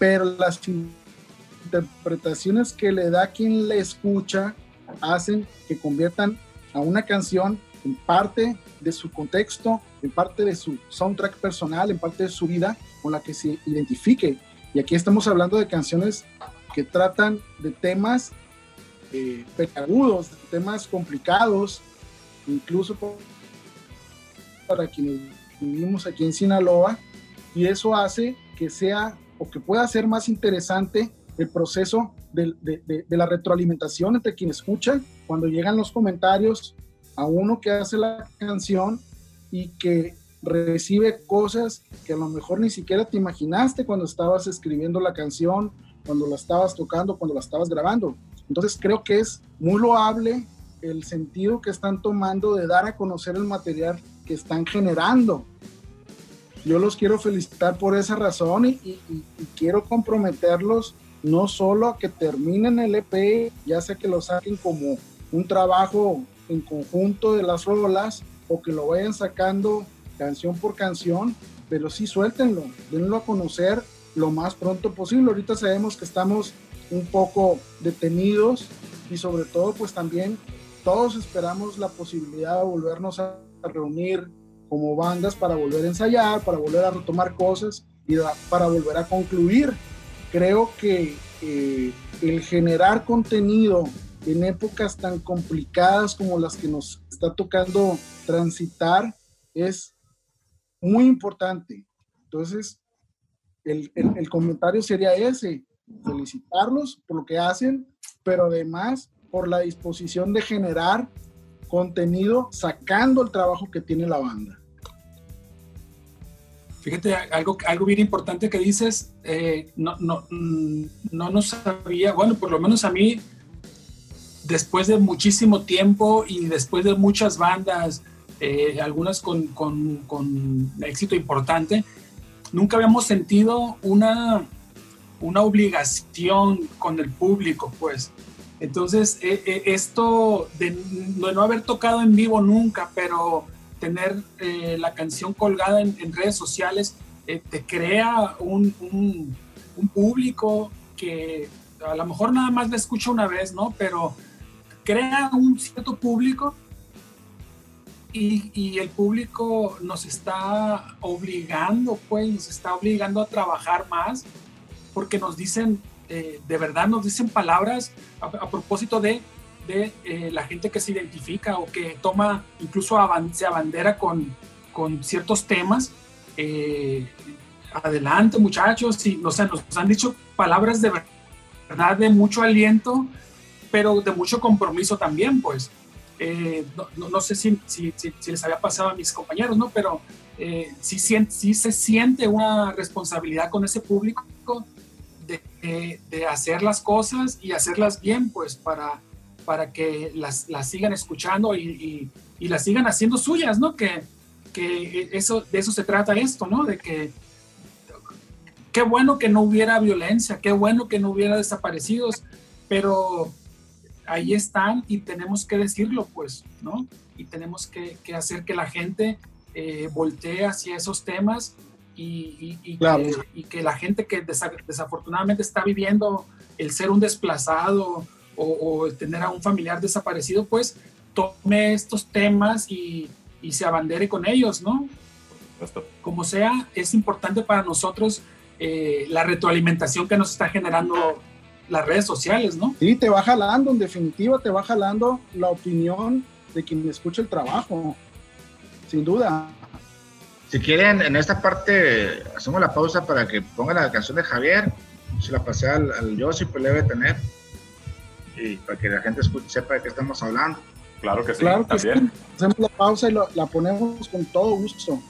pero las interpretaciones que le da quien le escucha hacen que conviertan a una canción en parte de su contexto, en parte de su soundtrack personal, en parte de su vida con la que se identifique. Y aquí estamos hablando de canciones que tratan de temas eh, peliagudos, de temas complicados, incluso para quienes vivimos aquí en Sinaloa, y eso hace que sea o que pueda ser más interesante el proceso de, de- de- de la retroalimentación entre quien escucha, cuando llegan los comentarios a uno que hace la canción y que recibe cosas que a lo mejor ni siquiera te imaginaste cuando estabas escribiendo la canción, cuando la estabas tocando, cuando la estabas grabando. Entonces creo que es muy loable el sentido que están tomando de dar a conocer el material que están generando. Yo los quiero felicitar por esa razón y, y- y- quiero comprometerlos no solo que terminen el EP, ya sea que lo saquen como un trabajo en conjunto de las rolas o que lo vayan sacando canción por canción, pero sí suéltenlo, denlo a conocer lo más pronto posible. Ahorita sabemos que estamos un poco detenidos y sobre todo pues también todos esperamos la posibilidad de volvernos a reunir como bandas para volver a ensayar, para volver a retomar cosas y para volver a concluir. Creo que eh, el generar contenido en épocas tan complicadas como las que nos está tocando transitar es muy importante. Entonces, el, el- el comentario sería ese, felicitarlos por lo que hacen, pero además por la disposición de generar contenido sacando el trabajo que tiene la banda. Fíjate, algo, algo bien importante que dices, eh, no, no, mm, no nos sabía, bueno, por lo menos a mí, después de muchísimo tiempo y después de muchas bandas, eh, algunas con, con- con éxito importante, nunca habíamos sentido una, una obligación con el público, pues. Entonces, eh, eh, esto de, de no haber tocado en vivo nunca, pero tener eh, la canción colgada en, en redes sociales, eh, te crea un, un- un público que a lo mejor nada más la escucha una vez, ¿no? Pero crea un cierto público y, y el público nos está obligando, pues, nos está obligando a trabajar más porque nos dicen, eh, de verdad nos dicen palabras a, a propósito de, de eh, la gente que se identifica o que toma, incluso se abandera con, con ciertos temas. Eh, adelante muchachos, y, o sea, nos han dicho palabras de verdad de mucho aliento, pero de mucho compromiso también, pues. Eh, no, no- no sé si, si- si- si les había pasado a mis compañeros, ¿no? Pero eh, sí, sí se siente una responsabilidad con ese público de, de- de hacer las cosas y hacerlas bien, pues, para, para que las, las sigan escuchando y, y- y las sigan haciendo suyas, ¿no? Que, que eso, de eso se trata esto, ¿no? De que qué bueno que no hubiera violencia, qué bueno que no hubiera desaparecidos, pero ahí están y tenemos que decirlo, pues, ¿no? Y tenemos que, que hacer que la gente eh, voltee hacia esos temas y, y- y Claro. que, y que la gente que desa- desafortunadamente está viviendo el ser un desplazado o, tener a un familiar desaparecido, pues tome estos temas y, y se abandere con ellos, ¿no? Como sea, es importante para nosotros eh, la retroalimentación que nos está generando las redes sociales, ¿no? Sí, te va jalando, en definitiva te va jalando la opinión de quien escucha el trabajo, sin duda. Si quieren, en esta parte hacemos la pausa para que pongan la canción de Javier. Se la pasé al, al Yossi, pues le debe tener. Y para que la gente escuche, sepa de qué estamos hablando. Claro que sí, Claro que también. sí. Hacemos la pausa y lo- la ponemos con todo gusto.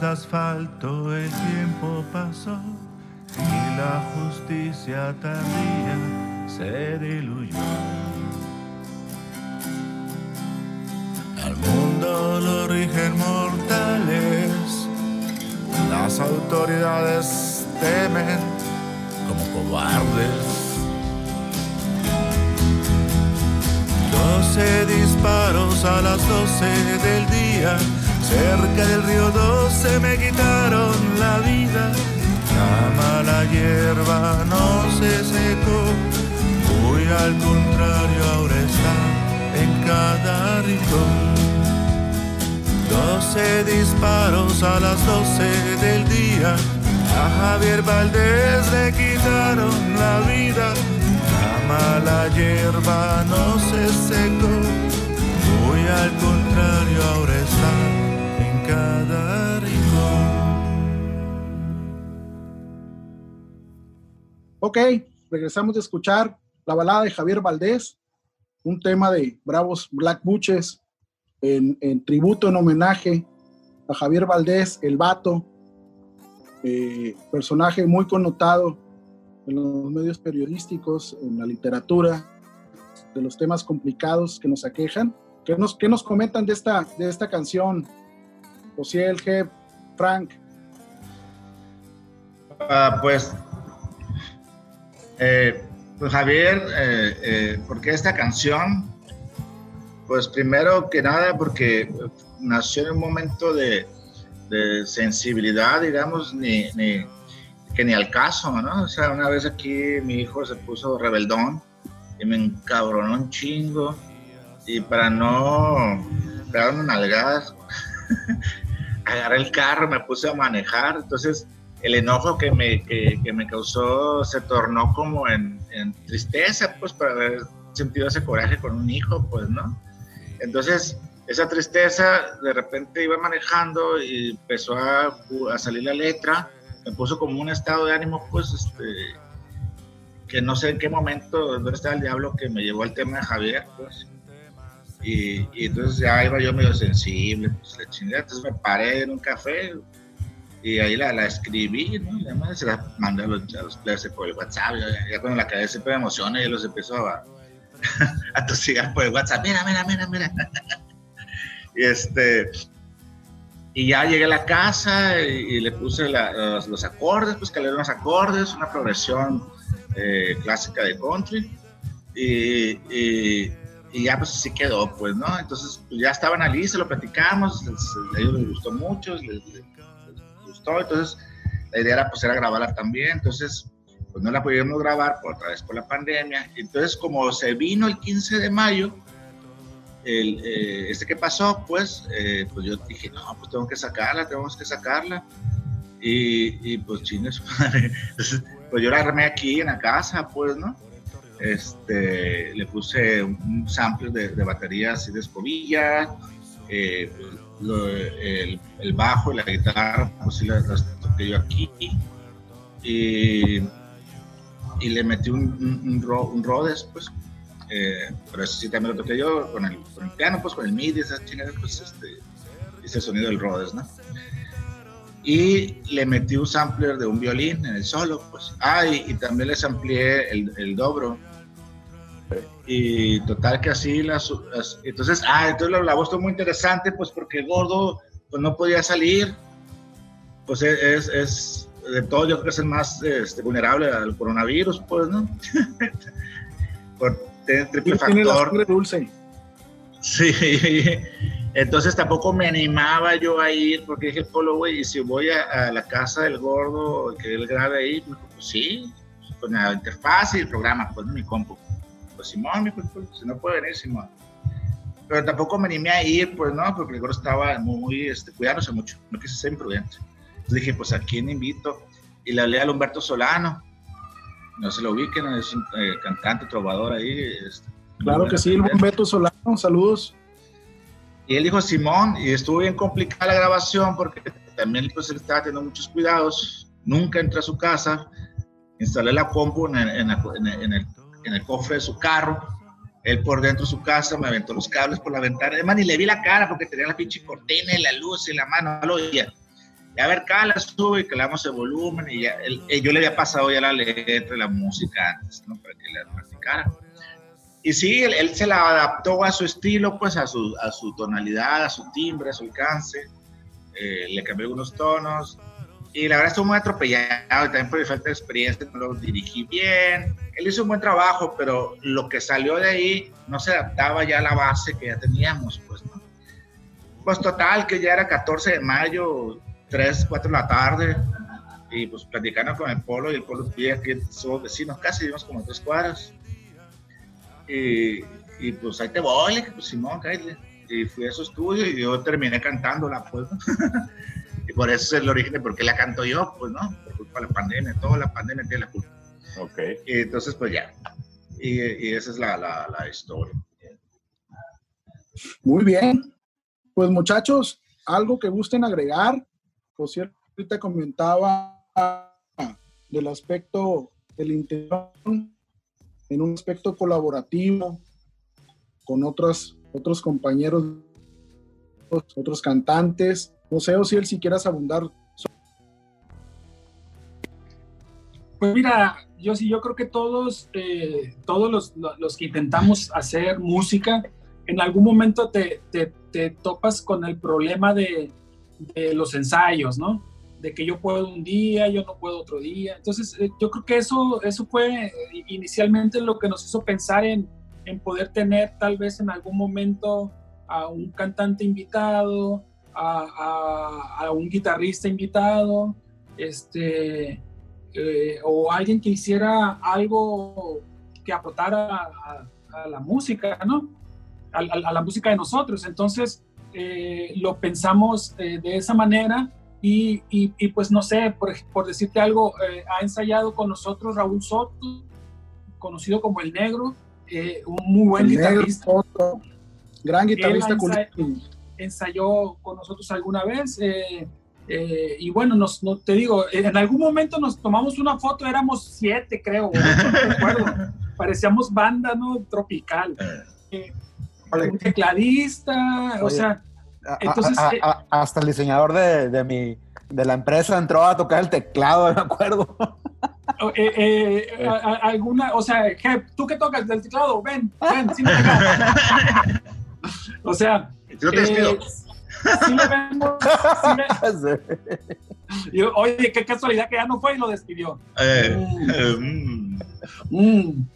De asfalto, el tiempo pasó y la justicia tardía se diluyó. Al mundo lo rigen mortales, las autoridades temen como cobardes. 12 disparos a las 12 del día, cerca del río 12 me quitaron la vida. La mala hierba no se secó, muy al contrario ahora está en cada rincón. 12 disparos a las 12 del día, a Javier Valdés le quitaron la vida. La mala hierba no se secó, muy al contrario ahora está Ok, regresamos a escuchar la balada de Javier Valdés, un tema de Bravos Black Buches en, tributo, en homenaje a Javier Valdés, el vato, eh, personaje muy connotado en los medios periodísticos, en la literatura, de los temas complicados que nos aquejan. ¿Qué nos, qué nos comentan de esta, de esta canción? José G. Frank. Ah, pues, eh, pues Javier, eh, eh, ¿por qué esta canción? Pues primero que nada porque nació en un momento de, sensibilidad, digamos, ni, ni, que ni al caso, ¿no? O sea, una vez aquí mi hijo se puso rebeldón y me encabronó un chingo y para no pegarme nalgadas, agarré el carro, me puse a manejar, entonces el enojo que me, que, me causó se tornó como en, tristeza, pues, por haber sentido ese coraje con un hijo, pues, ¿no? Entonces, esa tristeza, de repente iba manejando y empezó a, a salir la letra, me puso como un estado de ánimo, pues, este, que no sé en qué momento, dónde estaba el diablo que me llevó al tema de Javier, pues. Y, y entonces ya iba yo medio sensible, pues la chingada. Entonces me paré en un café y ahí la, escribí, ¿no? Y además se la mandé a los, a los players por el WhatsApp. Ya, ya cuando la cabeza siempre me emociona y los empezó a, a tosigar por el WhatsApp. Mira, mira, mira, mira. y este. Y ya llegué a la casa y, le puse los, acordes, pues que le unos acordes, una progresión eh, clásica de country. Y, y, ya pues así quedó, pues, ¿no? Entonces pues, ya estaban se lo platicamos, a ellos les gustó mucho, les entonces la idea era pues era grabarla también, entonces pues no la pudimos grabar por otra vez por la pandemia, entonces como se vino el 15 de mayo, el, eh, este que pasó, pues, eh, pues yo dije, no, pues tengo que sacarla, tenemos que sacarla, y, y pues chingue madre, pues yo la armé aquí en la casa, pues, ¿no? Este, le puse un, un sample de, de batería así de escobilla, eh, lo- el, bajo y la guitarra, pues sí las, las toqué yo aquí, y, y le metí un, un, Rhodes, pues, eh, pero eso sí también lo toqué yo con el, piano, pues con el MIDI, esas chingadas, pues este, sonido del Rhodes, ¿no? Y le metí un sampler de un violín en el solo, pues. Ah, y, también les amplié el, el dobro. Y total que así las, las- entonces, ah, entonces la, la voz estuvo muy interesante, pues porque gordo, pues no podía salir, pues es, es, es- de todo yo creo que es el más este, vulnerable al coronavirus, pues, ¿no? Por tener triple tiene la factor. sangre dulce. Sí, entonces tampoco me animaba yo a ir porque dije, Polo, güey, y si voy a, a la casa del gordo, que él grabe ahí, pues, pues sí, con la interfaz y el programa, pues mi compu. Pues Simón, mi compu, si no puede venir, Simón. Pero tampoco me animé a ir, pues no, porque el gordo estaba muy, este, cuidándose mucho, no quise ser imprudente. Entonces dije, pues a quién invito, y le hablé a Humberto Solano, no se lo ubiquen, es un eh, cantante, trovador ahí. este, Claro que sí, calidad. Beto Solano, saludos. Y él dijo Simón, y estuvo bien complicada la grabación porque también pues, él estaba teniendo muchos cuidados. Nunca entré a su casa, instalé la compu en el, en la- en el- en el- en el cofre de su carro. Él por dentro de su casa me aventó los cables por la ventana. Además, ni le vi la cara porque tenía la pinche cortina y la luz y la mano. No lo oía. Y a ver, cala, sube que le damos el volumen. Y ya, él- eh, yo le había pasado ya la letra y la música antes, ¿no? Para que la practicara. Y sí, él, él se la adaptó a su estilo, pues a su, a su tonalidad, a su timbre, a su alcance. Eh, le cambió algunos tonos. Y la verdad estuvo muy atropellado y también por mi falta de experiencia no lo dirigí bien. Él hizo un buen trabajo, pero lo que salió de ahí no se adaptaba ya a la base que ya teníamos, pues, ¿no? Pues total, que ya era 14 de mayo, 3, 4 de la tarde, y pues platicando con el Polo, y el Polo vivía que somos vecinos, casi vivimos como tres cuadras. Y, y pues ahí te voy, pues Simón, cállate. Y fui a su estudio y yo terminé cantándola, pues, ¿no? por eso es el origen de por qué la canto yo, pues, ¿no? Por culpa de la pandemia, toda la pandemia tiene la culpa. Ok. Y entonces, pues ya. Y, y esa es la, la, la historia. Muy bien. Pues muchachos, algo que gusten agregar. José ahorita comentaba del aspecto del interior en un aspecto colaborativo con otros, otros compañeros, otros cantantes. No sé, Ociel, si quieras abundar. Pues mira, yo sí, yo creo que todos, eh, todos los, los que intentamos hacer música, en algún momento te, te- topas con el problema de, de los ensayos, ¿no? De que yo puedo un día, yo no puedo otro día. Entonces, eh, yo creo que eso, eso fue eh, inicialmente lo que nos hizo pensar en, en poder tener tal vez en algún momento a un cantante invitado, a, a- a un guitarrista invitado, este, eh, o alguien que hiciera algo que aportara a, a la música, ¿no? A, la música de nosotros. Entonces, eh, lo pensamos eh, de esa manera y, y- y, pues no sé, por, por decirte algo, ha ensayado con nosotros Raúl Soto, conocido como El Negro, un muy buen El negro, guitarrista. gran guitarrista Él. Ensayó con nosotros alguna vez. eh, eh, y bueno, nos, no, te digo, en algún momento nos tomamos una foto, éramos siete, creo, o no recuerdo. Parecíamos banda, ¿no? Tropical. Eh, un tecladista, o Oye, sea, A- entonces... a- eh, a- a- hasta el diseñador de, de mi de la empresa entró a tocar el teclado, me acuerdo. O- eh, eh, a- a- alguna, o sea, Jep, tú que tocas del teclado, ven, ven, sí me teclado. O sea, Yo te despido. eh, sí le vemos, sí oye, qué casualidad que ya no fue y lo despidió. Eh, Mm. eh, mm. Mm.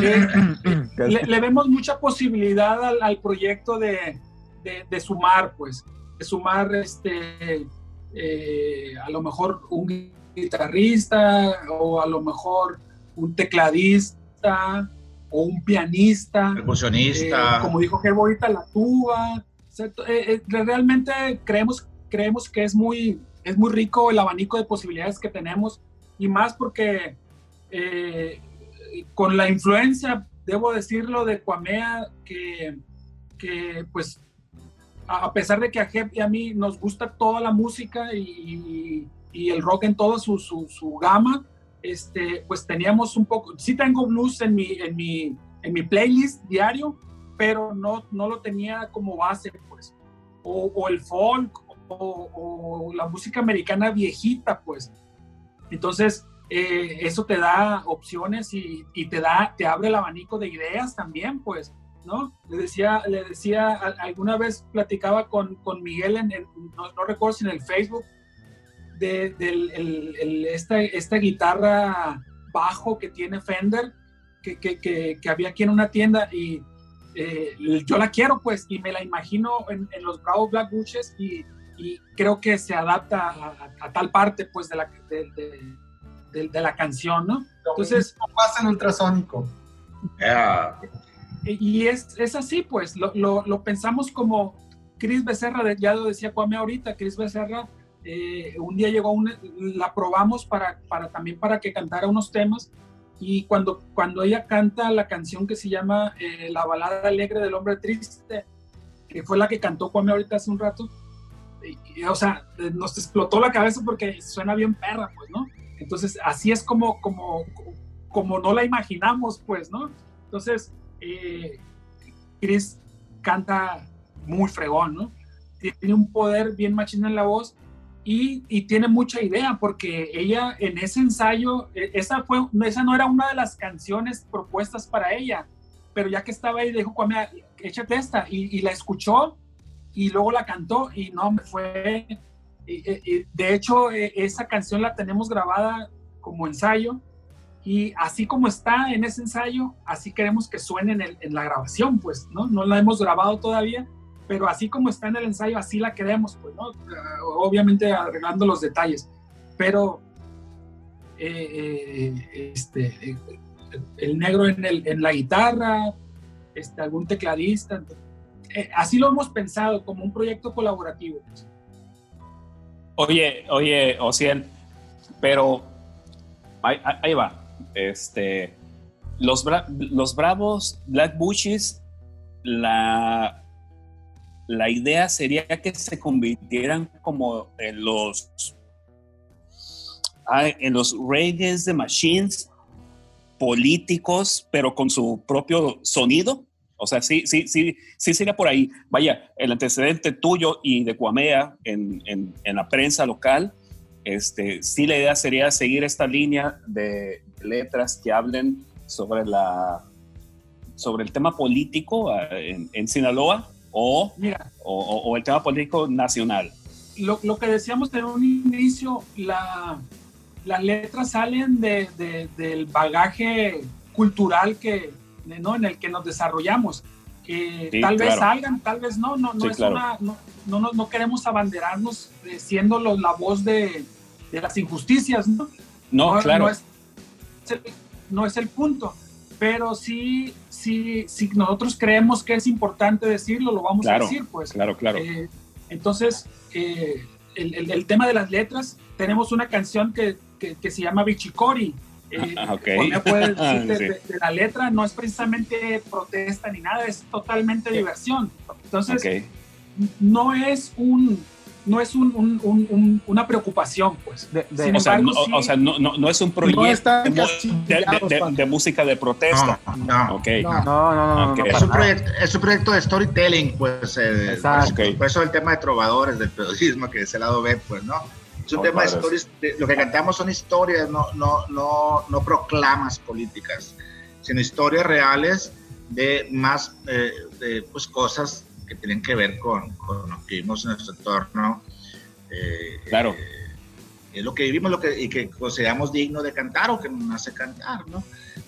Le, le- le vemos mucha posibilidad al, al proyecto de, de- de sumar, pues, de sumar este, eh, a lo mejor un guitarrista o a lo mejor un tecladista o un pianista. Percusionista. Eh, como dijo Gerbo ahorita, la tuba. O sea, to- eh, eh, realmente creemos, creemos que es muy, es muy rico el abanico de posibilidades que tenemos y más porque eh, con la influencia, debo decirlo, de Cuamea, que, que pues a a pesar de que a Jep y a mí nos gusta toda la música y, y el rock en toda su, su, su gama, este, pues teníamos un poco, sí tengo blues en mi, en mi, en mi playlist diario, pero no, no lo tenía como base, pues. O, o el folk, o, o la música americana viejita, pues. Entonces, eh, eso te da opciones y, y te da, te abre el abanico de ideas también, pues, ¿no? Le decía, le decía, alguna vez platicaba con, con Miguel en, en- no, no recuerdo si en el Facebook, de, del el- el- esta, esta guitarra bajo que tiene Fender, que, que, que, que había aquí en una tienda y eh, yo la quiero pues y me la imagino en, en los Bravo Black Bushes y, y creo que se adapta a, a- tal parte pues de la, de, de- de- la canción, ¿no? Entonces... pasa en ultrasónico. Y es, es así, pues, lo, lo, lo pensamos como Chris Becerra, ya lo decía Kwame ahorita, Chris Becerra, eh, un día llegó, un, la probamos para, para también para que cantara unos temas, y cuando, cuando ella canta la canción que se llama eh, La balada alegre del hombre triste, que fue la que cantó Kwame ahorita hace un rato, y- y, o sea, nos explotó la cabeza porque suena bien perra, pues, ¿no? Entonces, así es como, como, como no la imaginamos, pues, ¿no? Entonces, eh, Chris canta muy fregón, ¿no? Tiene un poder bien machino en la voz y, tiene mucha idea porque ella en ese ensayo, eh, esa, fue, esa no era una de las canciones propuestas para ella, pero ya que estaba ahí, dijo, "Kwame, échate esta, y, y la escuchó y luego la cantó y no, me fue... y de hecho, eh, esa canción la tenemos grabada como ensayo y así como está en ese ensayo, así queremos que suene en, en la grabación, pues, ¿no? No la hemos grabado todavía, pero así como está en el ensayo, así la queremos, pues, ¿no? Obviamente arreglando los detalles, pero eh, eh, este, eh, el negro en, el- en la guitarra, este, algún tecladista, así lo hemos pensado como un proyecto colaborativo. Oye, oye, Ociel, pero ahí, va. Este, los, los bravos Black Bushes, la, la idea sería que se convirtieran como en los en los Reyes de Machines políticos, pero con su propio sonido. O sea, sí, sí, sí, sí sería por ahí. Vaya, el antecedente tuyo y de Cuamea en, en, la prensa local, este, sí la idea sería seguir esta línea de letras que hablen sobre la sobre el tema político ah, en Sinaloa o, Mira, o, el tema político nacional. lo, lo que decíamos en un inicio, la, las letras salen de, de- del bagaje cultural que, ¿no? en el que nos desarrollamos. Que Sí, tal vez salgan, tal vez no, no, no, Sí, es claro. una- no, no, no- queremos abanderarnos eh, siendo lo- la voz de, de las injusticias, ¿no? No, claro. No es, no es el punto, pero sí, sí, sí, nosotros creemos que es importante decirlo, lo vamos Claro, a decir, pues. claro, claro. Eh, entonces, eh, el, el- el tema de las letras, tenemos una canción que, que- que se llama Bichicori. Eh, Ah, ok. Juanma puede decir de, Sí. de- de la letra no es precisamente protesta ni nada, es totalmente diversión. Entonces, Ok. no es un no es un, un- un- un- una preocupación, pues. Sin o sea, embargo, no, sí- o sea, no, no- no es un proyecto de, de- de- de música de protesta. No, Ok. no. No, no, no, no, Ok. no, Es un, proyecto, es un proyecto de storytelling, pues. eh, Exacto. por, eso, por eso el tema de trovadores, del periodismo, que es el lado B, pues, ¿no? Es un Oh, tema de stories. de- lo que cantamos son historias, no, no, no, no proclamas políticas, sino historias reales de más eh, de, pues, cosas que tienen que ver con, con lo que vivimos en nuestro entorno. eh, Claro. eh, es lo que vivimos lo que, y que consideramos digno de cantar o que nos hace cantar, ¿no?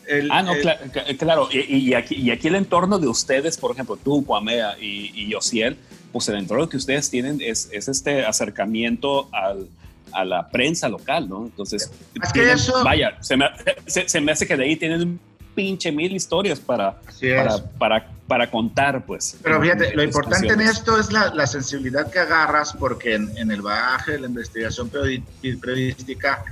El- Ah, no, el- claro. Y, y aquí, y aquí el entorno de ustedes, por ejemplo, tú, Kwamea y, y Yosiel, pues el entorno que ustedes tienen es, es este acercamiento al, a la prensa local, ¿no? Entonces, que eso- vaya, se me, se, se me hace que de ahí tienen pinche mil historias para, para, para, para contar, pues. Pero fíjate, en lo importante en esto es la, la sensibilidad que agarras, porque en, en el bagaje de la investigación periodística,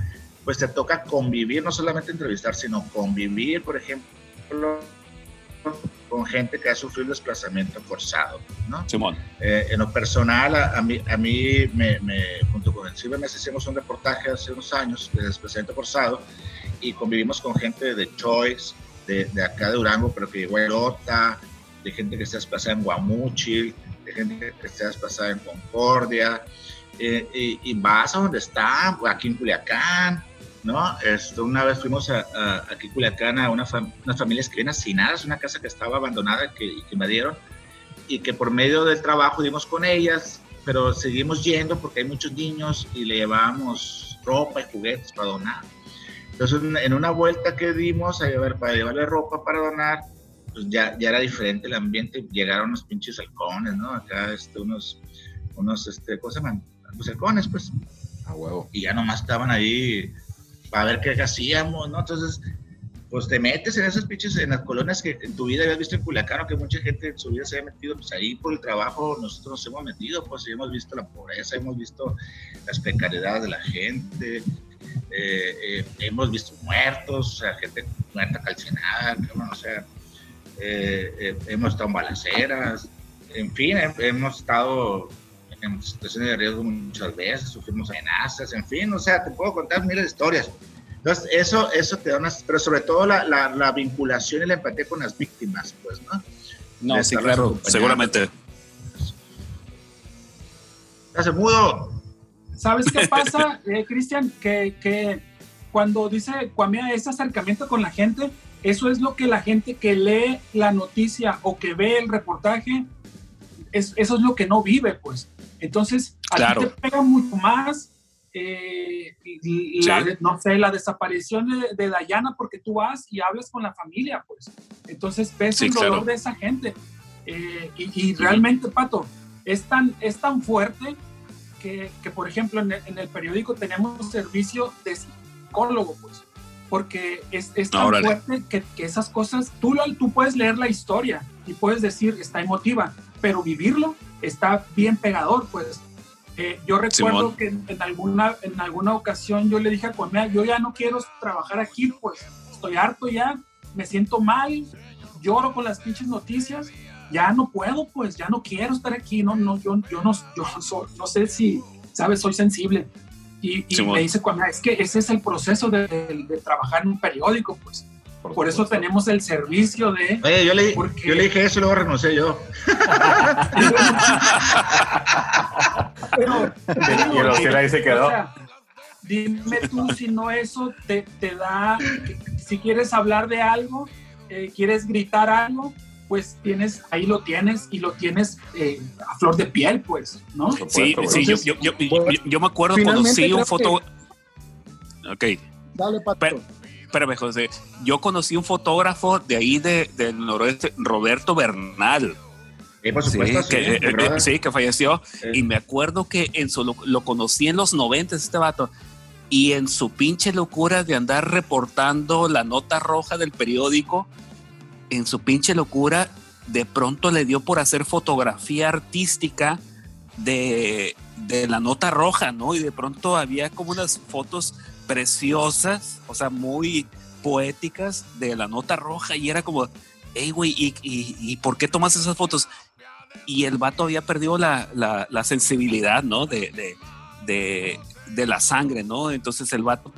pues te toca convivir, no solamente entrevistar, sino convivir, por ejemplo, con gente que ha sufrido desplazamiento forzado, ¿no? Simón. Eh, en lo personal, a, a mí, a mí me, me- junto con el CIBEMES hicimos un reportaje hace unos años de desplazamiento forzado y convivimos con gente de Choice, de, de acá de Durango, pero que llegó a Lota, de gente que está desplazada en Guamúchil, de gente que está desplazada en Concordia, eh, y, y vas a donde están, aquí en Culiacán, ¿no? Esto, una vez fuimos a, a- aquí en Culiacán a una fam- unas familias que vienen hacinadas, una casa que estaba abandonada que, que invadieron, y que por medio del trabajo dimos con ellas, pero seguimos yendo porque hay muchos niños y le llevábamos ropa y juguetes para donar. Entonces, en- una vuelta que dimos a llevar, para llevarle ropa para donar, pues ya, ya era diferente el ambiente. Llegaron unos pinches halcones, ¿no? Acá, este, unos, unos, este, ¿cómo se llaman? Pues halcones, pues. A huevo. Y ya nomás estaban ahí para ver qué hacíamos, ¿no? Entonces, pues te metes en esas pinches, en las colonias que en tu vida habías visto en Culiacán, o que mucha gente en su vida se había metido, pues ahí por el trabajo nosotros nos hemos metido, pues y hemos visto la pobreza, hemos visto las precariedades de la gente, eh, eh, hemos visto muertos, o sea, gente muerta calcinada, cabrón, o sea, eh, eh, hemos estado en balaceras, en fin, he- hemos estado en situaciones de riesgo muchas veces, sufrimos amenazas, en fin, o sea, te puedo contar miles de historias. Entonces, eso, eso te da unas, pero sobre todo la, la, la vinculación y la empatía con las víctimas, pues, ¿no? No, sí, claro, seguramente. Hace mudo. ¿Sabes qué pasa, eh, Cristian? Que, que cuando dice Kwamea ese acercamiento con la gente, eso es lo que la gente que lee la noticia o que ve el reportaje, es, eso es lo que no vive, pues. Entonces, a Claro. ti te pega mucho más, eh, la, Sí. no sé, la desaparición de, de Dayana porque tú vas y hablas con la familia, pues. Entonces, ves Sí, el dolor claro. de esa gente. Eh, y, y realmente, Pato, es tan, es tan fuerte que, que, por ejemplo, en el, en el periódico tenemos servicio de psicólogo, pues, porque es, es tan Órale. fuerte que, que esas cosas, tú, tú puedes leer la historia y puedes decir, está emotiva, pero vivirlo está bien pegador, pues. Eh, yo recuerdo Simón. que en, en alguna, en alguna ocasión yo le dije a Cuamea, yo ya no quiero trabajar aquí, pues, estoy harto ya, me siento mal, lloro con las pinches noticias, ya no puedo, pues, ya no quiero estar aquí, no, no, yo, yo no, yo so- no sé si, sabes, soy sensible. Y, y me dice Cuamea, es que ese es el proceso de, de- de trabajar en un periódico, pues. Por, eso tenemos el servicio de... Oye, yo le, Porque- yo le dije eso y luego renuncié yo. Pero, Y el Ociel ahí se quedó. O sea, dime tú si no eso te, te da, si quieres hablar de algo, eh, quieres gritar algo, pues tienes, ahí lo tienes y lo tienes eh, a flor de piel, pues, ¿no? Sí, sí, yo, yo, yo, yo- yo me acuerdo sí un foto. Ok, Dale, Pato. Pero- espérame, José. Yo conocí un fotógrafo de ahí de, del noroeste, Roberto Bernal. Y por Sí, supuesto, sí, que, eh, eh, sí, que falleció. Y me acuerdo que en su, lo, lo conocí en los 90 este vato. Y en su pinche locura de andar reportando la nota roja del periódico, en su pinche locura, de pronto le dio por hacer fotografía artística de, de la nota roja, ¿no? Y de pronto había como unas fotos preciosas, o sea, muy poéticas de la nota roja y era como, hey, güey, ¿y, y, por qué tomas esas fotos? y el vato había perdido la, la, la sensibilidad, ¿no? De, de, de, de, la sangre, ¿no? Entonces el vato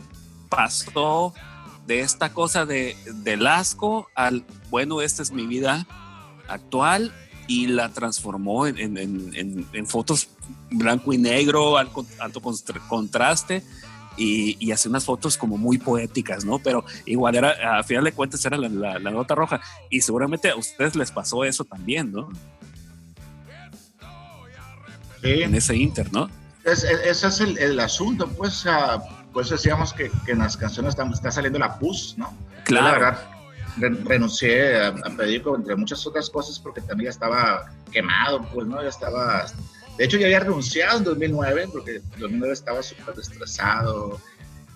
pasó de esta cosa de, del asco al, bueno, esta es mi vida actual y la transformó en, en, en, en fotos blanco y negro, alto, alto contraste. Y, y hace unas fotos como muy poéticas, ¿no? Pero igual era, a final de cuentas era la, la, la nota roja. Y seguramente a ustedes les pasó eso también, ¿no? Sí. En ese inter, ¿no? Es, es- ese es el, el asunto, pues, ah, pues decíamos que, que en las canciones está, está saliendo la pus, ¿no? Yo, Claro. la verdad, re- renuncié a, a periódico, entre muchas otras cosas, porque también ya estaba quemado, pues, ¿no? Ya estaba... De hecho, ya había renunciado en 2009, porque en 2009 estaba súper estresado,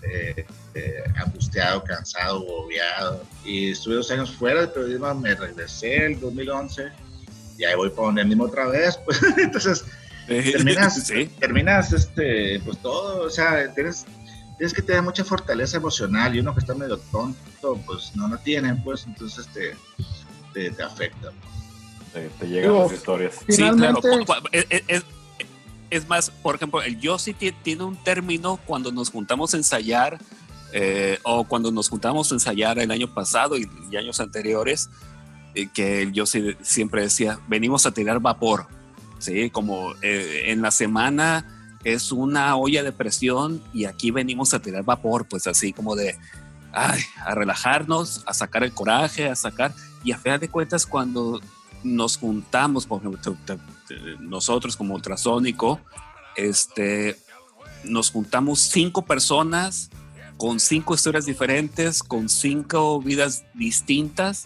eh, eh, angustiado, cansado, agobiado. Y estuve dos años fuera del periodismo, me regresé en 2011 y ahí voy para donde mismo otra vez, pues, entonces terminas, Sí. terminas este, pues todo, o sea, tienes, tienes que tener mucha fortaleza emocional y uno que está medio tonto, pues no la tiene, pues entonces te, te, te afecta. Te, te llegan las historias. Sí, claro. Es, es- es más, por ejemplo, el Yossi ti- tiene un término cuando nos juntamos a ensayar eh, o cuando nos juntamos a ensayar el año pasado y, y años anteriores, eh, que el Yossi siempre decía, venimos a tirar vapor, ¿sí? Como eh, en la semana es una olla de presión y aquí venimos a tirar vapor, pues así como de, ay, a relajarnos, a sacar el coraje, a sacar, y a final de cuentas cuando nos juntamos, por ejemplo, nosotros como ultrasónico, este, nos juntamos cinco personas con cinco historias diferentes, con cinco vidas distintas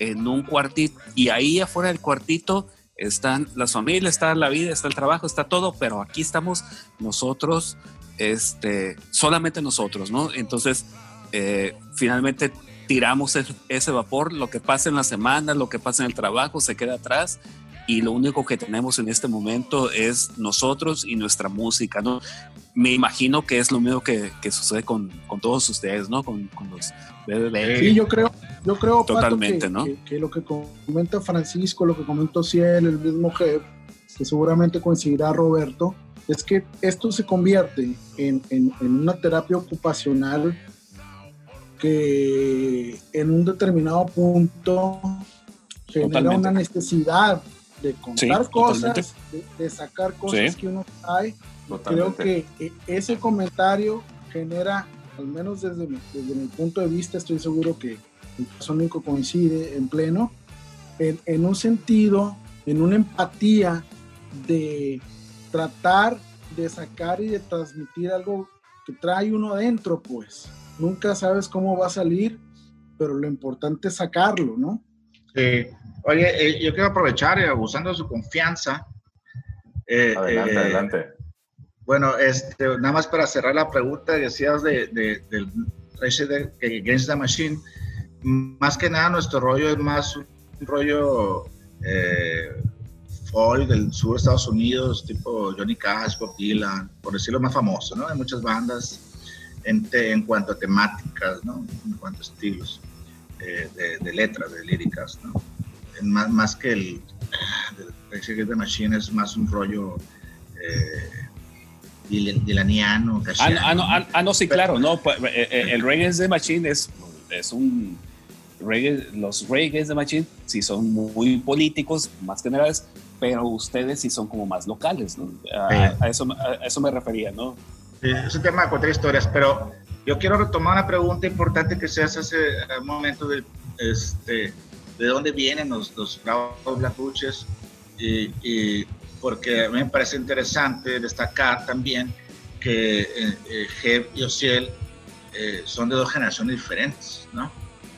en un cuartito, y ahí afuera del cuartito están las familias, está la vida, está el trabajo, está todo, pero aquí estamos nosotros, este, solamente nosotros, ¿no? Entonces, eh, finalmente tiramos ese vapor, lo que pasa en la semana, lo que pasa en el trabajo se queda atrás y lo único que tenemos en este momento es nosotros y nuestra música, ¿no? Me imagino que es lo mismo que, que sucede con, con todos ustedes, ¿no? Con, con los BBB. Sí, yo creo, yo creo Pato, Totalmente, que, ¿no? que, que lo que comenta Francisco, lo que comentó Ciel, el mismo Jeff, que seguramente coincidirá Roberto, es que esto se convierte en, en- en una terapia ocupacional que en un determinado punto genera Totalmente. una necesidad de contar Sí, cosas, de, de sacar cosas Sí. que uno trae. Creo que eh, ese comentario genera, al menos desde mi, desde mi punto de vista, estoy seguro que el Sónico coincide en pleno, en, en un sentido, en una empatía de tratar de sacar y de transmitir algo que trae uno adentro, pues. Nunca sabes cómo va a salir, pero lo importante es sacarlo, ¿no? Sí. Oye, eh, yo quiero aprovechar, eh, abusando de su confianza. eh, Adelante, eh, adelante. Bueno, este, nada más para cerrar la pregunta, decías de, de- del Rage de- que Against the Machine. Más que nada, nuestro rollo es más un rollo eh, folk del sur de Estados Unidos, tipo Johnny Cash, Bob Dylan, por decirlo más famoso, ¿no? Hay muchas bandas en, te- en cuanto a temáticas, ¿no? En cuanto a estilos eh, de, de letras, de líricas, ¿no? En Más, más que el the Machine es más un rollo eh, dil- dilaniano, Ah, ah, no, ah, ah, no, sí, claro, no, pues, eh, eh, el reggae de Machine es, es un reggae, los reggae de Machine sí son muy políticos, más generales, pero ustedes sí son como más locales, ¿no? A, Sí. a eso, a eso me refería, ¿no? Sí, es un tema de contar historias, pero yo quiero retomar una pregunta importante que se hace hace un momento de, este, de dónde vienen los, los Bravos Blacuches y, y porque a mí me parece interesante destacar también que eh, eh, Jeb y Ociel eh, son de dos generaciones diferentes, ¿no?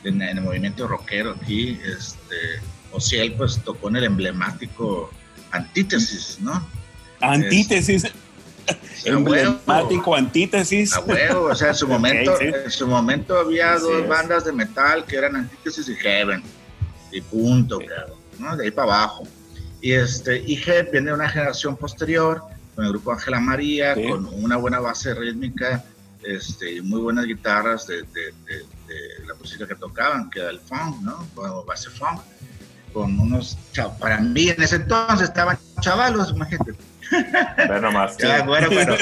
En, en el movimiento rockero aquí, este, Ociel pues tocó en el emblemático Antítesis, ¿no? Antítesis, huevo. emblemático, antítesis. A huevo, o sea, en su momento, sí. en su momento había Así dos es. bandas de metal que eran Antítesis y Heaven, y punto, cabrón, ¿no? De ahí para abajo. Y este, y Heaven viene de una generación posterior, con el grupo Ángela María, con una buena base rítmica, este, y muy buenas guitarras de, de- de- de la música que tocaban, que era el funk, ¿no? Como base funk. con unos, para mí en ese entonces estaban chavalos, imagínate. Ve nomás. Ya, bueno, bueno,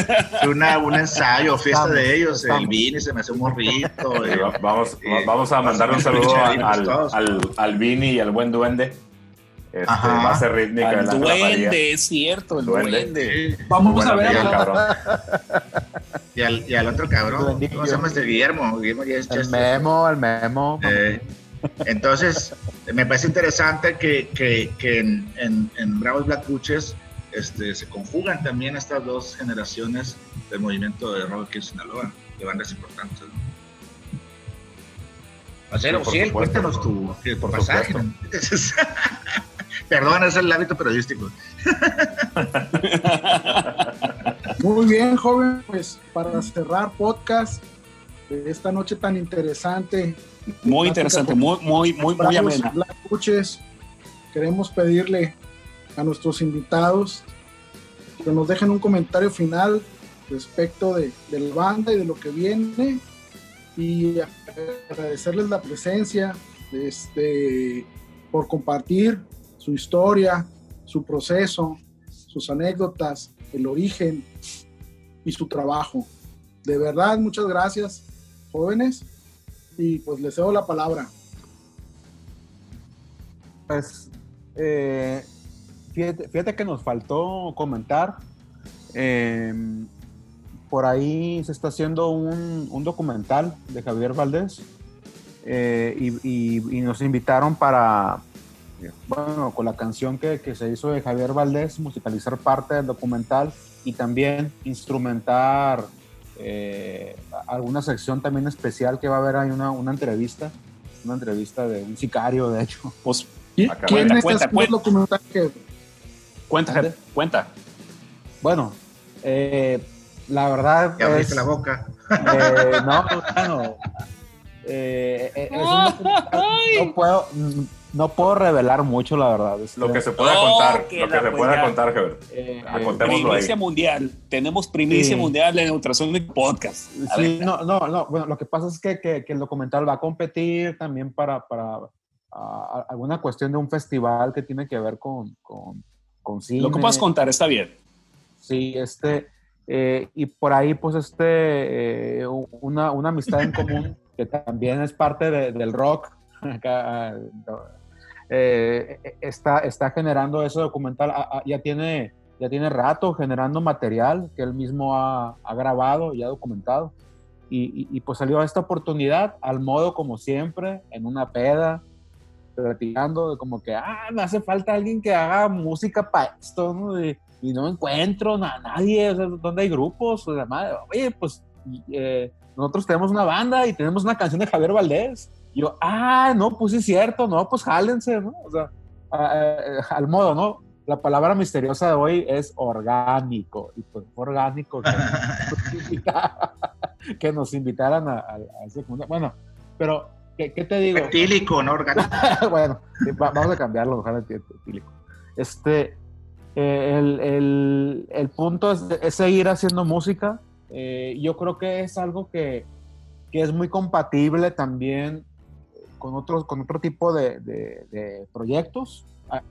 una, un ensayo, fiesta Estamos, de ellos, estamos. el Vini se me hace un morrito. Sí, y- va- vamos, Sí. va- vamos a mandar un saludo al, al, al Vini y al buen duende. Este, rítmica María. duende, es cierto, el Duende. duende. Sí. Vamos Muy a ver. amigo. Y al, y al otro cabrón. ¿cómo se llama este Guillermo? Guillermo ya es El Chester. memo, el memo. Eh, entonces, me parece interesante que, que, que en, en, en Bravos Black Buches este, se conjugan también estas dos generaciones del movimiento de rock en Sinaloa, de bandas importantes. ¿no? O sea, Sí, supuesto. cuéntanos tu, tu Por pasaje. Perdón, es el hábito periodístico. Muy bien, joven, pues para cerrar podcast de esta noche tan interesante. Muy interesante, muy, muy, muy, muy amena. Buches, queremos pedirle a nuestros invitados que nos dejen un comentario final respecto de, de la banda y de lo que viene y agradecerles la presencia este, por compartir su historia, su proceso, sus anécdotas, el origen y su trabajo. De verdad, muchas gracias, jóvenes, y pues les cedo la palabra. Pues, eh, fíjate, que nos faltó comentar. eh, por ahí se está haciendo un, un documental de Javier Valdés eh, y nos invitaron para, bueno, con la canción que, que se hizo de Javier Valdés, musicalizar parte del documental y también instrumentar eh, alguna sección también especial que va a haber ahí una, una entrevista, una entrevista de un sicario, de hecho. Pues ¿Qui- Acá, ¿Quién cuenta, está cuenta, cuenta. documental que cuenta, cuenta. Bueno, eh, la verdad Ya abriste es, la boca. eh, no, bueno, eh, eh, es un documental, no puedo, no puedo revelar mucho, la verdad. este, Lo que se pueda contar, lo que se pueda contar, Javier. eh, eh, Primicia ahí. mundial. Tenemos primicia Sí. mundial en Ultrasonic Podcast. Sí, no, no, no. Bueno, lo que pasa es que, que- que el documental va a competir también para, alguna cuestión de un festival que tiene que ver con, con, con cine. Lo que puedas contar está bien. Sí, este, eh, y por ahí, pues, este, eh, una, una amistad en común que también es parte de- del rock, acá, no, eh, está, está generando ese documental, ah, ah, ya tiene, ya tiene rato generando material que él mismo ha, ha grabado y ha documentado. Y, y- y, pues salió esta oportunidad al modo como siempre, en una peda, platicando de como que, ah, me hace falta alguien que haga música para esto, ¿no? Y, y no encuentro a nadie, o sea, ¿dónde hay grupos? O sea, madre, oye, pues eh, nosotros tenemos una banda y tenemos una canción de Javier Valdés. Y yo, ah, no, pues sí es cierto, no, pues jálense, ¿no? O sea, a- a- al modo, ¿no? La palabra misteriosa de hoy es orgánico. Y pues orgánico que, que nos invitaran a, ese- Bueno, pero, ¿qué, qué te digo? Etílico, ¿no? Orgánico. bueno, vamos a cambiarlo, ojalá etílico. Este, eh, el, el- el punto es, es seguir haciendo música. Eh, yo creo que es algo que, que es muy compatible también con, otros, con otro tipo de, de- de proyectos. A,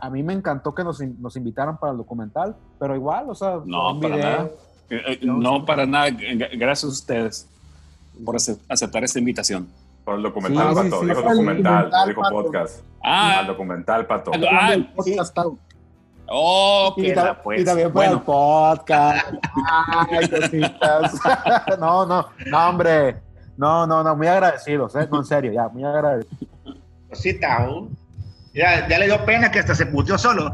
a mí me encantó que nos, nos invitaran para el documental, pero igual, o sea, No, un para video. nada. Eh, eh, No, para nada. Gracias a ustedes por ace- aceptar esta invitación. Por el documental, Sí, sí, Pato. sí, dijo fue el documental, no dijo Pato. podcast. Ah, Al documental, Pato. Ah, el podcastado. oh, Y, la, pues. y también para el Bueno, podcast. Ay, cositas. no, no, no, hombre. No, no, no, muy agradecidos, ¿eh? No, en serio, ya, muy agradecidos. Cosita. Ya, ya le dio pena que hasta se puteó solo.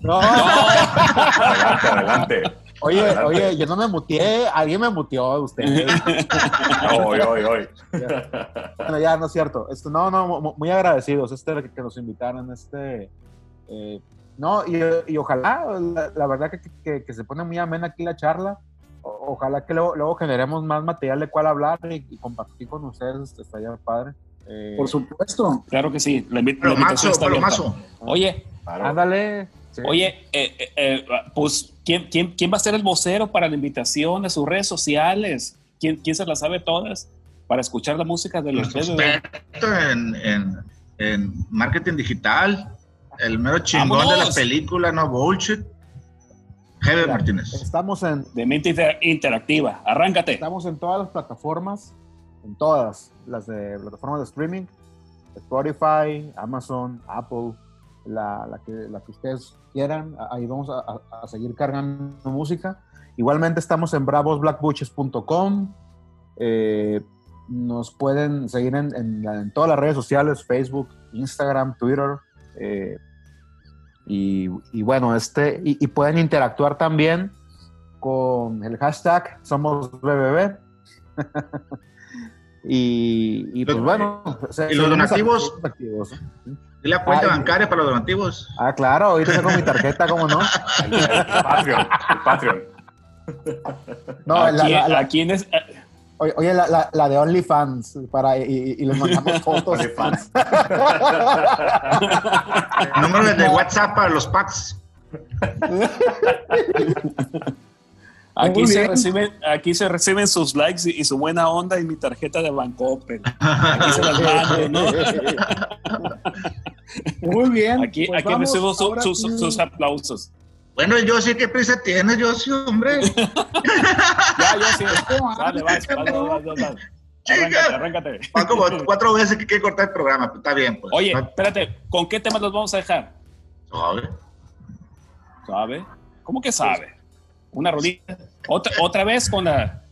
No, Adelante, adelante. oye, Adelante. oye, yo no me muteé, alguien me muteó, ustedes. No, hoy, hoy, hoy. Bueno, ya, no es cierto. Esto, no, no, mu- muy agradecidos este, que, que nos invitaran. Este, eh, no, y, y ojalá, la, la verdad que, que- que se pone muy amena aquí la charla. Ojalá que luego, luego generemos más material de cuál hablar y, y compartir con ustedes. este, Estaría padre. Eh, Por supuesto. claro que sí. La, la Pero invitación mazo, está pero mazo. Oye, Claro. ándale. sí. oye, eh, eh, pues, ¿quién, quién, quién va a ser el vocero para la invitación a sus redes sociales? ¿Quién, quién se las sabe todas para escuchar la música de los experto en, en, en marketing digital, el mero chingón de la película, no bullshit. Javier Martínez. Estamos en, De mente inter- interactiva. Arráncate. estamos en todas las plataformas, en todas las de plataformas de streaming, Spotify, Amazon, Apple, la, la que, la que ustedes quieran. Ahí vamos a, a- a seguir cargando música. Igualmente estamos en bravosblackbutches.com. Eh, nos pueden seguir en, en todas las redes sociales, Facebook, Instagram, Twitter. eh, y, y bueno, este, y, y pueden interactuar también con el hashtag Somos BBB. y, y pues Los- bueno. ¿y los donativos? activos. ¿Y la cuenta bancaria para los donativos? Ah, claro, ahorita tengo mi tarjeta, ¿cómo no? El, el Patreon. El Patreon. No, ¿A, la, quién, la- la- a quién es? Oye, oye, la, la- la de OnlyFans, para, y, les mandamos fotos. OnlyFans. Número de WhatsApp para los packs. Aquí se, reciben, aquí se reciben sus likes y, y su buena onda y mi tarjeta de Bancoppel. Aquí se las mando, ¿no? Muy bien. Aquí, pues aquí recibo su- sus aplausos. Bueno, yo sí, ¿qué prisa tienes? Yo sí, hombre. Ya, yo sí. Dale, vas, vas, vas, vas. Arráncate, arráncate. Van como cuatro veces que quiere cortar el programa, pero está bien. Pues. Oye, espérate, ¿con qué temas los vamos a dejar? Suave. ¿Sabe? ¿Cómo que sabe? Una rolita. Otra, otra vez con la.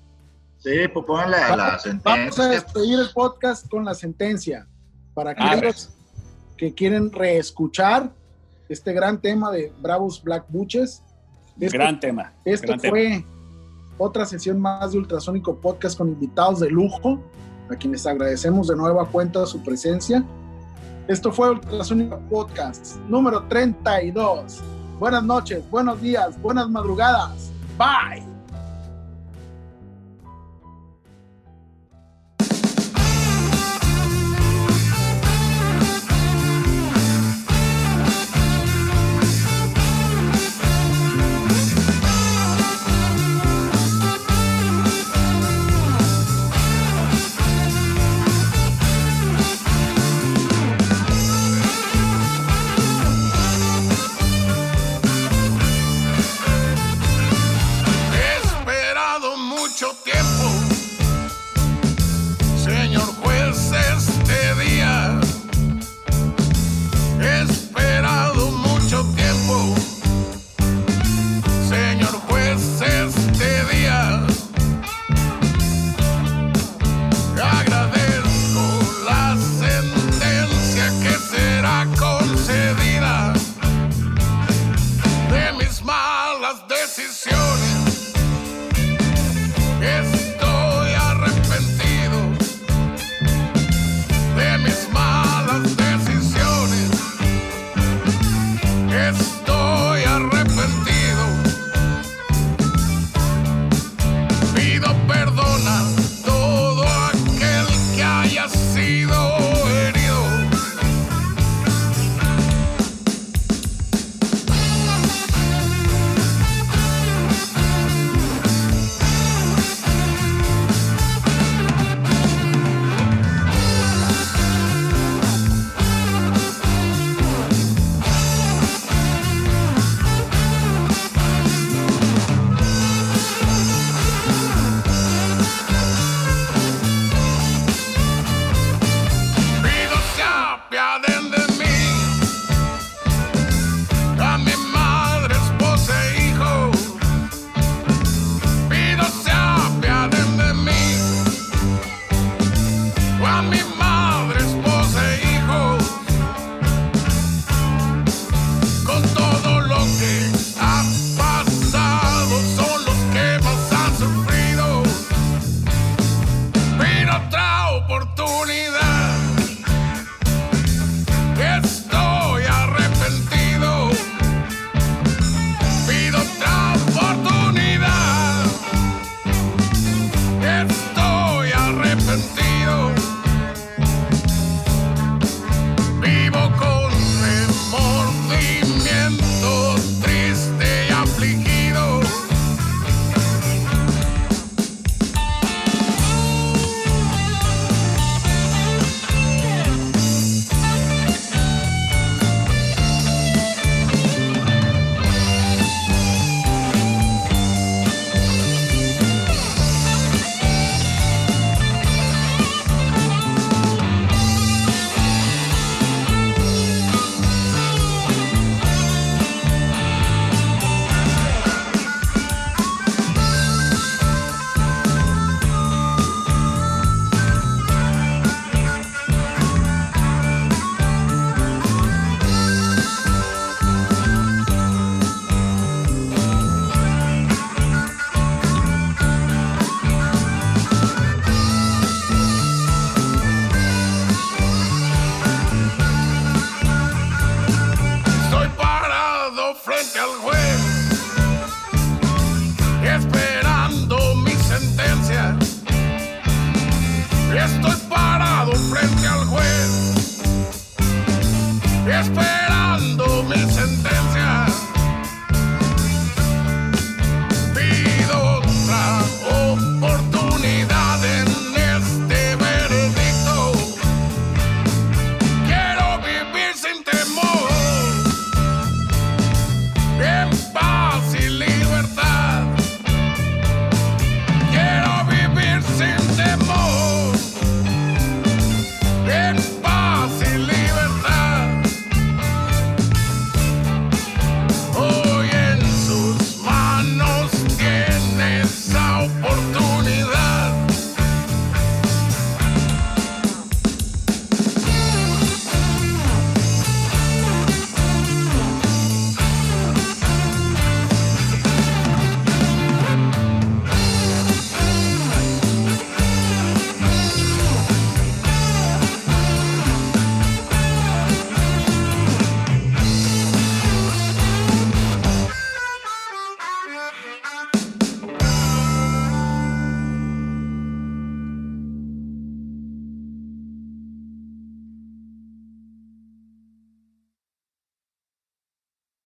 Sí, pues pongan la, la Vamos a sentencia. despedir el podcast con la sentencia. Para A ver. aquellos que quieren reescuchar este gran tema de Bravos Black Butches. Este- Gran tema. Esto gran tema. fue otra sesión más de Ultrasónico Podcast con invitados de lujo, a quienes agradecemos de nueva cuenta su presencia. Esto fue Ultrasónico Podcast número 32. Buenas noches, buenos días, buenas madrugadas. Bye.